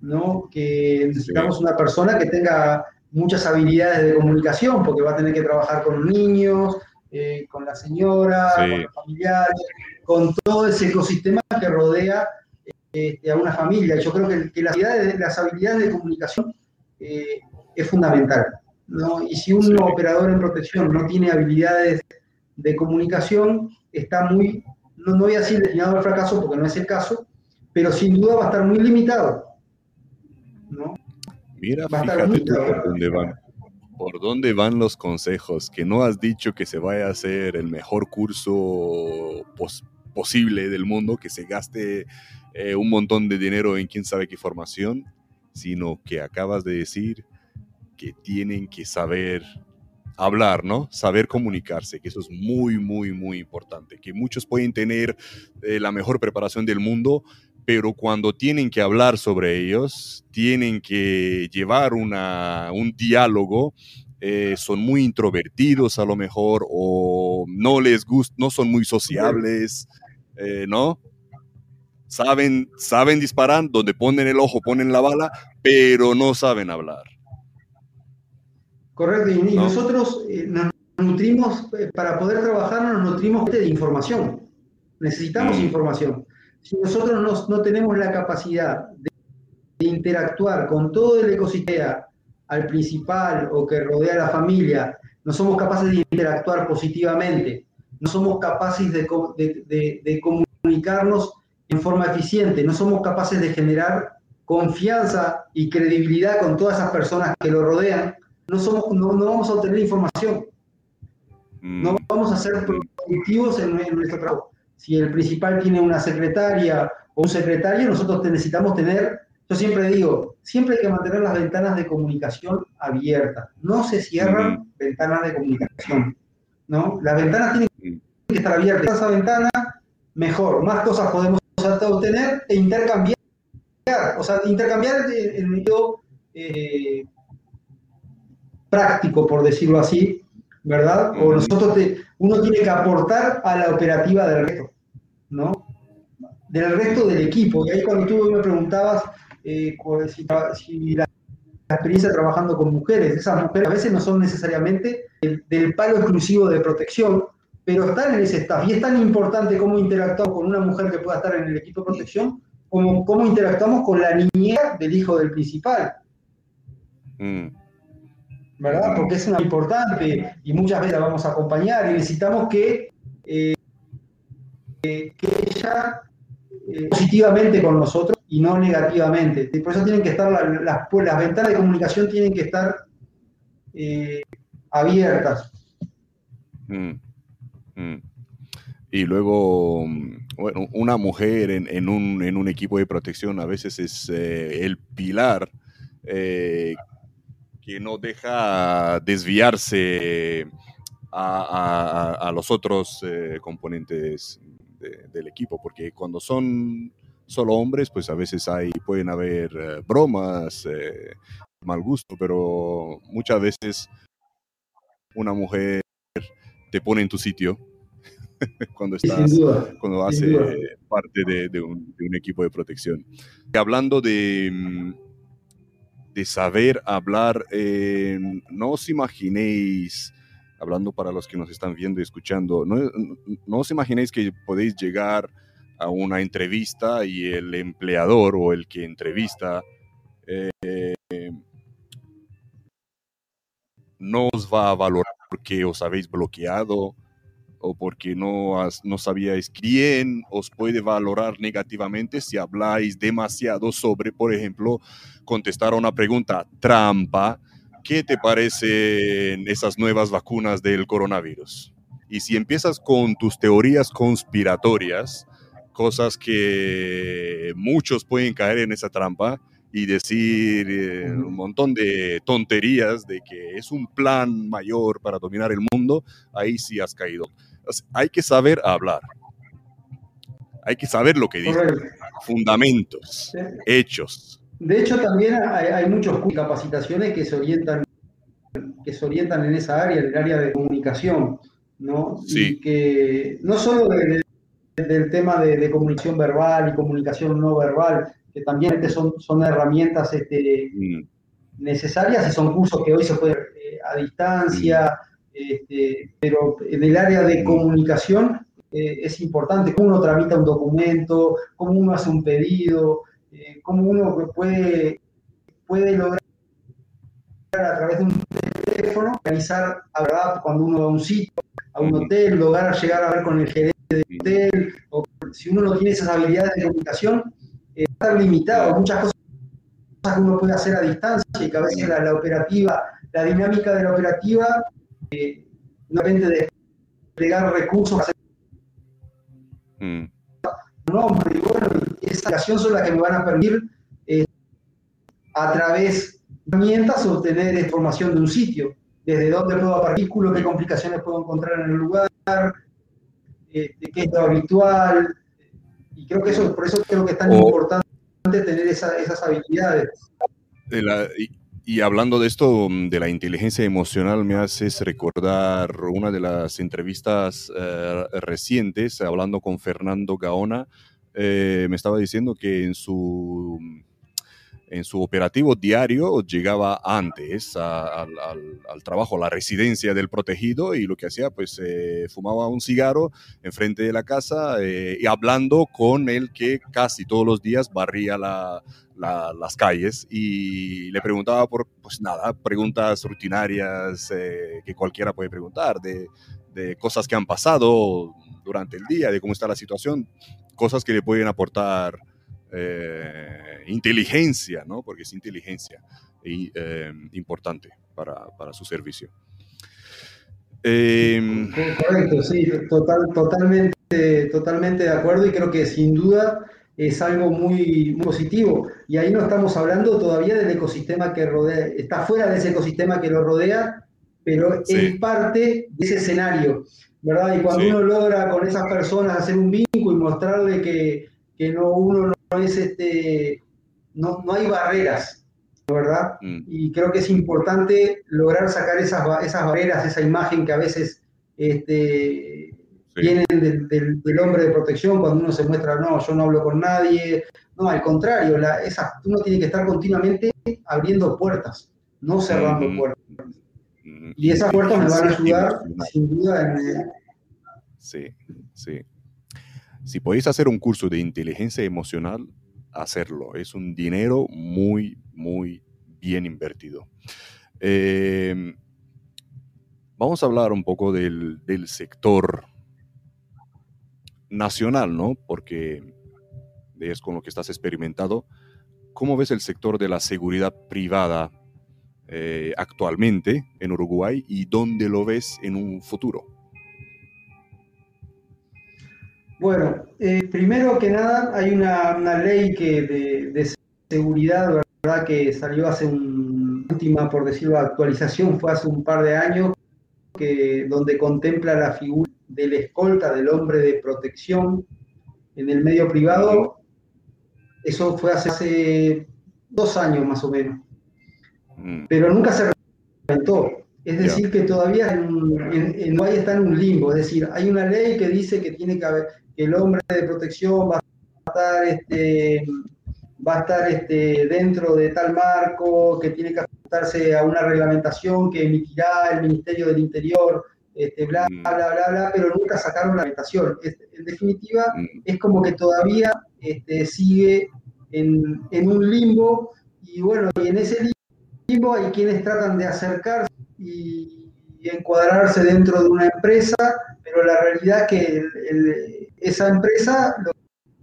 ¿no? que necesitamos una persona que tenga muchas habilidades de comunicación, porque va a tener que trabajar con niños, eh, con la señora, con los familiares, con todo ese ecosistema que rodea este, a una familia. Yo creo que, las, habilidades, de comunicación eh, es fundamental. Y si un operador en protección no tiene habilidades de comunicación, está muy, no, voy a decir destinado al fracaso porque no es el caso, pero sin duda va a estar muy limitado. Mira, fíjate tú por dónde van. Por dónde van los consejos, que no has dicho que se vaya a hacer el mejor curso posible del mundo, que se gaste eh, un montón de dinero en quién sabe qué formación, sino que acabas de decir que tienen que saber hablar, ¿no? Saber comunicarse, que eso es muy, muy, muy importante, que muchos pueden tener eh, la mejor preparación del mundo, pero cuando tienen que hablar sobre ellos, tienen que llevar un diálogo, eh, son muy introvertidos a lo mejor o no les gusta, no son muy sociables, eh, ¿no? Saben, saben disparar, donde ponen el ojo, ponen la bala, pero no saben hablar. Correcto, y, nosotros eh, nos nutrimos, para poder trabajar, nos nutrimos de información. Necesitamos mm. información si nosotros no, tenemos la capacidad de, interactuar con todo el ecosistema, al principal o que rodea a la familia, no somos capaces de interactuar positivamente, no somos capaces de, comunicarnos en forma eficiente, no somos capaces de generar confianza y credibilidad con todas esas personas que lo rodean, no, somos, no, vamos a obtener información, no mm. vamos a ser productivos en nuestro trabajo si el principal tiene una secretaria o un secretario, nosotros necesitamos tener, yo siempre digo, siempre hay que mantener las ventanas de comunicación abiertas. No se cierran ventanas de comunicación, ¿no? Las ventanas tienen que estar abiertas. Esa ventana, mejor, más cosas podemos obtener e intercambiar. O sea, intercambiar el medio eh, práctico, por decirlo así, ¿verdad? O nosotros, uno tiene que aportar a la operativa del resto. ¿no? Del resto del equipo. Y ahí cuando tú me preguntabas eh, si, la, experiencia trabajando con mujeres, esas mujeres a veces no son necesariamente del palo exclusivo de protección, pero están en ese staff. Y es tan importante cómo interactuamos con una mujer que pueda estar en el equipo de protección, como cómo interactuamos con la niñera del hijo del principal. Mm. ¿Verdad? Porque es una importante y muchas veces la vamos a acompañar y necesitamos que eh, que ella eh, positivamente con nosotros y no negativamente. Por eso tienen que estar las, las, ventanas de comunicación tienen que estar eh, abiertas. Mm, mm. Y luego, bueno, una mujer en, un, equipo de protección a veces es eh, el pilar que no deja desviarse a, los otros componentes del equipo, porque cuando son solo hombres, pues a veces hay, pueden haber eh, bromas, eh, mal gusto, pero muchas veces una mujer te pone en tu sitio cuando estás, cuando hace parte de, un, equipo de protección. hablando de, mm, de saber hablar, eh, no os imaginéis hablando para los que nos están viendo y escuchando, no, os imaginéis que podéis llegar a una entrevista y el empleador o el que entrevista eh, no os va a valorar porque os habéis bloqueado o porque no, no sabíais quién os puede valorar negativamente si habláis demasiado sobre, por ejemplo, contestar a una pregunta trampa ¿qué te parecen esas nuevas vacunas del coronavirus? Y si empiezas con tus teorías conspiratorias, cosas que muchos pueden caer en esa trampa y decir eh, un montón de tonterías de que es un plan mayor para dominar el mundo, ahí sí has caído. Hay que saber hablar. Hay que saber lo que dice. Fundamentos, hechos. De hecho, también hay, muchos capacitaciones que se orientan que se orientan en esa área, en el área de comunicación, ¿no? Sí. que no solo del tema de, comunicación verbal y comunicación no verbal, que también son, son herramientas este, mm. necesarias y son cursos que hoy se pueden eh, a distancia, mm. Este, pero en el área de comunicación eh, es importante cómo uno tramita un documento, cómo uno hace un pedido, eh, cómo uno puede, puede lograr a través de un teléfono, organizar, a verdad, cuando uno va a un sitio, a un hotel, lograr llegar a ver con el gerente del hotel, o si uno no tiene esas habilidades de comunicación, eh, está limitado. Muchas cosas que uno puede hacer a distancia y que a veces la, operativa, la dinámica de la operativa, eh, no depende de desplegar recursos. Mm. No, y bueno, esa acción son las que me van a permitir eh, a través de herramientas obtener información de un sitio, desde dónde puedo partir, qué complicaciones puedo encontrar en el lugar, eh, qué es lo habitual, Y creo que eso, por eso creo que es tan importante tener esas habilidades. y, hablando de esto, mm, de la inteligencia emocional, me haces recordar una de las entrevistas eh, recientes, hablando con Fernando Gaona, eh, me estaba diciendo que en su en su operativo diario llegaba antes al, trabajo, a la residencia del protegido y lo que hacía, pues eh, fumaba un cigarro enfrente de la casa eh, y hablando con el que casi todos los días barría las calles y le preguntaba por, pues nada, preguntas rutinarias eh, que cualquiera puede preguntar, de, de cosas que han pasado durante el día, de cómo está la situación, cosas que le pueden aportar eh, inteligencia, ¿no? Porque es inteligencia y, eh, importante para, para, su servicio. Em, correcto, sí, total, totalmente, totalmente de acuerdo y creo que sin duda es algo muy, positivo. Y ahí no estamos hablando todavía del ecosistema que rodea, está fuera de ese ecosistema que lo rodea, pero es parte de ese escenario, ¿verdad? Y cuando uno logra con esas personas hacer un vínculo y mostrarle que, que no, uno no es este, no, no hay barreras, ¿verdad? Mm. Y creo que es importante lograr sacar esas, esas barreras, esa imagen que a veces este, vienen del, hombre de protección cuando uno se muestra, no, yo no hablo con nadie. No, al contrario, la, esa, uno tiene que estar continuamente abriendo puertas, no cerrando puertas. Y esas puertas me van a ayudar, sin duda, en... Sí, sí si podéis hacer un curso de inteligencia emocional, hacerlo. Es un dinero muy, muy bien invertido. Em, vamos a hablar un poco del, sector nacional, ¿no? Porque es con lo que estás experimentado. ¿Cómo ves el sector de la seguridad privada eh, actualmente en Uruguay y dónde lo ves en un futuro? Bueno, eh, primero que nada hay una, ley que de, seguridad, ¿verdad? Que salió hace un última, por decirlo, actualización, fue hace un par de años, que, donde contempla la figura del escolta, del hombre de protección en el medio privado. Eso fue hace, dos años más o menos. Mm. Pero nunca se reventó. Es decir, que todavía en, en, está en un limbo. Es decir, hay una ley que dice que tiene que haber, que el hombre de protección va a estar, este, va a estar este, dentro de tal marco, que tiene que ajustarse a una reglamentación que emitirá el Ministerio del Interior, este, bla, mm. bla, bla, bla, pero nunca sacaron la reglamentación. En definitiva, mm. es como que todavía este, sigue en, en un limbo y bueno, y en ese limbo hay quienes tratan de acercarse y, encuadrarse dentro de una empresa, pero la realidad es que el esa empresa lo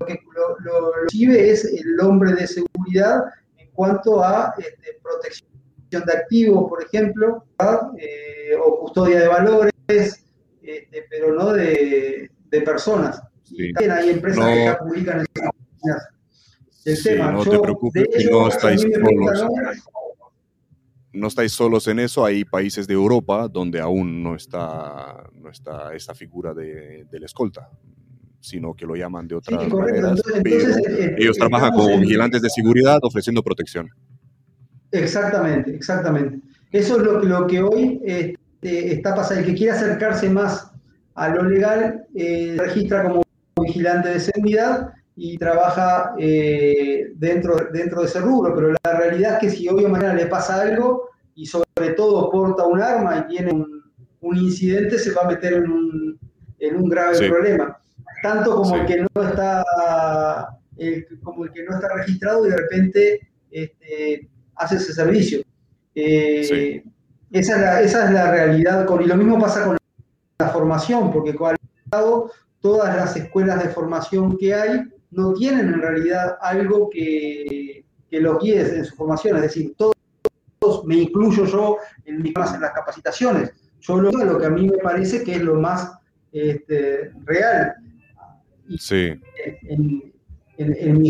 que lo, recibe es el hombre de seguridad en cuanto a este, protección de activos, por ejemplo, eh, o custodia de valores, este, pero no de, personas. Y también hay empresas que publican el tema. No te preocupes, no estáis solos. No estáis solos en eso, hay países de Europa donde aún no está, no está esta figura de, del escolta sino que lo llaman de otras maneras. Eh, ellos eh, trabajan como vigilantes de seguridad ofreciendo protección. Exactamente, exactamente. Eso es lo, lo que hoy este, está pasando. El que quiere acercarse más a lo legal eh, registra como vigilante de seguridad y trabaja dentro, dentro de ese rubro, pero la realidad es que si hoy o mañana le pasa algo y sobre todo porta un arma y tiene un, incidente, se va a meter en un, en un grave problema. Tanto como el que no está como el que no está registrado y de repente este, hace ese servicio. Eh, esa, es la, realidad, con, y lo mismo pasa con la formación, porque todas las escuelas de formación que hay no tienen en realidad algo que, que los guíe en su formación, es decir, todos, me incluyo yo en, mis, en las capacitaciones, yo lo, lo que a mí me parece que es lo más este, real. Sí. en, en,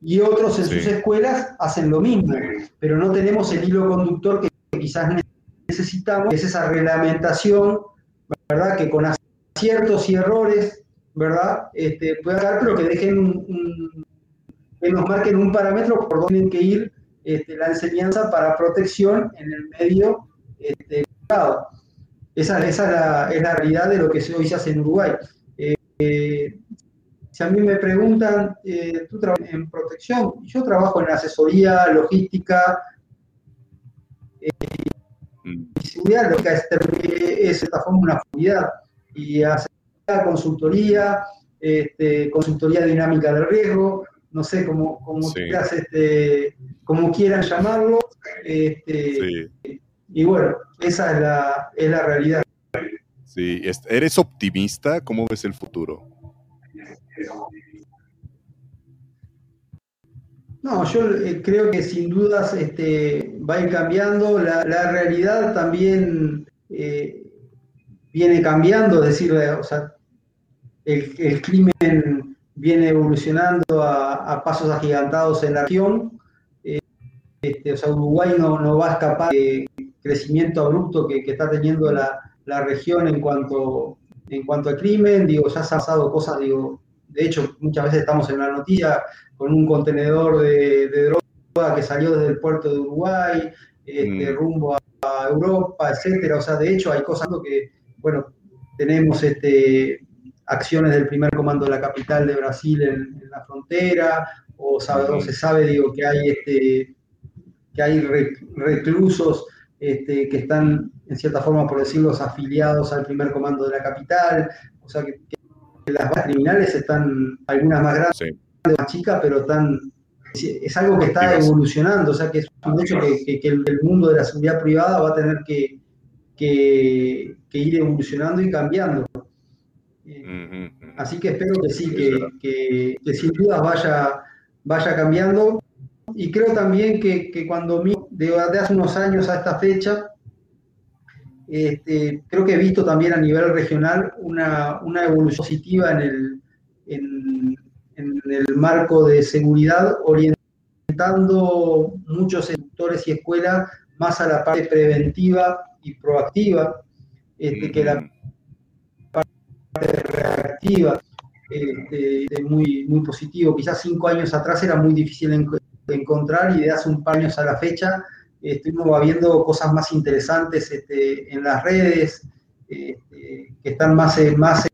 Y otros en sus escuelas hacen lo mismo, pero no tenemos el hilo conductor que quizás necesitamos, es esa reglamentación, ¿verdad? Que con aciertos y errores ¿verdad? Este, puede dar, pero que dejen un, que nos marquen un parámetro por donde tienen que ir este, la enseñanza para protección en el medio este, Esa, esa es, la, realidad de lo que hoy se hace en Uruguay. Eh, si a mí me preguntan, eh, ¿tú trabajas en protección? Yo trabajo en asesoría, logística, eh, mm. y seguridad, lo que es, es esta forma una seguridad y hacer consultoría, este, consultoría dinámica del riesgo, no sé cómo, cómo, este, quieran llamarlo. Este, y bueno, esa es la, es la realidad. Sí, ¿eres optimista? ¿Cómo ves el futuro? No, yo eh, creo que sin dudas este, va a ir cambiando. La, realidad también eh, viene cambiando, es decir, o sea, el, crimen viene evolucionando a, pasos agigantados en la región. Eh, este, o sea, Uruguay no, no, va a escapar del crecimiento abrupto que, está teniendo la, la, región en cuanto, en cuanto al crimen. Digo, ya se han pasado cosas, digo, de hecho, muchas veces estamos en la noticia con un contenedor de, droga que salió desde el puerto de Uruguay, este, mm. rumbo a, Europa, etcétera. O sea, de hecho, hay cosas que, bueno, tenemos este, acciones del primer comando de la capital de Brasil en, la frontera, o, se sabe, digo, que hay, este, que hay reclusos este, que están, en cierta forma, por decirlo, afiliados al primer comando de la capital, o sea, que las bases criminales están, algunas más grandes, más chicas, pero están, es algo que está evolucionando, o sea que es un hecho que, el, mundo de la seguridad privada va a tener que, ir evolucionando y cambiando. Así que espero que sí, que, sin duda vaya, vaya cambiando. Y creo también que, cuando de, de hace unos años a esta fecha, este, creo que he visto también a nivel regional una, evolución positiva en el, en, el marco de seguridad, orientando muchos sectores y escuelas más a la parte preventiva y proactiva este, que la parte reactiva. Este, muy, muy positivo. Quizás cinco años atrás era muy difícil encontrar y de hace un par de años a la fecha estuvimos viendo cosas más interesantes este, en las redes, este, que están más, más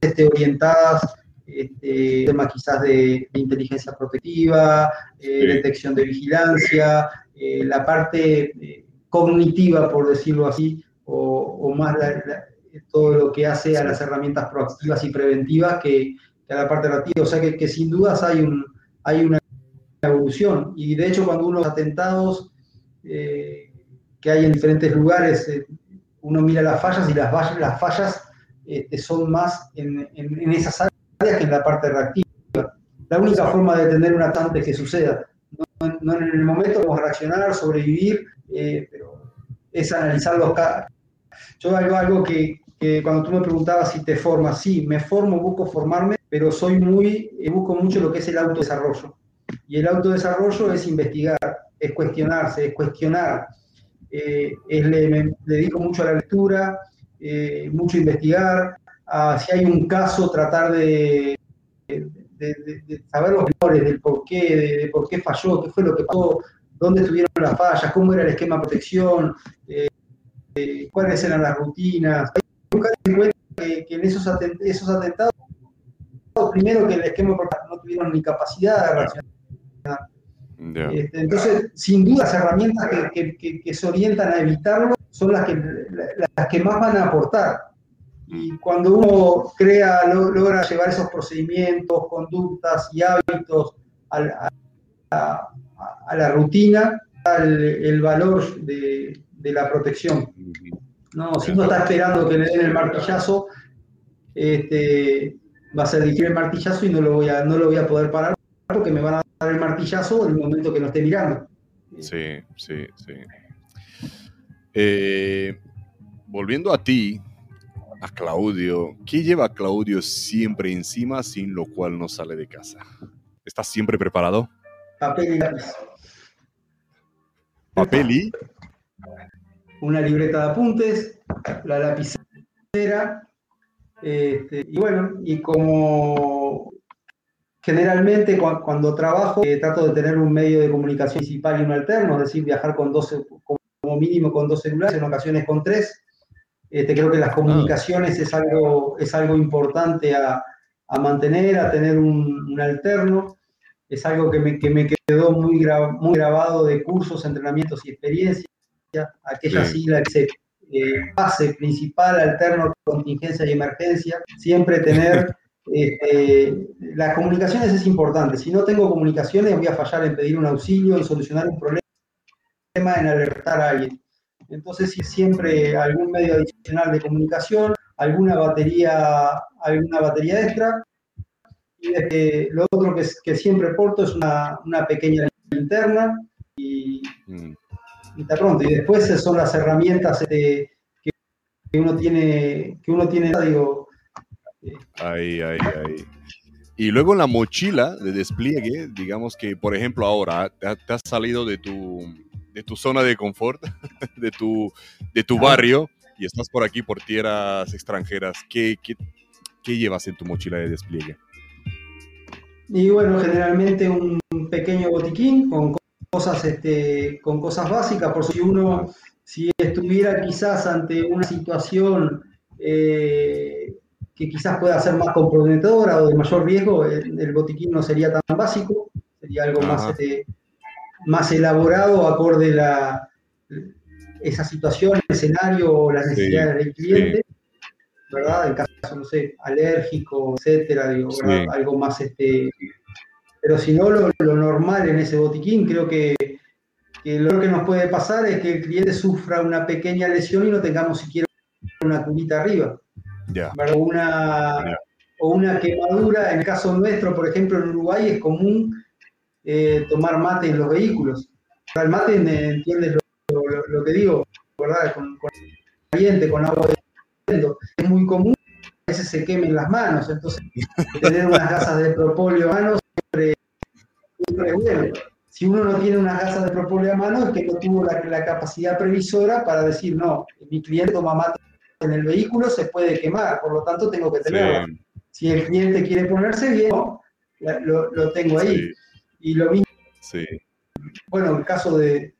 este, orientadas, este, temas quizás de, inteligencia protectiva, eh, detección de vigilancia, eh, la parte eh, cognitiva, por decirlo así, o, más todo lo que hace a las herramientas proactivas y preventivas que, a la parte reactiva. O sea que, sin dudas hay, un, hay una evolución. Y de hecho, cuando uno los atentados eh, que hay en diferentes lugares, eh, uno mira las fallas y las, las fallas este, son más en, esas áreas que en la parte reactiva. La única forma de tener un atante es que suceda. No, en el momento a reaccionar, sobrevivir, eh, pero es analizar los casos. Yo hago algo que, cuando tú me preguntabas si te formas, sí, me formo, busco formarme, pero soy muy, busco mucho lo que es el autodesarrollo. Y el autodesarrollo es investigar, es cuestionarse, es cuestionar. Eh, le, me dedico mucho a la lectura, eh, mucho a investigar, si hay un caso, tratar de, saber los valores, del por qué, de, por qué falló, qué fue lo que pasó, dónde estuvieron las fallas, cómo era el esquema de protección, eh, cuáles eran las rutinas. Hay que buscar en cuenta que, en esos, esos atentados, primero que el esquema de no tuvieron ni capacidad de reaccionar este, entonces, sin duda, las herramientas que, se orientan a evitarlo son las que, las que más van a aportar. Y cuando uno crea, logra llevar esos procedimientos, conductas y hábitos a, la rutina, el, el valor de, la protección. No, si uno está esperando que le den el martillazo, este, va a ser difícil el martillazo y no lo voy a, no lo voy a poder parar porque me van a dar el martillazo en el momento que no esté mirando. Sí, sí, sí. Eh, volviendo a ti, a Claudio, ¿qué lleva a Claudio siempre encima sin lo cual no sale de casa? ¿Estás siempre preparado? Papel y lápiz. ¿Papel y? Una libreta de apuntes, la lapicera, Este, y bueno, y como generalmente cuando trabajo eh, trato de tener un medio de comunicación principal y uno alterno, es decir, viajar con dos, como mínimo con dos celulares, en ocasiones con tres. Este, creo que las comunicaciones es algo, es algo importante a, a mantener, a tener un, un, alterno. Es algo que me, que me quedó muy, muy grabado de cursos, entrenamientos y experiencias. Aquella sigla que se eh, base principal, alterno, contingencia y emergencia, siempre tener este, las comunicaciones es importante. Si no tengo comunicaciones, voy a fallar en pedir un auxilio, en solucionar un problema, en alertar a alguien. Entonces, si siempre algún medio adicional de comunicación, alguna batería, alguna batería extra. Y este, lo otro que, que, siempre porto es una, una pequeña linterna y, mm y pronto. Y después son las herramientas este, que, uno tiene, que uno tiene, digo. Ahí, ahí, ahí. Y luego en la mochila de despliegue, digamos que, por ejemplo, ahora te, has salido de tu, de tu zona de confort, de tu, de tu barrio, y estás por aquí, por tierras extranjeras. ¿Qué, qué, qué llevas en tu mochila de despliegue? Y bueno, generalmente un pequeño botiquín con cosas, este, con cosas básicas, por si uno, si estuviera quizás ante una situación eh, que quizás pueda ser más comprometedora o de mayor riesgo, el, botiquín no sería tan básico, sería algo más, este, más elaborado acorde a esa situación, el escenario o las necesidades del cliente. ¿verdad? En caso, no sé, alérgico, etcétera, digo, algo más este, pero si no, lo, normal en ese botiquín, creo que, lo que nos puede pasar es que el cliente sufra una pequeña lesión y no tengamos siquiera una cubita arriba. O, una, o una quemadura, en el caso nuestro, por ejemplo, en Uruguay es común eh, tomar mate en los vehículos. El mate, ¿me entiendes lo, que digo? ¿Verdad? Con, con caliente, con agua de Es muy común a veces se quemen las manos, entonces tener unas gasas de propóleo en manos si uno no tiene unas gasas de propóleo a mano, es que no tuvo la, capacidad previsora para decir, no, mi cliente toma mate en el vehículo, se puede quemar, por lo tanto tengo que tenerlo. Si el cliente quiere ponerse bien, lo, tengo ahí. Y lo mismo, bueno, el caso de,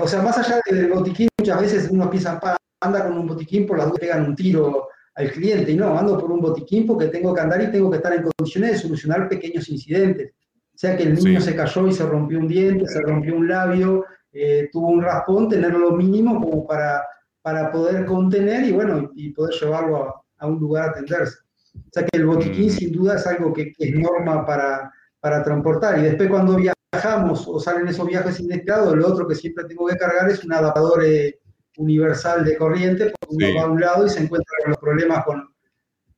o sea, más allá del botiquín, muchas veces uno piensa, anda con un botiquín por las dudas pegan un tiro al cliente y no, ando por un botiquín porque tengo que andar y tengo que estar en condiciones de solucionar pequeños incidentes. O sea que el niño se cayó y se rompió un diente, se rompió un labio, eh, tuvo un raspón, tener lo mínimo como para, para poder contener y bueno, y poder llevarlo a, un lugar a atenderse. O sea que el botiquín mm. sin duda es algo que, es norma para, para transportar. Y después cuando viajamos o salen esos viajes inesperados, lo otro que siempre tengo que cargar es un adaptador eh, universal de corriente, porque uno va a un lado y se encuentra con los problemas con,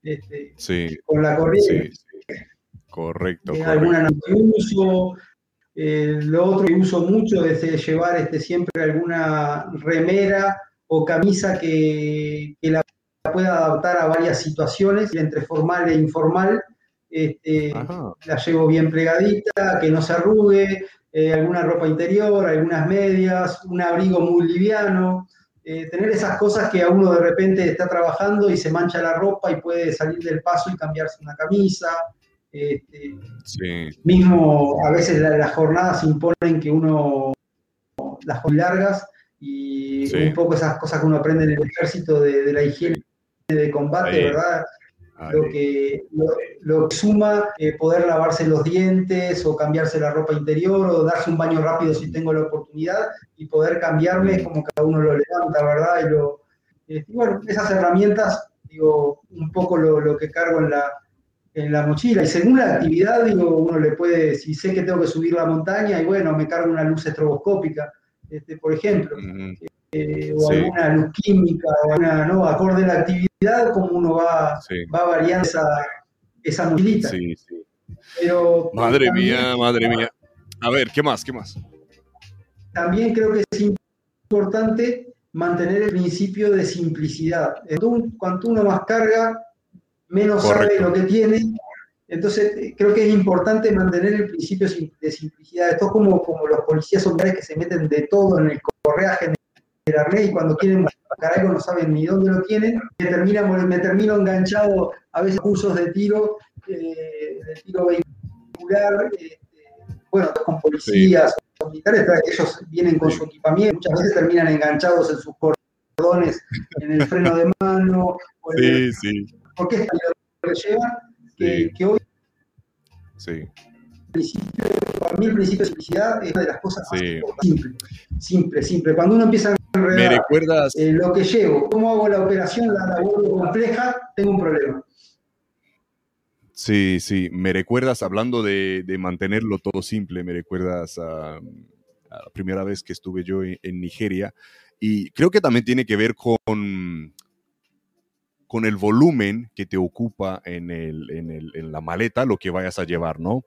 este, con la corriente. Correcto. Eh, alguna no uso. Eh, lo otro que uso mucho es llevar este, siempre alguna remera o camisa que, la pueda adaptar a varias situaciones, entre formal e informal. Este, la llevo bien plegadita, que no se arrugue, eh, alguna ropa interior, algunas medias, un abrigo muy liviano. Eh, tener esas cosas que a uno de repente está trabajando y se mancha la ropa y puede salir del paso y cambiarse una camisa. Este, mismo a veces las jornadas imponen que uno las largas y un poco esas cosas que uno aprende en el ejército de, la higiene de combate, ¿verdad? Lo que, lo, suma eh, poder lavarse los dientes o cambiarse la ropa interior o darse un baño rápido si tengo la oportunidad y poder cambiarme como cada uno lo levanta, ¿verdad? Y, lo, eh, bueno, esas herramientas, digo, un poco lo, lo, que cargo en la, en la mochila. Y según la actividad, digo, uno le puede, si sé que tengo que subir la montaña, y bueno, me cargo una luz estroboscópica, este, por ejemplo. Eh, o alguna luz química, o alguna, ¿no? acorde a la actividad, como uno va, va variando esa, esa mochilita. Sí, sí. Pero, madre mía, madre mía. A ver, ¿qué más? ¿Qué más? También creo que es importante mantener el principio de simplicidad. Cuanto uno más carga, menos sabe lo que tiene. Entonces, creo que es importante mantener el principio de simplicidad. Esto es como, como los policías hombres que se meten de todo en el correaje, arnés y cuando quieren buscar algo no saben ni dónde lo tienen. Me, termina, me termino enganchado a veces cursos de tiro, eh, de tiro vehicular, este, bueno, con policías, militares, ellos vienen con su equipamiento, muchas veces terminan enganchados en sus cordones, en el freno de mano. sí, sí. Porque es lo que llevan, que, que hoy Sí principio, para mí el principio de simplicidad es una de las cosas más simples. Simple, simple. Cuando uno empieza a enredar ¿Me recuerdas? Eh, lo que llevo, cómo hago la operación, la, hago compleja, tengo un problema. Sí, sí. Me recuerdas, hablando de, de mantenerlo todo simple, me recuerdas a, la primera vez que estuve yo en, en Nigeria. Y creo que también tiene que ver con, con el volumen que te ocupa en, el, en, el, en, la maleta, lo que vayas a llevar, ¿no?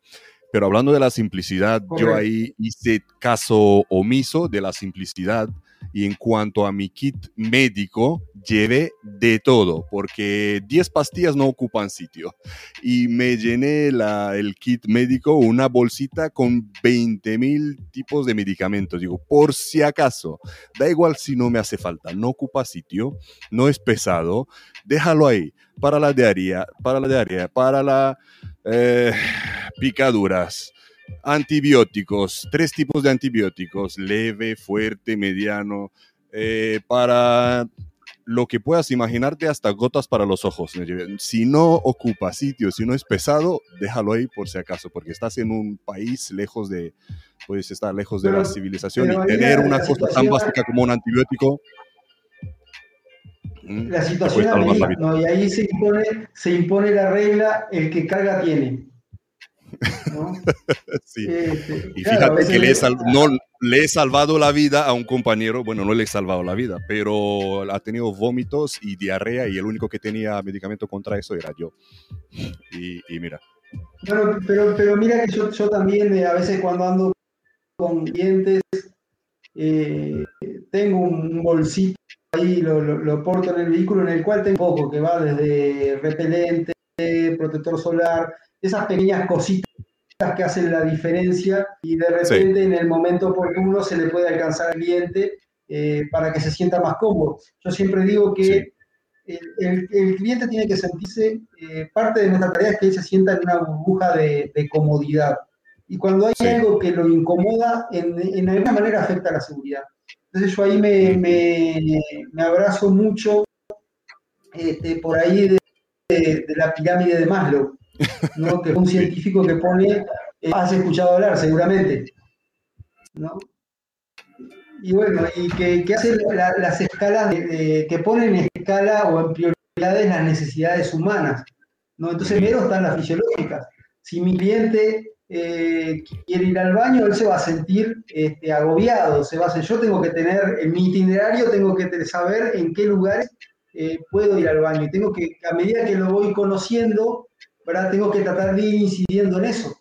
Pero hablando de la simplicidad, yo ahí hice caso omiso de la simplicidad y en cuanto a mi kit médico, llevé de todo, porque 10 pastillas no ocupan sitio. Y me llené la, el kit médico, una bolsita con 20 mil tipos de medicamentos. Digo, por si acaso, da igual si no me hace falta, no ocupa sitio, no es pesado, déjalo ahí para la diarrea, para la diarrea, para la eh, picaduras, antibióticos, tres tipos de antibióticos, leve, fuerte, mediano, eh, para lo que puedas imaginarte, hasta gotas para los ojos. Si no ocupa sitio, si no es pesado, déjalo ahí por si acaso, porque estás en un país lejos de, puedes estar lejos de la civilización y tener una cosa tan básica como un antibiótico Mm, la situación ¿no? y ahí se impone, se impone la regla, el que carga tiene. sí. Este, y fíjate que le he, no, le he salvado la vida a un compañero, bueno, no le he salvado la vida, pero ha tenido vómitos y diarrea y el único que tenía medicamento contra eso era yo. Y, mira. Bueno, pero, pero mira que yo, yo también eh, a veces cuando ando con clientes eh, tengo un bolsito ahí lo, lo, porto en el vehículo en el cual tengo poco, que va desde repelente, protector solar, esas pequeñas cositas que hacen la diferencia y de repente en el momento oportuno se le puede alcanzar al cliente eh, para que se sienta más cómodo. Yo siempre digo que el, el, cliente tiene que sentirse, eh, parte de nuestra tarea es que él se sienta en una burbuja de, de comodidad. Y cuando hay algo que lo incomoda, en, en alguna manera afecta a la seguridad. Entonces yo ahí me, abrazo mucho este, por ahí de, la pirámide de Maslow, que es un científico que pone, eh, has escuchado hablar seguramente, Y bueno, y que, las escalas, que pone en escala o en prioridades las necesidades humanas. ¿no? Entonces, primero están las fisiológicas. Si mi cliente eh, quiere ir al baño, él se va a sentir este, agobiado, se va a yo tengo que tener, en mi itinerario tengo que saber en qué lugares eh, puedo ir al baño y tengo que, a medida que lo voy conociendo, ¿verdad? Tengo que tratar de ir incidiendo en eso,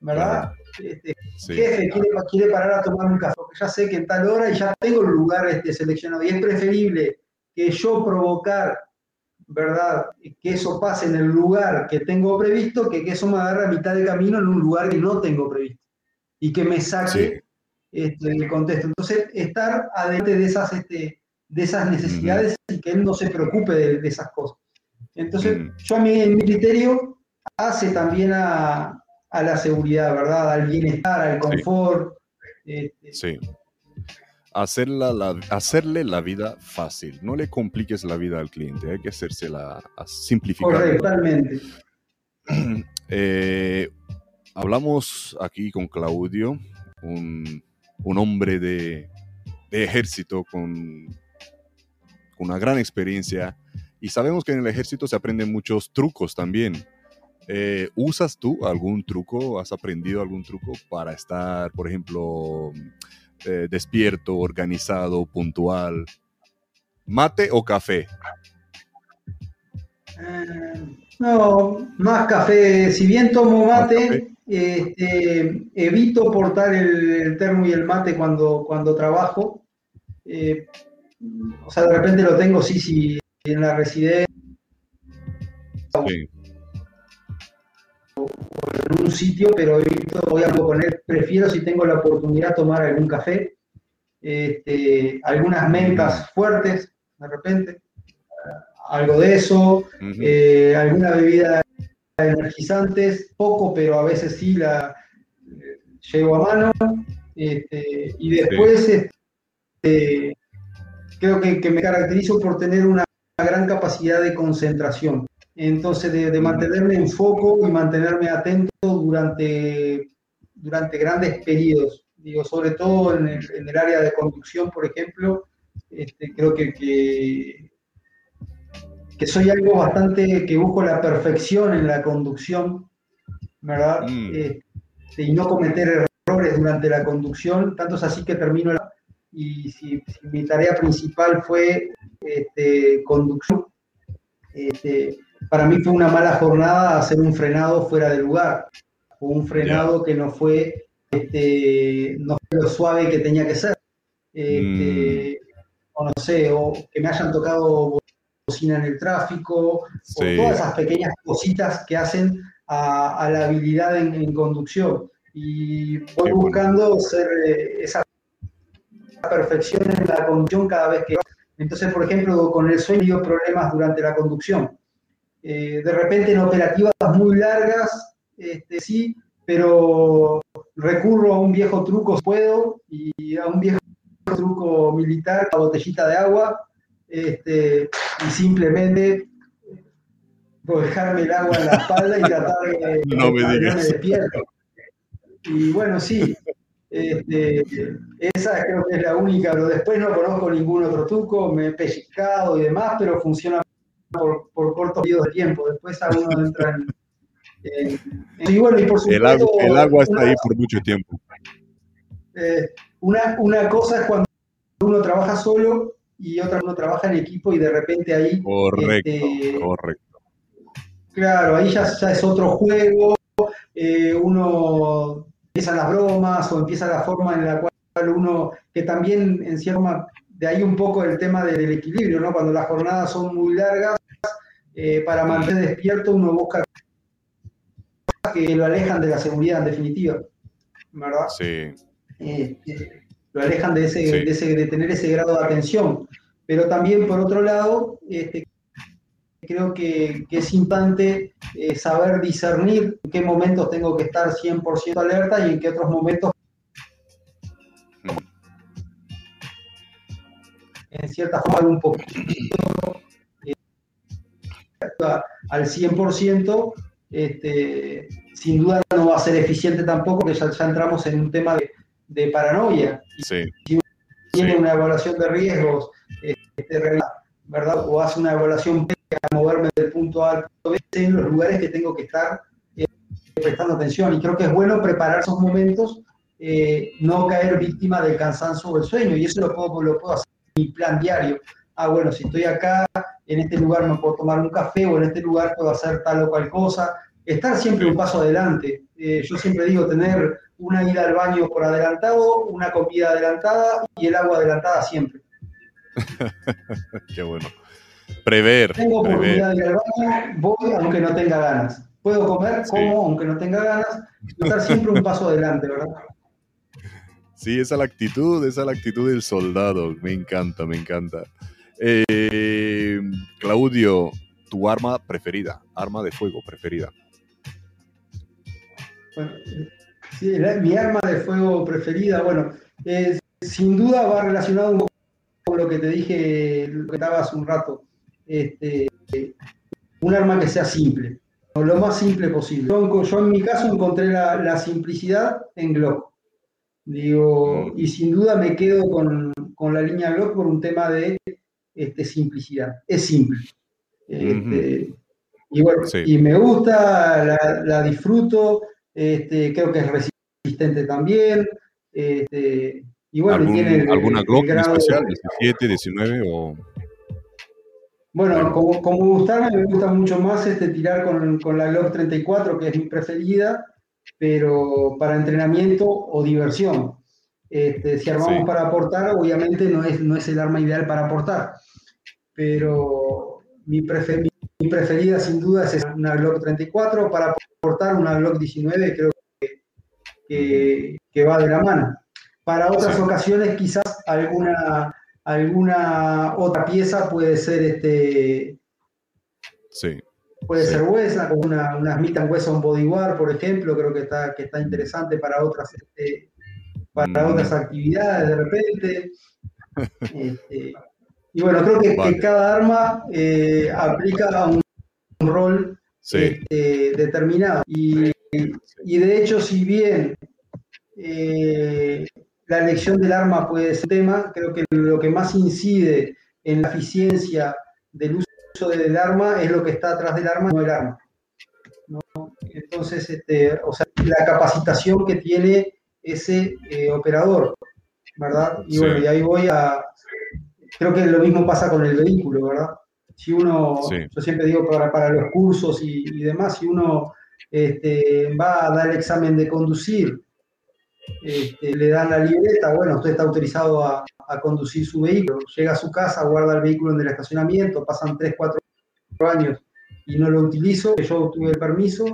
¿verdad? Este, Jefe, quiere, quiere, parar a tomar un café, porque ya sé que en tal hora y ya tengo el lugar este, seleccionado y es preferible que yo provocar ¿verdad? Que eso pase en el lugar que tengo previsto, que, que eso me agarre a mitad de camino en un lugar que no tengo previsto y que me saque este, el contexto. Entonces, estar adentro de esas, este, de esas necesidades y que él no se preocupe de, esas cosas. Entonces, yo a mí, en mi criterio, hace también a, la seguridad, ¿verdad? Al bienestar, al confort. Este, sí hacerle la vida fácil. No le compliques la vida al cliente, hay que hacérsela simplificar. Correctamente. Eh, hablamos aquí con Claudio, un, hombre de, ejército con, una gran experiencia y sabemos que en el ejército se aprenden muchos trucos también. Eh, ¿Usas tú algún truco? ¿Has aprendido algún truco para estar, por ejemplo, eh, despierto, organizado, puntual? ¿Mate o café? Eh, no, más café. Si bien tomo mate, este, evito portar el, termo y el mate cuando, cuando trabajo. Eh, o sea, de repente lo tengo, sí, sí, en la residencia. Sí en un sitio, pero voy a poner, prefiero si tengo la oportunidad tomar algún café. este, algunas mentas fuertes, de repente, algo de eso, eh, alguna bebida energizantes, poco, pero a veces sí la eh, llevo a mano. Este, y después este, creo que, me caracterizo por tener una gran capacidad de concentración. Entonces, de, mantenerme en foco y mantenerme atento durante, durante grandes periodos. Digo, sobre todo en el, área de conducción, por ejemplo, este, creo que, que, que, soy algo bastante que busco la perfección en la conducción, ¿verdad? Mm. Este, y no cometer errores durante la conducción, tanto es así que termino la, y si, mi tarea principal fue este, conducción, este, para mí fue una mala jornada hacer un frenado fuera de lugar, o un frenado que no fue, este, no fue lo suave que tenía que ser. Este, mm. O no sé, o que me hayan tocado bocina en el tráfico, o todas esas pequeñas cositas que hacen a, la habilidad en, conducción. Y voy buscando ser eh, esa perfección en la conducción cada vez que... Entonces, por ejemplo, con el sueño problemas durante la conducción. Eh, de repente en operativas muy largas, este, sí, pero recurro a un viejo truco si puedo y a un viejo truco militar, la botellita de agua, este, y simplemente dejarme el agua en la espalda y tratar de no me, despierto. Y bueno, sí, este, esa creo que es la única, pero después no conozco ningún otro truco, me he pellizcado y demás, pero funciona por, por cortos periodos de tiempo. Después a uno entra en, y bueno, y por supuesto, el, agua, está ahí por mucho tiempo. Eh, una, una cosa es cuando uno trabaja solo y otra uno trabaja en equipo y de repente ahí... Correcto, este, correcto. Claro, ahí ya, ya es otro juego, eh, uno empiezan las bromas o empieza la forma en la cual uno, que también en cierta de ahí un poco el tema del equilibrio, ¿no? Cuando las jornadas son muy largas, eh, para mantener despierto uno busca que lo alejan de la seguridad en definitiva, ¿verdad? Sí. Este, lo alejan de, ese, de, tener ese grado de atención. Pero también, por otro lado, este, creo que, es importante eh, saber discernir en qué momentos tengo que estar 100% alerta y en qué otros momentos en cierta forma un poquito eh, al 100%, este, sin duda no va a ser eficiente tampoco, porque ya, entramos en un tema de, paranoia. Si tiene una evaluación de riesgos, este, ¿verdad? O hace una evaluación a moverme del punto A al en los lugares que tengo que estar eh, prestando atención. Y creo que es bueno preparar esos momentos, eh, no caer víctima del cansancio o del sueño. Y eso lo puedo, lo puedo hacer mi plan diario. Ah, bueno, si estoy acá, en este lugar me puedo tomar un café o en este lugar puedo hacer tal o cual cosa. Estar siempre un paso adelante. Eh, yo siempre digo tener una ida al baño por adelantado, una comida adelantada y el agua adelantada siempre. Qué bueno. Prever. Tengo oportunidad de ir al baño, voy aunque no tenga ganas. Puedo comer, como aunque no tenga ganas, estar siempre un paso adelante, ¿verdad? Sí, esa es la actitud, esa es la actitud del soldado. Me encanta, me encanta. Eh, Claudio, tu arma preferida, arma de fuego preferida. sí, mi arma de fuego preferida, bueno, sin duda va relacionado un poco con lo que te dije, lo que estaba hace un rato. Este, un arma que sea simple, lo más simple posible. Yo, en mi caso encontré la, la simplicidad en Glock. Digo, y sin duda me quedo con, con, la línea Glock por un tema de este, simplicidad. Es simple. Este, y bueno, y me gusta, la, la disfruto, este, creo que es resistente también. Este, y bueno, tiene ¿Alguna Glock especial, 17, 19 o...? Bueno, como, como gustarme, me gusta mucho más este, tirar con, con la Glock 34, que es mi preferida, pero para entrenamiento o diversión. Este, si armamos para aportar, obviamente no es, no es el arma ideal para aportar, pero mi, mi preferida sin duda es una Glock 34, para aportar una Glock 19 creo que, que, va de la mano. Para otras ocasiones quizás alguna, alguna otra pieza puede ser este... Sí. Puede ser huesa, como una, una Smith Wesson Bodyguard, por ejemplo, creo que está, que está interesante para otras, este, para mm. otras actividades de repente. Este, y bueno, creo que, cada arma eh, aplica un, rol este, determinado. Y, de hecho, si bien eh, la elección del arma puede ser tema, creo que lo que más incide en la eficiencia del uso del arma es lo que está atrás del arma, no el arma. Entonces, este, o sea, la capacitación que tiene ese eh, operador, ¿verdad? Y bueno, y ahí voy a, creo que lo mismo pasa con el vehículo, ¿verdad? Si uno, yo siempre digo para, para los cursos y, demás, si uno este, va a dar el examen de conducir, este, le dan la libreta, bueno, usted está autorizado a, conducir su vehículo, llega a su casa, guarda el vehículo en el estacionamiento, pasan 3, 4 años y no lo utilizo, yo tuve el permiso,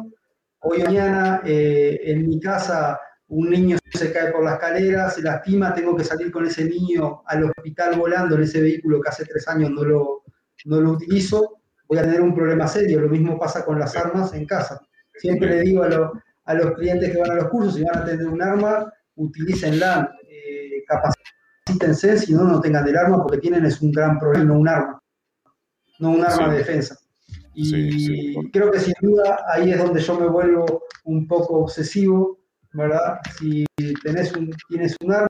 hoy mañana eh, en mi casa un niño se cae por la escalera, se lastima, tengo que salir con ese niño al hospital volando en ese vehículo que hace tres años no lo, no lo utilizo, voy a tener un problema serio. Lo mismo pasa con las armas en casa. Siempre le digo a, a los clientes que van a los cursos, si van a tener un arma, utilícenla, eh, capacítense, si no, no tengan el arma, porque tienen es un gran problema, no un arma, no un arma de defensa. Y creo que sin duda ahí es donde yo me vuelvo un poco obsesivo ¿verdad? Si tenés un, tienes un arma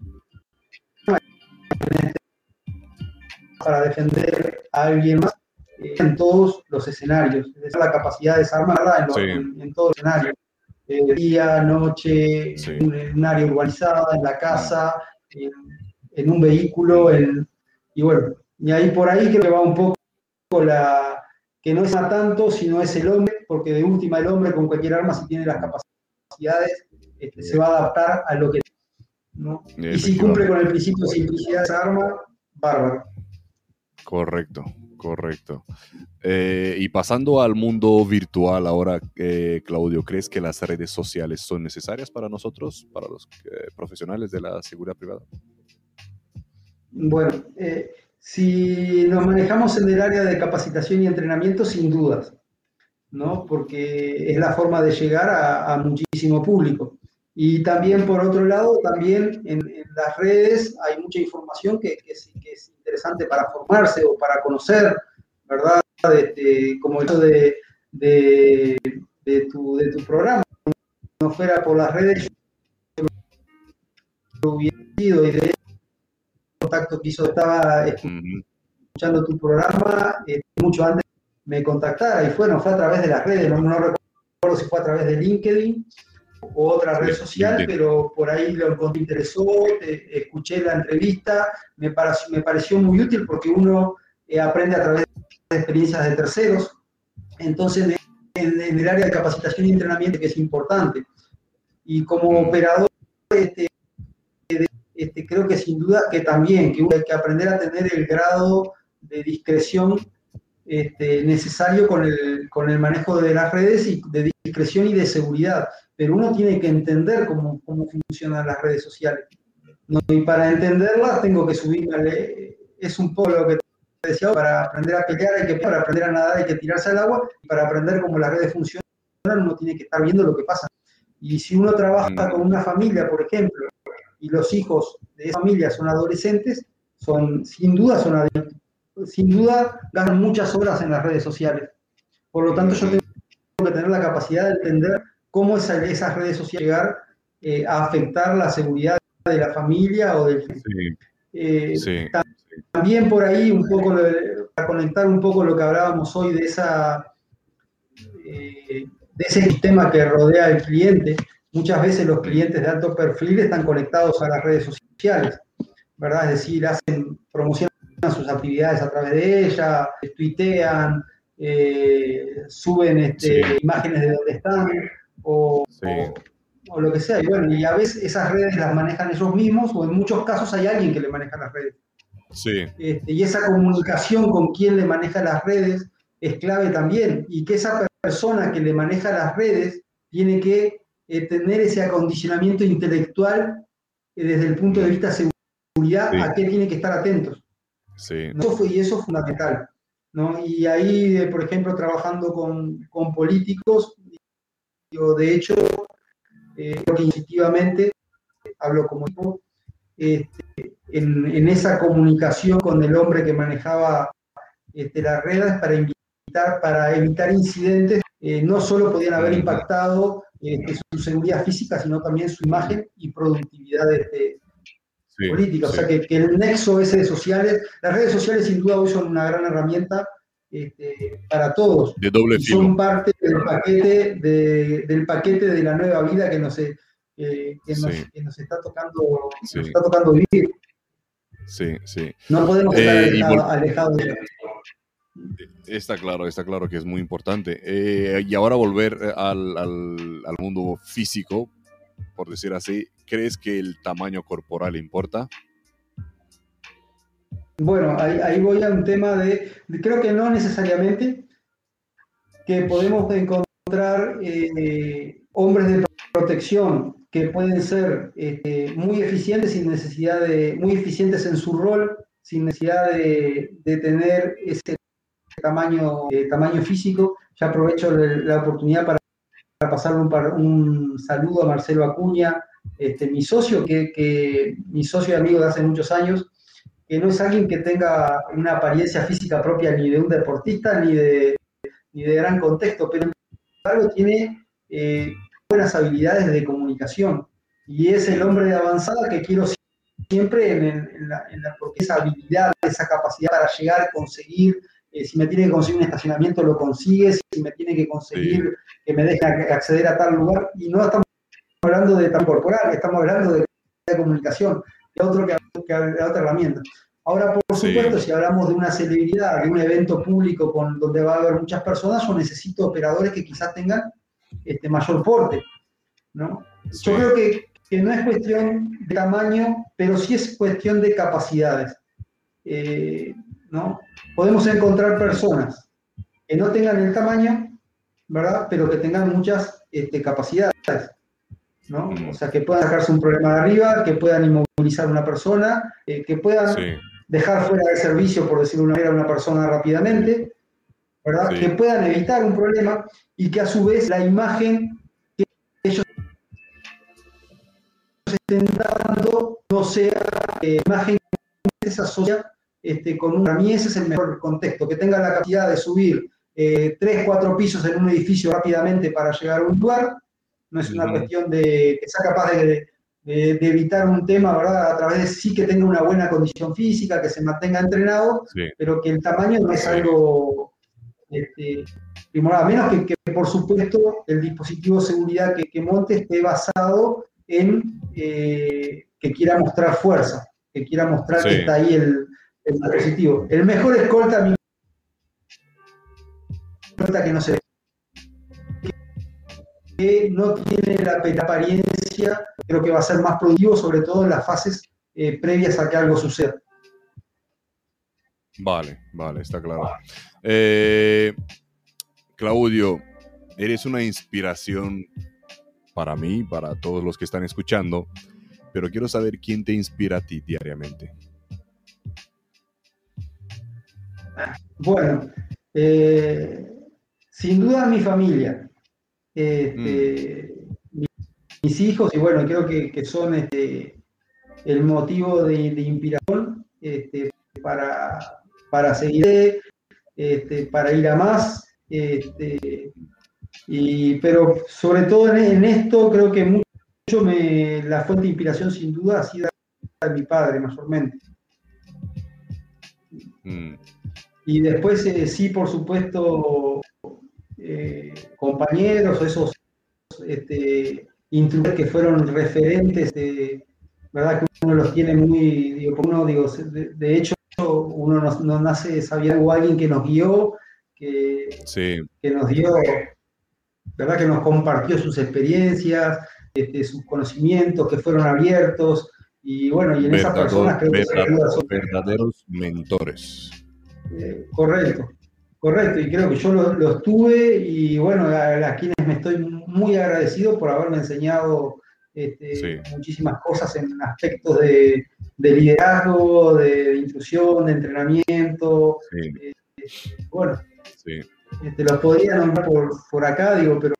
para defender a alguien más eh, en todos los escenarios, es la capacidad de desarmarla en, en, todos los escenarios, eh, día, noche, en un área urbanizada, en la casa, en, un vehículo, y bueno, y ahí por ahí creo que va un poco la, que no es a tanto, sino es el hombre, porque de última el hombre con cualquier arma si tiene las capacidades este, se va a adaptar a lo que... ¿no? Y si cumple con el principio de simplicidad de esa arma, bárbaro. Correcto, correcto. Eh, y pasando al mundo virtual ahora, eh, Claudio, ¿crees que las redes sociales son necesarias para nosotros, para los eh, profesionales de la seguridad privada? Bueno, si nos manejamos en el área de capacitación y entrenamiento, sin dudas, ¿no? Porque es la forma de llegar a muchísimo público. Y también, por otro lado, también en, las redes hay mucha información que, que, es, interesante para formarse o para conocer, ¿verdad? Este, como esto de, de, de, tu, de tu programa. No fuera por las redes, yo hubiera sido y de contacto que hizo, estaba escuchando tu programa eh, mucho antes me contactara y fue, no fue a través de las redes, no, no recuerdo si fue a través de LinkedIn o otra red social, pero por ahí lo encontré interesó, escuché la entrevista, me pareció, me pareció muy útil porque uno eh, aprende a través de experiencias de terceros. Entonces, en, el área de capacitación y entrenamiento, que es importante. Y como mm. operador, este, este, creo que sin duda que también, que uno hay que aprender a tener el grado de discreción este, necesario con el, con el manejo de las redes y de discreción y de seguridad pero uno tiene que entender cómo, cómo funcionan las redes sociales. Y para entenderlas tengo que subirme, es un poco lo que te decía, para aprender a pelear hay que para aprender a nadar hay que tirarse al agua, y para aprender cómo las redes funcionan uno tiene que estar viendo lo que pasa. Y si uno trabaja mm. con una familia, por ejemplo, y los hijos de esa familia son adolescentes, son sin duda son. Sin duda ganan muchas horas en las redes sociales. Por lo tanto, yo tengo que tener la capacidad de entender cómo esas redes sociales llegar eh, a afectar la seguridad de la familia o del eh, También por ahí, un poco, para conectar un poco lo que hablábamos hoy de, esa, eh, de ese sistema que rodea al cliente, muchas veces los clientes de alto perfil están conectados a las redes sociales, ¿verdad? Es decir, hacen, promocionan sus actividades a través de ellas, tuitean, suben este, imágenes de dónde están o, o, lo que sea. Y bueno, y a veces esas redes las manejan ellos mismos o en muchos casos hay alguien que le maneja las redes. Sí. Este, y esa comunicación con quien le maneja las redes es clave también. Y que esa persona que le maneja las redes tiene que eh, tener ese acondicionamiento intelectual desde el punto de vista de seguridad a qué tienen que estar atentos. Sí. y eso es fundamental. ¿no? Y ahí, por ejemplo, trabajando con, con políticos, yo de hecho, eh, creo que intuitivamente, hablo como este, en, en, esa comunicación con el hombre que manejaba este, las redes para invitar, para evitar incidentes, eh, no solo podían haber impactado este, su seguridad física, sino también su imagen y productividad de, política. O sea que, que, el nexo ese de sociales, las redes sociales sin duda hoy son una gran herramienta este, para todos. De doble Son parte del paquete de, del paquete de la nueva vida que nos, eh, que nos, está tocando, está tocando vivir. Sí, sí. No podemos estar eh, alejados, de Está claro, está claro que es muy importante. Eh, y ahora volver al, al, al, mundo físico, por decir así, ¿crees que el tamaño corporal importa? Bueno, ahí, voy a un tema de, creo que no necesariamente, que podemos encontrar eh, hombres de protección que pueden ser este, muy eficientes sin necesidad de, muy eficientes en su rol, sin necesidad de, tener ese tamaño, eh, tamaño físico. Ya aprovecho la oportunidad para, pasarle un, saludo a Marcelo Acuña, este, mi socio, que, que mi socio y amigo de hace muchos años, que no es alguien que tenga una apariencia física propia ni de un deportista ni de, ni de gran contexto, pero algo tiene eh, buenas habilidades de comunicación. Y es el hombre de avanzada que quiero siempre en, la, porque esa habilidad, esa capacidad para llegar, conseguir, eh, si me tiene que conseguir un estacionamiento lo consigue, si me tiene que conseguir que me deje acceder a tal lugar. Y no estamos hablando de tal corporal, estamos hablando de comunicación otro que, la otra herramienta. Ahora, por supuesto, si hablamos de una celebridad, de un evento público con, donde va a haber muchas personas, yo necesito operadores que quizás tengan este, mayor porte. ¿no? Yo creo que, que, no es cuestión de tamaño, pero sí es cuestión de capacidades. Eh, ¿no? Podemos encontrar personas que no tengan el tamaño, ¿verdad? pero que tengan muchas este, capacidades. ¿No? O sea, que puedan sacarse un problema de arriba, que puedan inmovilizar a una persona, eh, que puedan dejar fuera de servicio, por decirlo una manera, a una persona rápidamente, ¿verdad? Que puedan evitar un problema y que a su vez la imagen que ellos estén dando no sea eh, imagen que se asocia este, con un... Para mí ese es el mejor contexto, que tenga la capacidad de subir eh, tres, cuatro pisos en un edificio rápidamente para llegar a un lugar, no es una cuestión de que sea capaz de, evitar un tema, ¿verdad? A través de sí que tenga una buena condición física, que se mantenga entrenado, pero que el tamaño no es algo este, primordial, a menos que, por supuesto el dispositivo de seguridad que, monte esté basado en eh, que quiera mostrar fuerza, que quiera mostrar que está ahí el, dispositivo. El mejor escolta, mi escolta que no se ve que no tiene la apariencia, creo que va a ser más productivo, sobre todo en las fases eh, previas a que algo suceda. Vale, vale, está claro. Eh, Claudio, eres una inspiración para mí, para todos los que están escuchando, pero quiero saber quién te inspira a ti diariamente. Bueno, eh, sin duda mi familia. Este, mis hijos, y bueno, creo que, son este, el motivo de, inspiración este, para, para seguir, este, para ir a más. Este, y, pero sobre todo en, esto creo que mucho me, la fuente de inspiración sin duda ha sido mi padre mayormente. Mm. Y después eh, sí, por supuesto, eh, compañeros o esos este, que fueron referentes, de, ¿verdad? Que uno los tiene muy, digo, uno, digo, de, hecho, uno no, nace sabiendo alguien que nos guió, que, que nos dio, ¿verdad? Que nos compartió sus experiencias, este, sus conocimientos, que fueron abiertos, y bueno, y en esas personas creo que verdaderos mentores. Eh, correcto. Correcto, y creo que yo lo, estuve y bueno, a, quienes me estoy muy agradecido por haberme enseñado este, muchísimas cosas en aspectos de, liderazgo, de, intrusión, de entrenamiento. Eh, bueno, este, los podría nombrar por, acá, digo, pero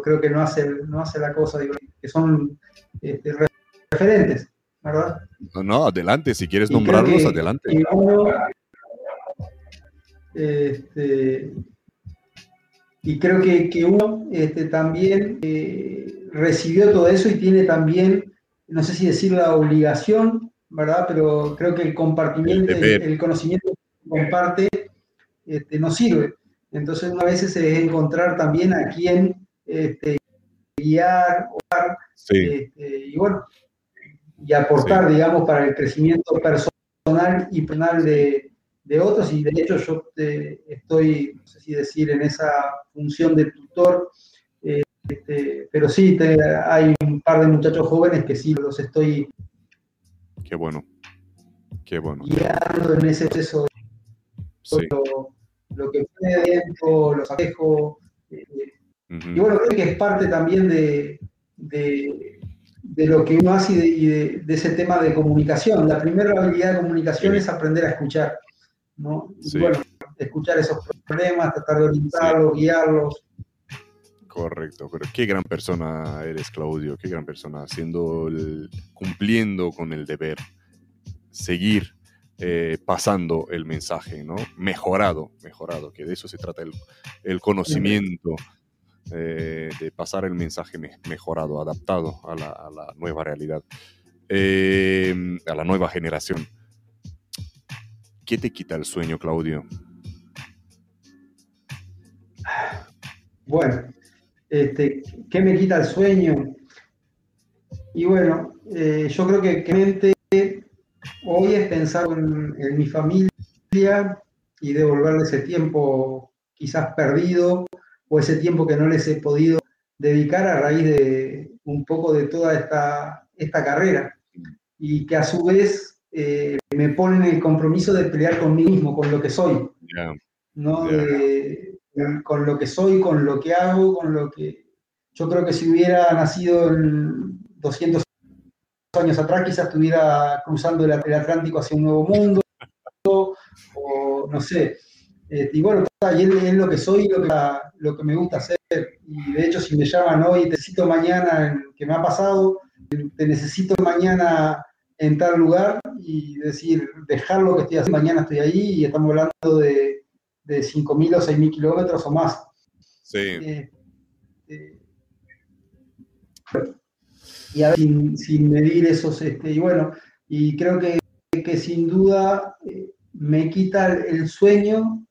creo que no hace, no hace la cosa, digo, que son este, referentes, ¿verdad? No, no, adelante, si quieres nombrarlos, adelante. Este, y creo que, uno este, también eh, recibió todo eso y tiene también, no sé si decir la obligación, ¿verdad? Pero creo que el compartimiento, el, conocimiento que comparte este, nos sirve. Entonces, a veces es encontrar también a quien este, guiar, este, y bueno, y aportar, digamos, para el crecimiento personal y personal de, de otros y de hecho yo eh, estoy, no sé si decir, en esa función de tutor, eh, este, pero sí, hay un par de muchachos jóvenes que sí los estoy... Qué bueno, qué bueno. Guiando en ese proceso lo, lo, que fue dentro, los aquejos. Eh, y bueno, creo que es parte también de, de, de lo que uno hace y, de, de, ese tema de comunicación. La primera habilidad de comunicación es aprender a escuchar. ¿No? bueno, escuchar esos problemas, tratar de orientarlos, guiarlos. Correcto, pero qué gran persona eres, Claudio, qué gran persona, haciendo cumpliendo con el deber, seguir eh, pasando el mensaje, ¿no? Mejorado, mejorado, que de eso se trata el, conocimiento, eh, de pasar el mensaje mejorado, adaptado a la, nueva realidad, eh, a la nueva generación. ¿Qué te quita el sueño, Claudio? Bueno, este, ¿qué me quita el sueño? Y bueno, eh, yo creo que, mente hoy es pensar en, mi familia y devolverle ese tiempo quizás perdido o ese tiempo que no les he podido dedicar a raíz de un poco de toda esta, esta carrera. Y que a su vez eh, me ponen el compromiso de pelear conmigo mismo, con lo que soy. ¿no? con lo que soy, con lo que hago, con lo que... Yo creo que si hubiera nacido en 200 años atrás, quizás estuviera cruzando el, Atlántico hacia un nuevo mundo, o no sé. Eh, y bueno, es, lo que soy, lo que, lo que me gusta hacer. Y de hecho, si me llaman hoy, te necesito mañana, que me ha pasado, te necesito mañana en tal lugar y decir, dejar lo que estoy haciendo, mañana estoy ahí y estamos hablando de, de 5.000 o 6.000 kilómetros o más. Sí. Eh, eh, y a ver, sin, medir esos, este, y bueno, y creo que, que sin duda eh, me quita el sueño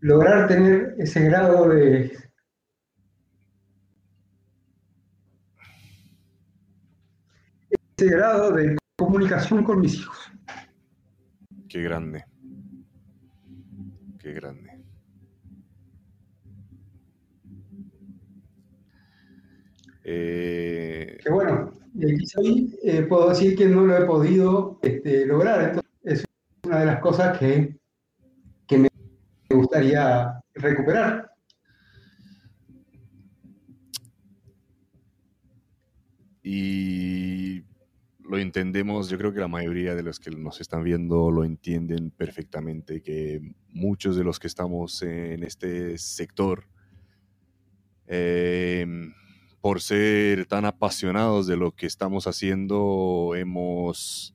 lograr tener ese grado de, grado de comunicación con mis hijos. Qué grande. Qué grande. Eh... Que bueno, hoy eh, puedo decir que no lo he podido este, lograr. es una de las cosas que, que me gustaría recuperar. Y lo entendemos, yo creo que la mayoría de los que nos están viendo lo entienden perfectamente, que muchos de los que estamos en este sector, em, por ser tan apasionados de lo que estamos haciendo, hemos,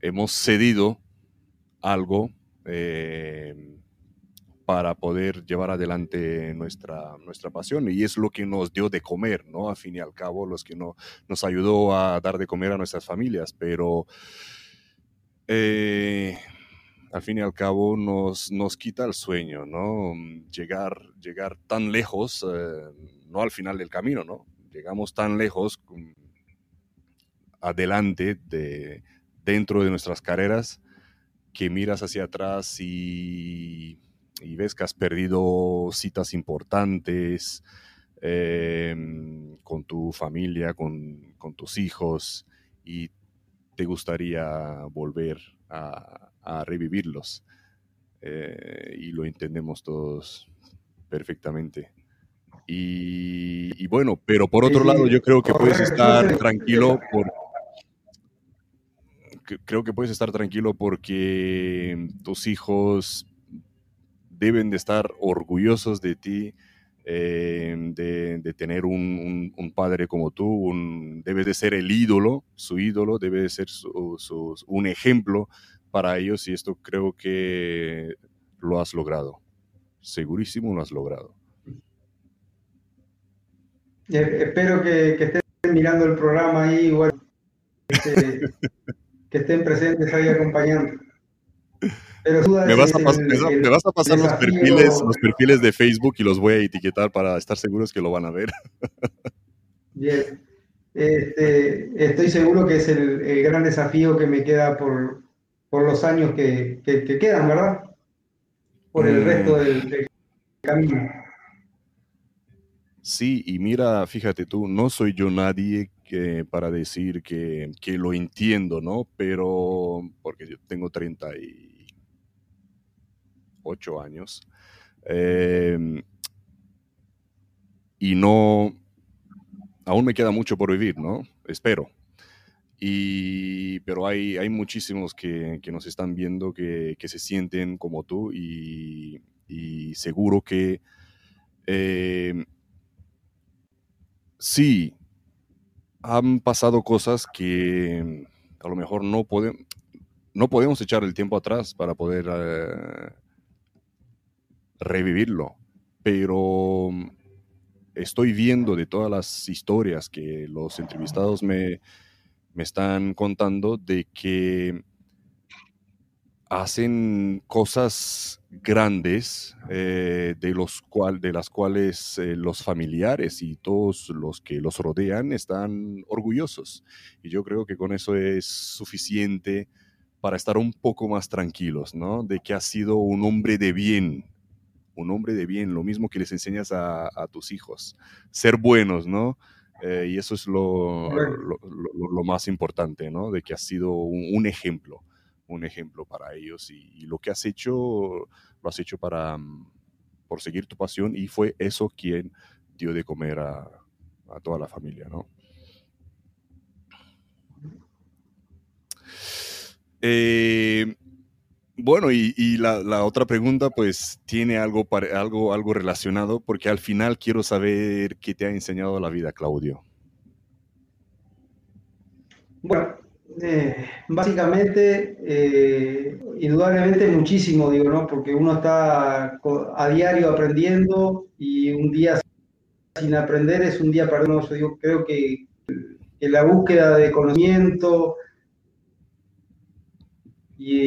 hemos cedido algo. Em, para poder llevar adelante nuestra, nuestra pasión y es lo que nos dio de comer, ¿no? A fin y al cabo, los que no, nos ayudó a dar de comer a nuestras familias, pero eh, al fin y al cabo nos, nos quita el sueño, ¿no? Llegar, llegar tan lejos, eh, no al final del camino, ¿no? Llegamos tan lejos adelante de, dentro de nuestras carreras que miras hacia atrás y y ves que has perdido citas importantes em, con tu familia, con, tus hijos y te gustaría volver a, revivirlos. Eh, y lo entendemos todos perfectamente. Y, bueno, pero por otro lado, yo creo que puedes estar tranquilo por, creo que puedes estar tranquilo porque tus hijos deben de estar orgullosos de ti, eh, de, tener un, padre como tú, un, debe de ser el ídolo, su ídolo, debe de ser un ejemplo para ellos y esto creo que lo has logrado. Segurísimo lo has logrado. espero que, estén mirando el programa ahí, igual, este, que estén presentes ahí acompañando. Me, vas a pasar los perfiles, los perfiles de Facebook y los voy a etiquetar para estar seguros que lo van a ver. Bien. Este, estoy seguro que es el, gran desafío que me queda por, los años que, quedan, ¿verdad? Por el resto del, del camino. Sí, y mira, fíjate tú, no soy yo nadie que, para decir que, que, lo entiendo, ¿no? Pero, porque yo tengo 38 años. Em, y no, aún me queda mucho por vivir, ¿no? Espero. Y, pero hay, hay muchísimos que, que nos están viendo que, que, se sienten como tú y, seguro que eh, sí, han pasado cosas que a lo mejor no, no podemos echar el tiempo atrás para poder eh, revivirlo, pero estoy viendo de todas las historias que los entrevistados me, me están contando de que hacen cosas grandes eh, de, los cual, de las cuales eh, los familiares y todos los que los rodean están orgullosos. Y yo creo que con eso es suficiente para estar un poco más tranquilos, ¿no? De que has sido un hombre de bien, un hombre de bien, lo mismo que les enseñas a, tus hijos, ser buenos, ¿no? Eh, y eso es lo, lo, más importante, ¿no? De que has sido un ejemplo un ejemplo para ellos y, lo que has hecho, lo has hecho para, mm, por seguir tu pasión y fue eso quien dio de comer a, toda la familia, ¿no? Eh, bueno, y, la, otra pregunta pues tiene algo, algo, algo relacionado porque al final quiero saber qué te ha enseñado la vida, Claudio. Bueno, eh, básicamente, eh, indudablemente muchísimo, digo, ¿no? Porque uno está a diario aprendiendo y un día sin aprender es un día perdido. Yo creo que, la búsqueda de conocimiento y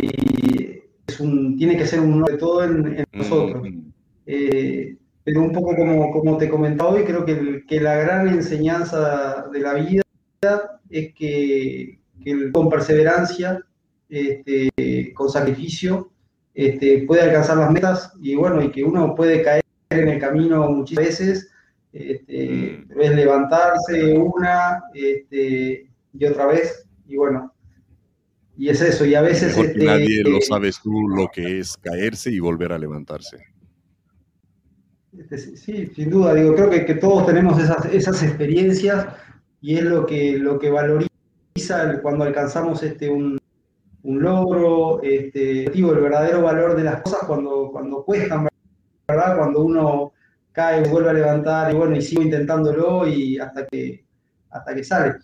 es un, tiene que ser un de todo en, nosotros. Mm. Eh, pero un poco como, como te comentaba hoy, creo que, que la gran enseñanza de la vida es que que con perseverancia, este, con sacrificio, este, puede alcanzar las metas y bueno, y que uno puede caer en el camino muchas veces, este, mm. es levantarse una este, y otra vez, y bueno, y es eso, y a veces... Este, nadie lo sabes tú lo que es caerse y volver a levantarse. Este, sí, sin duda, digo, creo que, que todos tenemos esas, esas, experiencias y es lo que, lo que valoriza cuando alcanzamos este, un, logro, este, el verdadero valor de las cosas cuando, cuando cuestan, ¿verdad? Cuando uno cae, vuelve a levantar y bueno, y sigo intentándolo y hasta que, hasta que sale.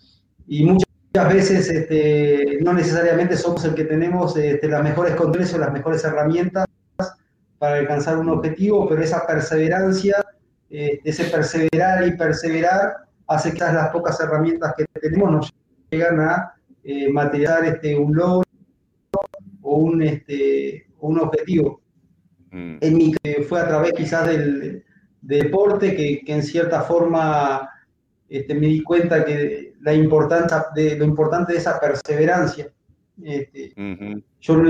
Y muchas veces este, no necesariamente somos el que tenemos este, las mejores controles o las mejores herramientas para alcanzar un objetivo, pero esa perseverancia, eh, ese perseverar y perseverar, hace que las pocas herramientas que tenemos nos llegan a eh, materializar este, un logro o un, este, un objetivo. Mm. En mi fue a través quizás del, deporte que, en cierta forma este, me di cuenta que la importancia de lo importante de esa perseverancia. Este, Yo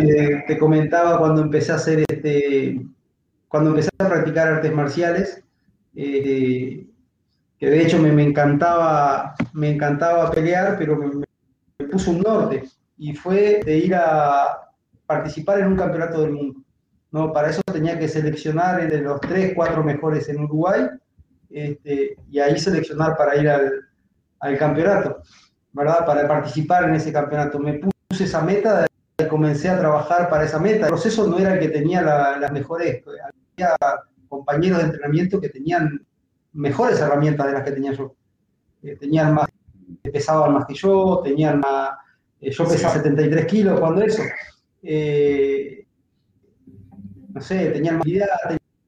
te comentaba cuando empecé a hacer este, cuando empecé a practicar artes marciales, eh, que de hecho me, encantaba, me encantaba pelear, pero me, puso un norte y fue de ir a participar en un campeonato del mundo. ¿no? Para eso tenía que seleccionar entre los tres, cuatro mejores en Uruguay este, y ahí seleccionar para ir al, al, campeonato, ¿verdad? Para participar en ese campeonato. Me puse esa meta y comencé a trabajar para esa meta. El proceso no era el que tenía las mejores, había compañeros de entrenamiento que tenían mejores herramientas de las que tenía yo. Eh, tenían más, pesaban más que yo, tenían más, eh, yo pesaba 73 kilos cuando eso. Eh, no sé, tenían más idea,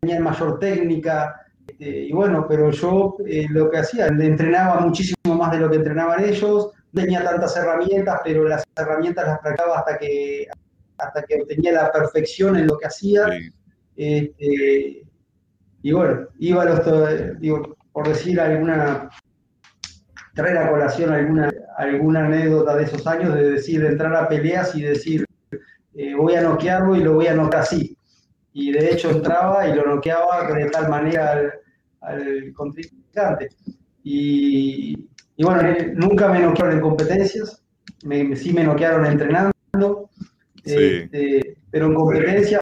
tenían mayor técnica, este, y bueno, pero yo lo que hacía, entrenaba muchísimo más de lo que entrenaban ellos, tenía tantas herramientas, pero las herramientas las practicaba hasta que, hasta que obtenía la perfección en lo que hacía. Este, y bueno, iba a los, digo, por decir alguna, traer a colación alguna, alguna anécdota de esos años, de decir, de entrar a peleas y decir, eh, voy a noquearlo y lo voy a noquear así. Y de hecho entraba y lo noqueaba de tal manera al, contrincante. Y, y, bueno, eh, nunca me noquearon en competencias, me, sí me noquearon entrenando, este, pero en competencia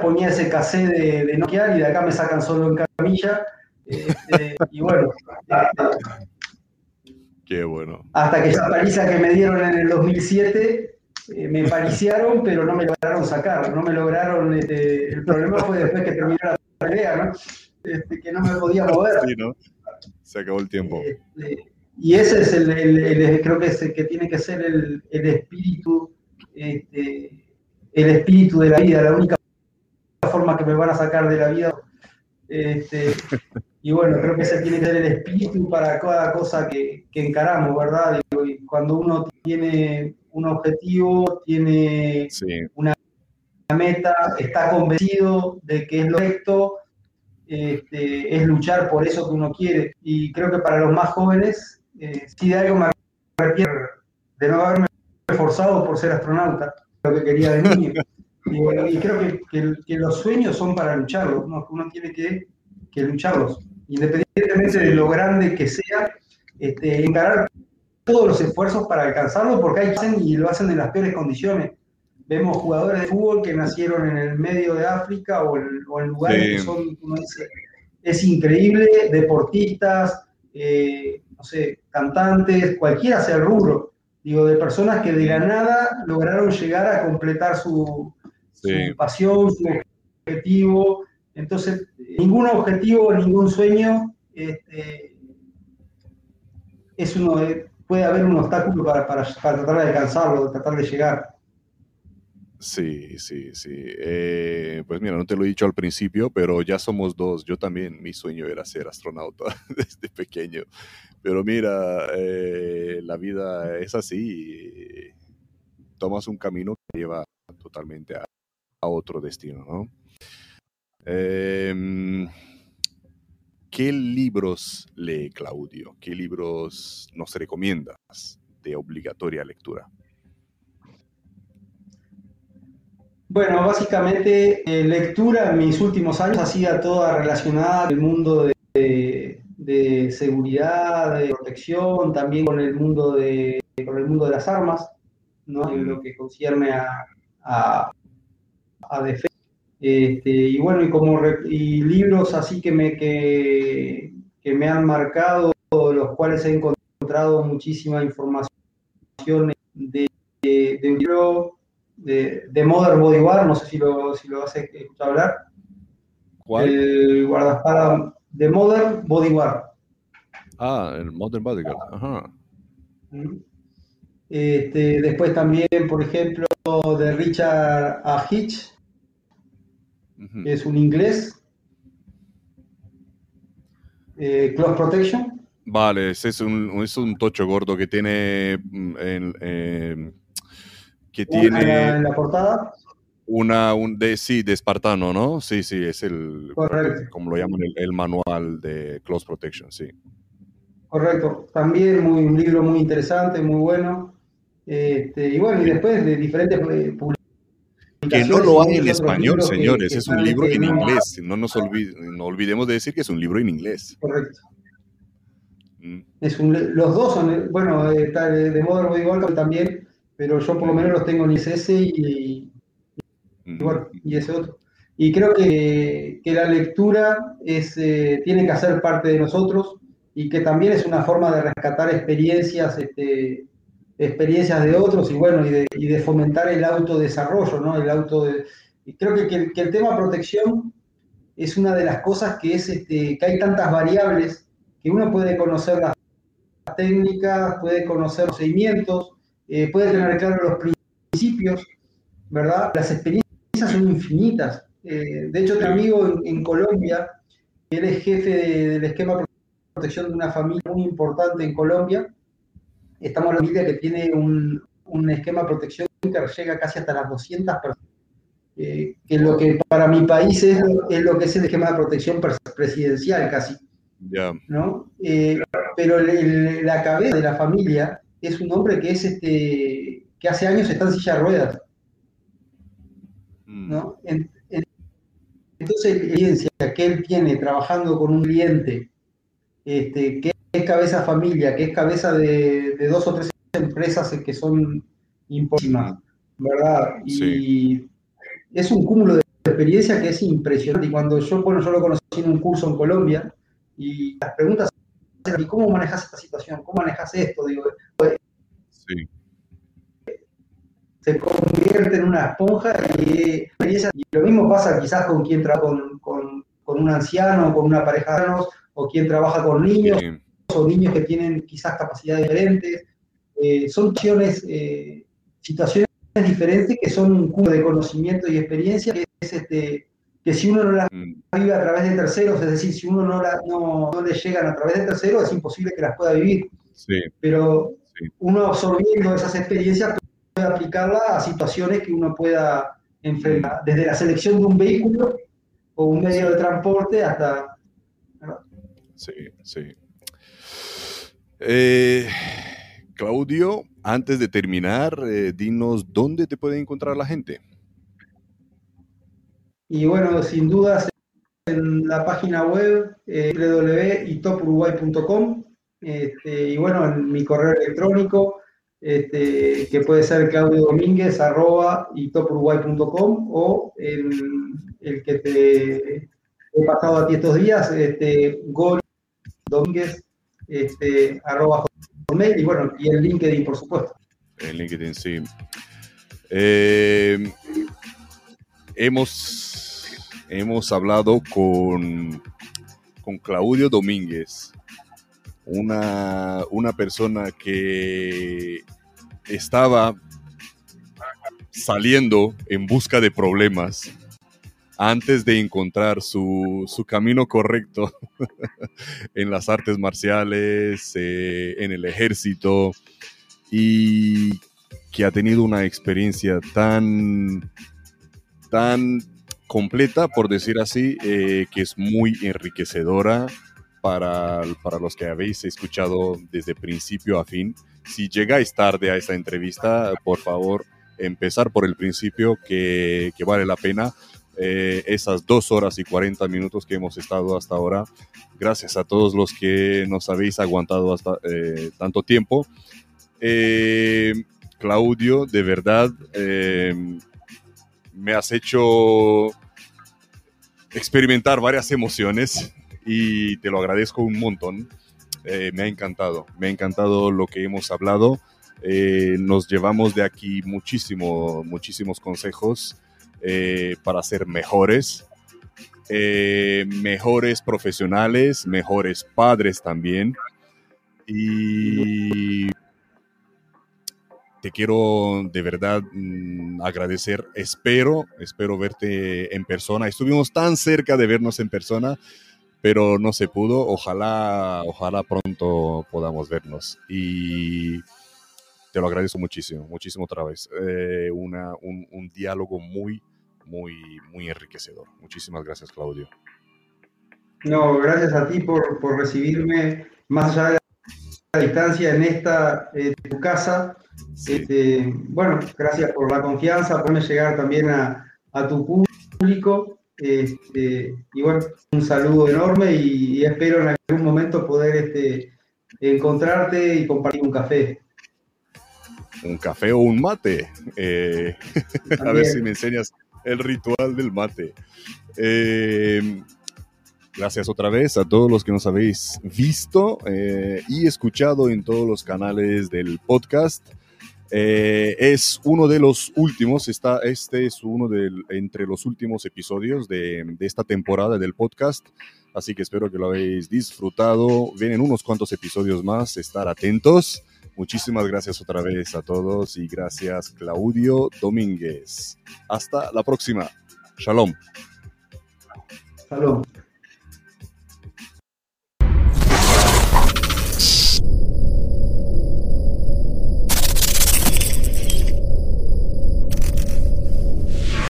ponía ese casé de, de noquear y de acá me sacan solo en camilla este, y bueno. Qué bueno. Hasta que esa paliza que me dieron en el 2007, eh, me pariciaron, pero no me lograron sacar. No me lograron. Este, el problema fue después que terminó la pelea, ¿no? Este, que no me podía mover. Sí, ¿no? Se acabó el tiempo. Este, y ese es el, el, creo que, es el que tiene que ser el, el espíritu, este, el espíritu de la vida, la única forma que me van a sacar de la vida este, y bueno, creo que ese tiene que ser el espíritu para cada cosa que, encaramos, ¿verdad? y cuando uno tiene un objetivo, tiene una meta, está convencido de que es lo correcto, este, es luchar por eso que uno quiere. Y creo que para los más jóvenes, eh, si de algo me arrepiento de no haberme esforzado por ser astronauta, lo que quería de niño. Y, creo que, los sueños son para lucharlos, uno, tiene que, lucharlos, independientemente de lo grande que sea, este, encarar todos los esfuerzos para alcanzarlo, porque hay hacen y lo hacen en las peores condiciones. Vemos jugadores de fútbol que nacieron en el medio de África o, en lugares que son, es increíble, deportistas, eh, no sé, cantantes, cualquiera sea el rubro, digo, de personas que de la nada lograron llegar a completar su, su pasión, su objetivo. Entonces, ningún objetivo, ningún sueño este, es uno, puede haber un obstáculo para, para, tratar de alcanzarlo, tratar de llegar. Sí, sí, sí. Eh, pues mira, no te lo he dicho al principio, pero ya somos dos. Yo también, mi sueño era ser astronauta desde pequeño. Pero mira, eh, la vida es así. Tomas un camino que lleva totalmente a, otro destino, ¿no? Em, ¿Qué libros lee Claudio? ¿Qué libros nos recomiendas de obligatoria lectura? Bueno, básicamente eh, lectura en mis últimos años ha sido toda relacionada al mundo de, seguridad, de protección, también con el mundo de, con el mundo de las armas, ¿no? en lo que concierne a a defensa. Este, y bueno, y como y libros así que me, que, que me han marcado, los cuales he encontrado muchísima información de, de, un libro de, de Modern Bodyguard, no sé si lo, si lo has escuchado hablar. ¿Cuál? El guardaespaldas de Modern Bodyguard. Ah, el Modern Bodyguard, ajá. Este, después también, por ejemplo, de Richard A. Hitch, es un inglés. Eh, Close Protection. Vale, es un, es un tocho gordo que tiene. Mm, em, que tiene. En la, portada. Una, un de, sí, de espartano, ¿no? Sí, sí, es el, Correcto. como lo llaman, el, manual de Close Protection, sí. Correcto, también muy, un libro muy interesante, muy bueno. Este, y bueno, y después de diferentes eh, que no lo hay en español, señores, es un libro en inglés. No nos no olvidemos de decir que es un libro en inglés. Correcto. Mm. Es los dos son, bueno, de, de Modern Body también, pero yo por lo menos los tengo en ISS y, y, y ese otro. y creo que, que la lectura es, eh, tiene que hacer parte de nosotros y que también es una forma de rescatar experiencias, este, experiencias de otros y bueno, y de, y de, fomentar el autodesarrollo, ¿no? El auto y creo que, que, que, el tema protección es una de las cosas que es este, que hay tantas variables que uno puede conocer las técnicas, puede conocer los procedimientos, eh, puede tener claro los principios, ¿verdad? Las experiencias son infinitas. Eh, de hecho, un amigo en, en, Colombia, él es jefe de, del esquema de protección de una familia muy importante en Colombia. Estamos en una familia que tiene un, un esquema de protección que llega casi hasta las 200 personas. Eh, que lo que para mi país es, es, lo que es el esquema de protección presidencial casi. Yeah. ¿no? Eh, pero el, el, la cabeza de la familia es un hombre que es este que hace años está en silla de ruedas. Mm. ¿no? En, en, entonces, la experiencia que él tiene trabajando con un cliente este, que es cabeza familia, que es cabeza de, de dos o tres empresas que son importantes, ¿verdad? Y Sí. es un cúmulo de experiencia que es impresionante. Y cuando yo, bueno, yo lo conocí en un curso en Colombia, y las preguntas eran, ¿y cómo manejas esta situación? ¿Cómo manejas esto? Digo, pues, Sí. se convierte en una esponja y, y lo mismo pasa quizás con quien trabaja con, con, con, un anciano, con una pareja de ancianos, o quien trabaja con niños, Sí. o niños que tienen quizás capacidades diferentes. Eh, son situaciones, eh, situaciones diferentes que son un cúmulo de conocimiento y experiencia que, es este, que si uno no las Mm. vive a través de terceros, es decir, si uno no, la, no, no le llegan a través de terceros, es imposible que las pueda vivir. Sí. Pero Sí. uno absorbiendo esas experiencias puede aplicarla a situaciones que uno pueda enfrentar, desde la selección de un vehículo o un medio de transporte hasta... Sí, sí. Eh, Claudio, antes de terminar, eh, dinos dónde te puede encontrar la gente. Y bueno, sin dudas, en la página web eh, www.itopuruguay.com este, y bueno, en mi correo electrónico, este, que puede ser claudio domínguez o el, el que te he pasado a ti estos días, este, gol domínguez este, y bueno, y el LinkedIn, por supuesto. En LinkedIn, sí. Eh, hemos, hemos hablado con, con Claudio Domínguez, una, una persona que estaba saliendo en busca de problemas antes de encontrar su, su camino correcto en las artes marciales, eh, en el ejército, y que ha tenido una experiencia tan, tan completa, por decir así, eh, que es muy enriquecedora para, para los que habéis escuchado desde principio a fin. Si llegáis tarde a esta entrevista, por favor, empezar por el principio, que, que vale la pena. Eh, esas dos horas y 40 minutos que hemos estado hasta ahora. Gracias a todos los que nos habéis aguantado hasta eh, tanto tiempo. Eh, Claudio, de verdad, eh, me has hecho experimentar varias emociones y te lo agradezco un montón. Eh, me ha encantado, me ha encantado lo que hemos hablado. Eh, nos llevamos de aquí muchísimo, muchísimos consejos eh, para ser mejores, mejores profesionales, mejores padres también. Y te quiero de verdad mm, agradecer. Espero, espero verte en persona. Estuvimos tan cerca de vernos en persona, pero no se pudo. Ojalá, ojalá pronto podamos vernos. Y te lo agradezco muchísimo, muchísimo otra vez. Eh, un, diálogo muy, muy, muy enriquecedor. Muchísimas gracias, Claudio. No, gracias a ti por, por recibirme más allá de la distancia en esta eh, tu casa. Sí. Este, bueno, gracias por la confianza, por llegar también a, a tu público. Este, y bueno, un saludo enorme y, y, espero en algún momento poder este, encontrarte y compartir un café. Un café o un mate. Eh, a ver si me enseñas el ritual del mate. Eh, gracias otra vez a todos los que nos habéis visto eh, y escuchado en todos los canales del podcast. Eh, es uno de los últimos, está, este es uno de entre los últimos episodios de, esta temporada del podcast, así que espero que lo habéis disfrutado. Vienen unos cuantos episodios más, estar atentos. Muchísimas gracias otra vez a todos y gracias Claudio Domínguez. Hasta la próxima. Shalom. Shalom.